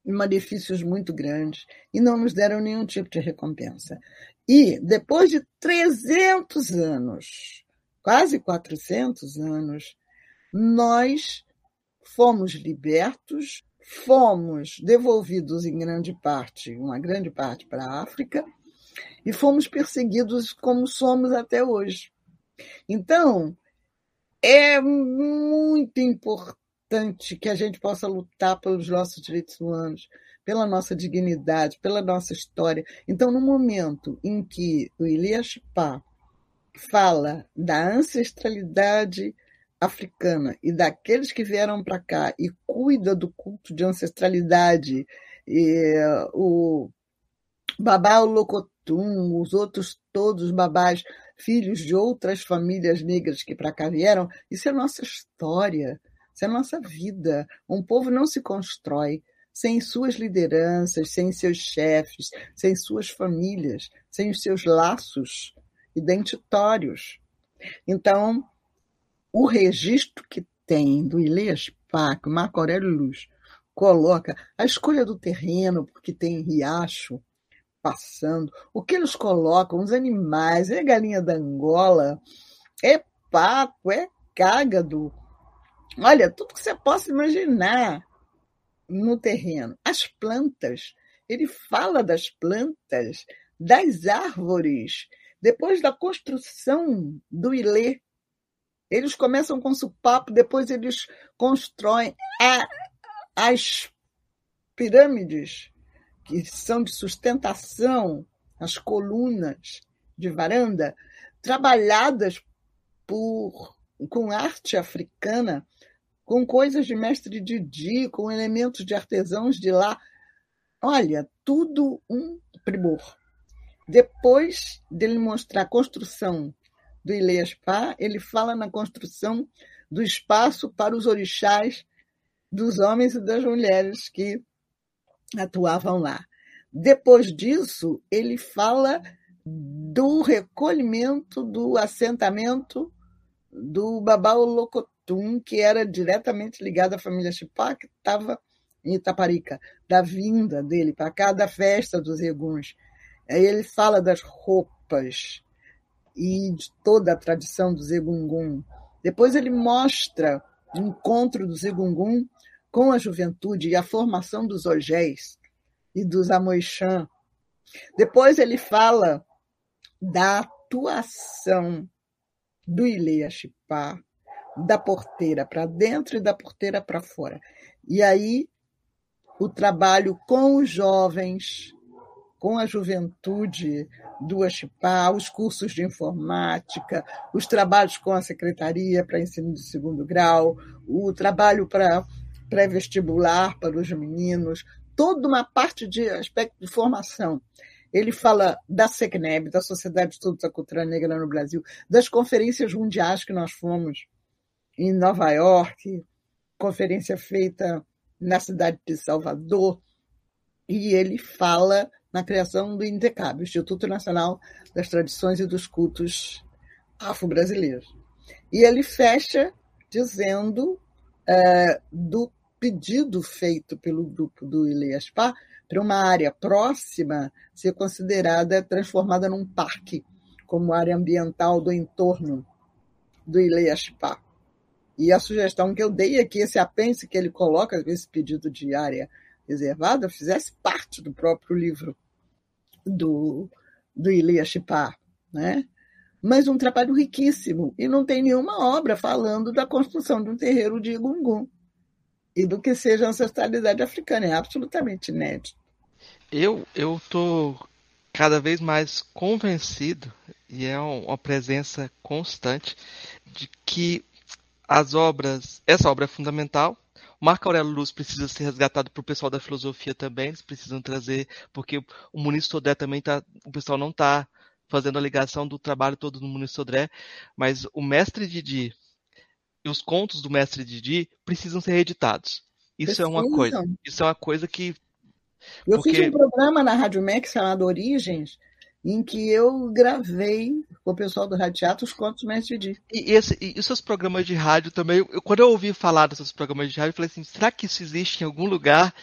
malefícios muito grandes e não nos deram nenhum tipo de recompensa. E depois de 300 anos, quase 400 anos, nós fomos libertos, fomos devolvidos em grande parte, uma grande parte para a África, e fomos perseguidos como somos até hoje. Então, é muito importante que a gente possa lutar pelos nossos direitos humanos, pela nossa dignidade, pela nossa história. Então, no momento em que o Elias Pá fala da ancestralidade africana e daqueles que vieram para cá e cuida do culto de ancestralidade, e, o Babá Locotum, os outros todos os babás, filhos de outras famílias negras que para cá vieram, isso é nossa história, isso é nossa vida. Um povo não se constrói sem suas lideranças, sem seus chefes, sem suas famílias, sem os seus laços identitórios. Então, o registro que tem do Ilês Pac, Marco Aurélio Luz, coloca a escolha do terreno, porque tem riacho passando, o que eles colocam, os animais, é galinha da Angola, é paco, é cágado, olha, tudo que você possa imaginar no terreno. As plantas, ele fala das plantas, das árvores, depois da construção do Ilê, eles começam com supapo, depois eles constroem as pirâmides, que são de sustentação, as colunas de varanda, trabalhadas por, com arte africana, com coisas de mestre Didi, com elementos de artesãos de lá. Olha, tudo um primor. Depois dele mostrar a construção do Ilês-Pá, ele fala na construção do espaço para os orixás dos homens e das mulheres que atuavam lá. Depois disso, ele fala do recolhimento do assentamento do Babau Locotum, que era diretamente ligado à família Chipá, que estava em Itaparica, da vinda dele para cá, da festa dos Eguns. Ele fala das roupas e de toda a tradição do Zegungun. Depois ele mostra o encontro do Zegungun com a juventude e a formação dos Ogés e dos Amoixã. Depois ele fala da atuação do Ilê Chipá, da porteira para dentro e da porteira para fora. E aí o trabalho com os jovens, com a juventude do Achipá, os cursos de informática, os trabalhos com a secretaria para ensino de segundo grau, o trabalho para pré-vestibular para os meninos, toda uma parte de aspecto de formação. Ele fala da SECNEB, da Sociedade de Estudos da Cultura Negra no Brasil, das conferências mundiais que nós fomos em Nova York, conferência feita na cidade de Salvador, e ele fala na criação do INTECAB, Instituto Nacional das Tradições e dos Cultos Afro-Brasileiros. E ele fecha dizendo é, do pedido feito pelo grupo do Ileaspá para uma área próxima ser considerada transformada num parque, como área ambiental do entorno do Ileaspá. E a sugestão que eu dei é que esse apêndice que ele coloca, esse pedido de área reservada fizesse parte do próprio livro do, do Chipá, né? mas um trabalho riquíssimo, e não tem nenhuma obra falando da construção de um terreiro de Gungun e do que seja a ancestralidade africana, é absolutamente inédito. Eu eu tô cada vez mais convencido e é uma presença constante de que as obras, essa obra é fundamental, Marco Aurélio Luz precisa ser resgatado para o pessoal da filosofia também, eles precisam trazer, porque o Muniz Sodré também tá, o pessoal não está fazendo a ligação do trabalho todo do Muniz Sodré, mas o mestre Didi e os contos do mestre Didi precisam ser reeditados. Isso precisam. é uma coisa, isso é uma coisa que eu porque... fiz um programa na Rádio MEC chamado Origens, em que eu gravei com o pessoal do Rádio Teatro os contos do Mestre Didi. E, esse, e os seus programas de rádio também, eu, quando eu ouvi falar desses programas de rádio, eu falei assim, será que isso existe em algum lugar?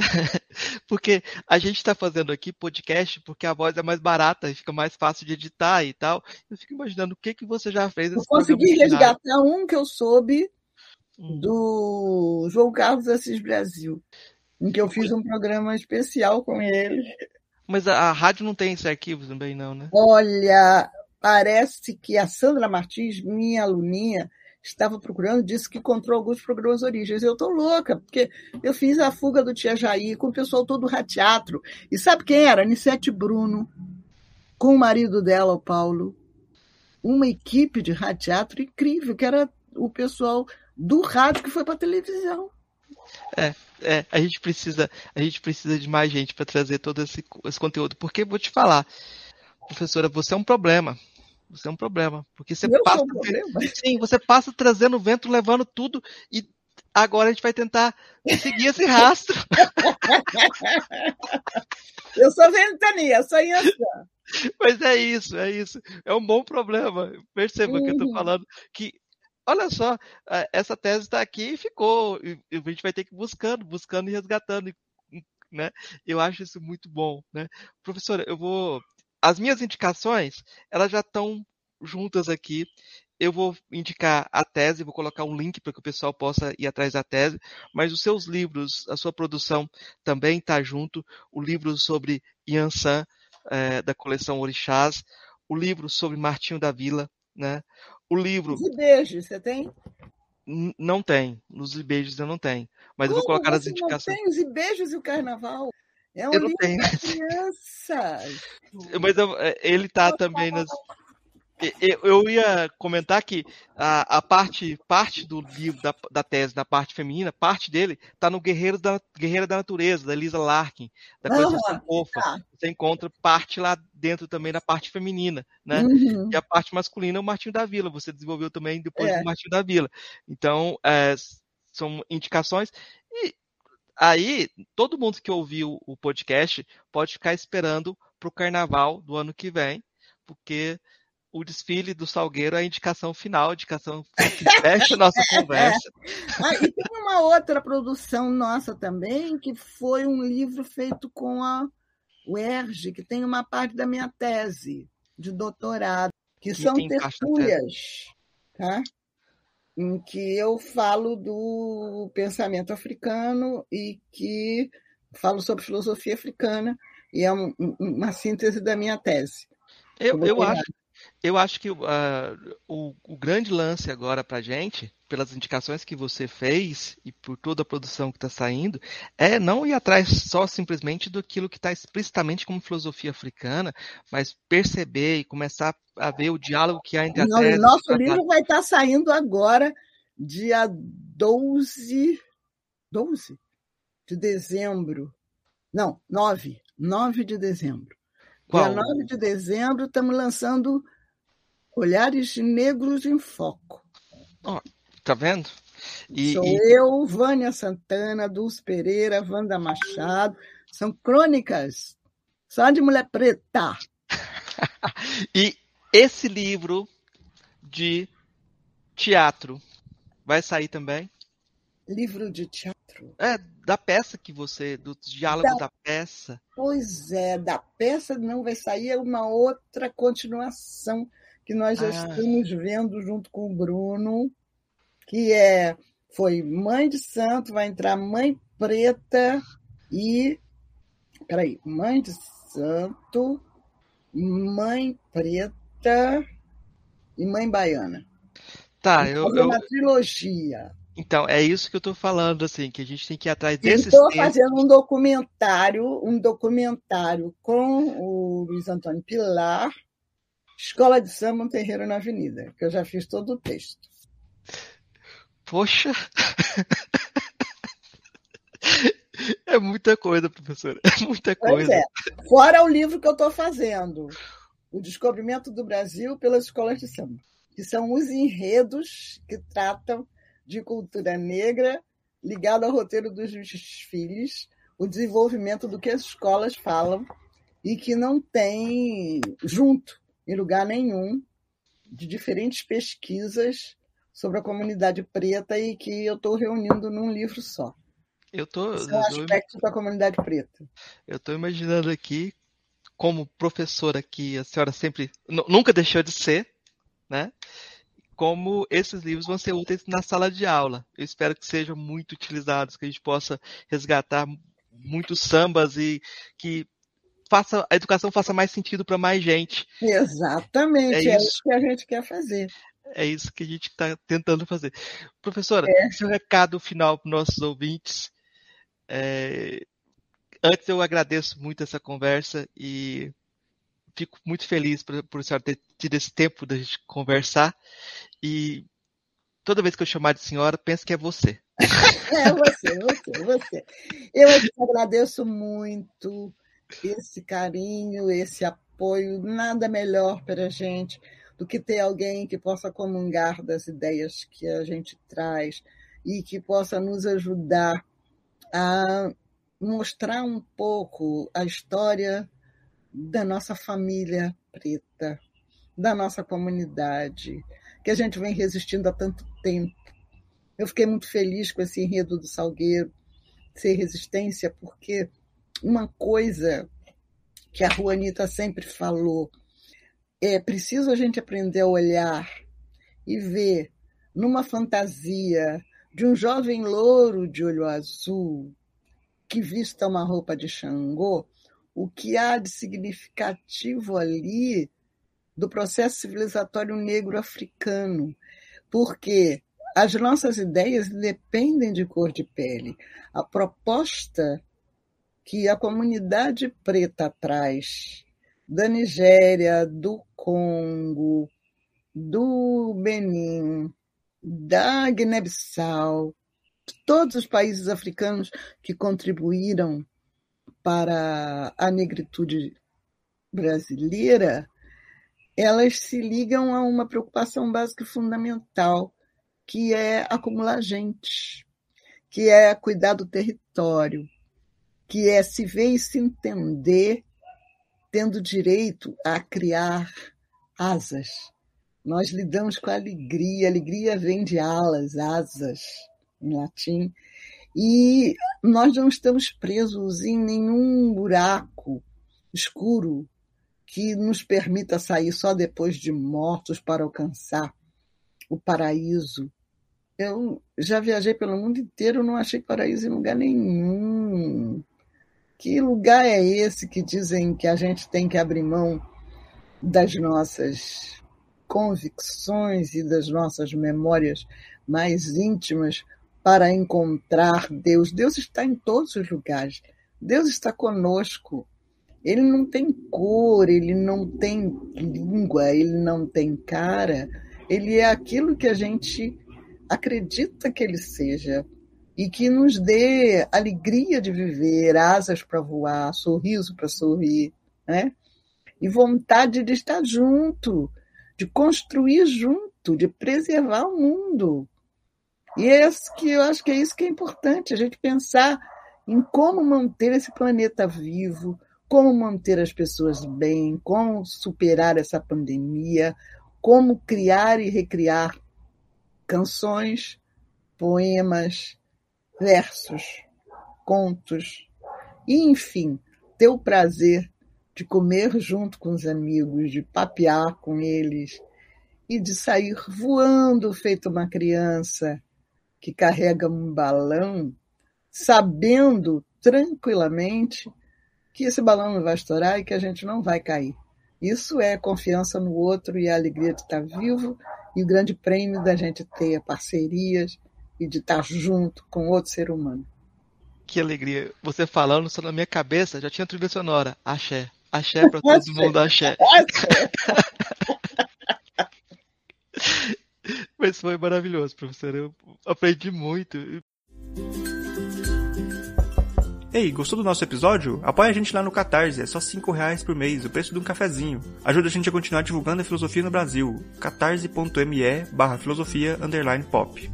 porque a gente está fazendo aqui podcast porque a voz é mais barata e fica mais fácil de editar e tal. Eu fico imaginando o que, que você já fez. Eu consegui resgatar um que eu soube hum. do João Carlos Assis Brasil, em que eu fiz um programa especial com ele. Mas a, a rádio não tem esse arquivo também, não, né? Olha, parece que a Sandra Martins, minha aluninha, estava procurando, disse que encontrou alguns programas origens. Eu estou louca, porque eu fiz a fuga do Tia Jair com o pessoal todo teatro. E sabe quem era? Anissete Bruno, com o marido dela, o Paulo. Uma equipe de teatro incrível, que era o pessoal do rádio que foi para a televisão. É, é, a gente precisa, a gente precisa de mais gente para trazer todo esse, esse conteúdo, porque vou te falar, professora, você é um problema. Você é um problema. Porque você Eu passa. Um problema? Sim, você passa trazendo vento, levando tudo, e agora a gente vai tentar seguir esse rastro. Eu sou ventania, sou Yansan. Mas é isso, é isso. É um bom problema. Perceba uhum. que eu estou falando. Que, olha só, essa tese está aqui e ficou. E a gente vai ter que ir buscando, buscando e resgatando. Né? Eu acho isso muito bom. Né? Professora, eu vou as minhas indicações, elas já estão juntas aqui. Eu vou indicar a tese, vou colocar um link para que o pessoal possa ir atrás da tese, mas os seus livros, a sua produção também está junto. O livro sobre Yansan, é, da coleção Orixás, o livro sobre Martinho da Vila, né? O livro. Os beijos, você tem? não tem. Nos beijos eu não tenho. Mas Como eu vou colocar nas indicações. Não tem os beijos e o carnaval? É um eu livro tenho. para crianças. Mas eu, é, ele tá também nas. Eu ia comentar que a, a parte, parte do livro, da, da, tese, da parte feminina, parte dele está no Guerreiro da, Guerreira da Natureza, da Lisa Larkin, da coleção uhum, Fofa. Tá. Você encontra parte lá dentro também na parte feminina, né? Uhum. E a parte masculina é o Martinho da Vila. Você desenvolveu também depois é. do Martinho da Vila. Então, é, são indicações. E Aí, todo mundo que ouviu o podcast pode ficar esperando para o carnaval do ano que vem, porque o desfile do Salgueiro é a indicação final, a indicação que fecha a nossa conversa. Ah, e tem uma outra produção nossa também, que foi um livro feito com a UERJ, que tem uma parte da minha tese de doutorado, que, que são tertúlias. Tá? Em que eu falo do pensamento africano e que falo sobre filosofia africana, e é um, uma síntese da minha tese. Eu, eu acho, eu acho que uh, o, o, grande lance agora para a gente, pelas indicações que você fez e por toda a produção que está saindo, é não ir atrás só simplesmente do aquilo que está explicitamente como filosofia africana, mas perceber e começar a ver o diálogo que há entre as O nosso livro vai estar tá saindo agora, dia 12, 12 de dezembro. Não, 9, 9 de dezembro. Qual? Dia 9 de dezembro, estamos lançando Olhares Negros em Foco. Oh, tá vendo? E, Sou e... eu, Vânia Santana, Dulce Pereira, Wanda Machado. São crônicas só de mulher preta. e esse livro de teatro vai sair também? Livro de teatro? É, da peça que você, do diálogo da, da peça. Pois é, da peça não vai sair uma outra continuação que nós já ah. estamos vendo junto com o Bruno, que é foi Mãe de Santo, vai entrar Mãe Preta e peraí, Mãe de Santo, Mãe Preta e Mãe Baiana. Tá, eu, eu... uma trilogia. Então, é isso que eu estou falando, assim, que a gente tem que ir atrás desses Estou fazendo um documentário, um documentário com o Luiz Antônio Pilar, Escola de Samba, um terreiro na Avenida, que eu já fiz todo o texto. Poxa! É muita coisa, professora. É muita coisa. É. Fora o livro que eu estou fazendo, O Descobrimento do Brasil pelas Escolas de Samba, que são os enredos que tratam de cultura negra ligado ao roteiro dos desfiles, o desenvolvimento do que as escolas falam e que não tem junto em lugar nenhum de diferentes pesquisas sobre a comunidade preta e que eu estou reunindo num livro só. Eu tô, São aspectos da comunidade preta. Eu estou imaginando aqui, como professora que a senhora sempre nunca deixou de ser, né? Como esses livros vão ser úteis na sala de aula. Eu espero que sejam muito utilizados, que a gente possa resgatar muitos sambas e que faça a educação faça mais sentido para mais gente. Exatamente, é, é isso. isso que a gente quer fazer. É isso que a gente está tentando fazer. Professora, é. seu recado final para os nossos ouvintes. É... Antes eu agradeço muito essa conversa e fico muito feliz por, por senhora ter tido esse tempo da gente conversar. E toda vez que eu chamar de senhora, penso que é você. é você, você, você. Eu agradeço muito esse carinho, esse apoio. Nada melhor para a gente do que ter alguém que possa comungar das ideias que a gente traz e que possa nos ajudar a mostrar um pouco a história da nossa família preta, da nossa comunidade, que a gente vem resistindo há tanto tempo. Eu fiquei muito feliz com esse enredo do Salgueiro ser resistência, porque uma coisa que a Juanita sempre falou é preciso a gente aprender a olhar e ver numa fantasia de um jovem louro de olho azul que vista uma roupa de Xangô, o que há de significativo ali do processo civilizatório negro africano, porque as nossas ideias dependem de cor de pele. A proposta que a comunidade preta traz da Nigéria, do Congo, do Benin, da Guiné-Bissau, todos os países africanos que contribuíram para a negritude brasileira, elas se ligam a uma preocupação básica e fundamental, que é acumular gente, que é cuidar do território, que é se ver e se entender tendo direito a criar asas. Nós lidamos com a alegria, a alegria vem de alas, asas, em latim, e nós não estamos presos em nenhum buraco escuro que nos permita sair só depois de mortos para alcançar o paraíso. Eu já viajei pelo mundo inteiro, não achei paraíso em lugar nenhum. Que lugar é esse que dizem que a gente tem que abrir mão das nossas convicções e das nossas memórias mais íntimas para encontrar Deus. Deus está em todos os lugares. Deus está conosco. Ele não tem cor, ele não tem língua, ele não tem cara. Ele é aquilo que a gente acredita que ele seja e que nos dê alegria de viver, asas para voar, sorriso para sorrir, né? E vontade de estar junto, de construir junto, de preservar o mundo. E é isso que eu acho que é isso que é importante, a gente pensar em como manter esse planeta vivo, como manter as pessoas bem, como superar essa pandemia, como criar e recriar canções, poemas, versos, contos, e, enfim, ter o prazer de comer junto com os amigos, de papear com eles e de sair voando feito uma criança que carrega um balão, sabendo tranquilamente que esse balão não vai estourar e que a gente não vai cair. Isso é confiança no outro e a alegria de estar vivo e o grande prêmio da gente ter parcerias e de estar junto com outro ser humano. Que alegria. Você falando só na minha cabeça, já tinha trilha sonora. Axé. Axé para todo mundo, axé. axé. Mas foi maravilhoso, professor. Eu aprendi muito. Ei, gostou do nosso episódio? Apoie a gente lá no Catarse, é só 5 reais por mês, o preço de um cafezinho. Ajuda a gente a continuar divulgando a filosofia no Brasil. catarse.me barra filosofia underline pop.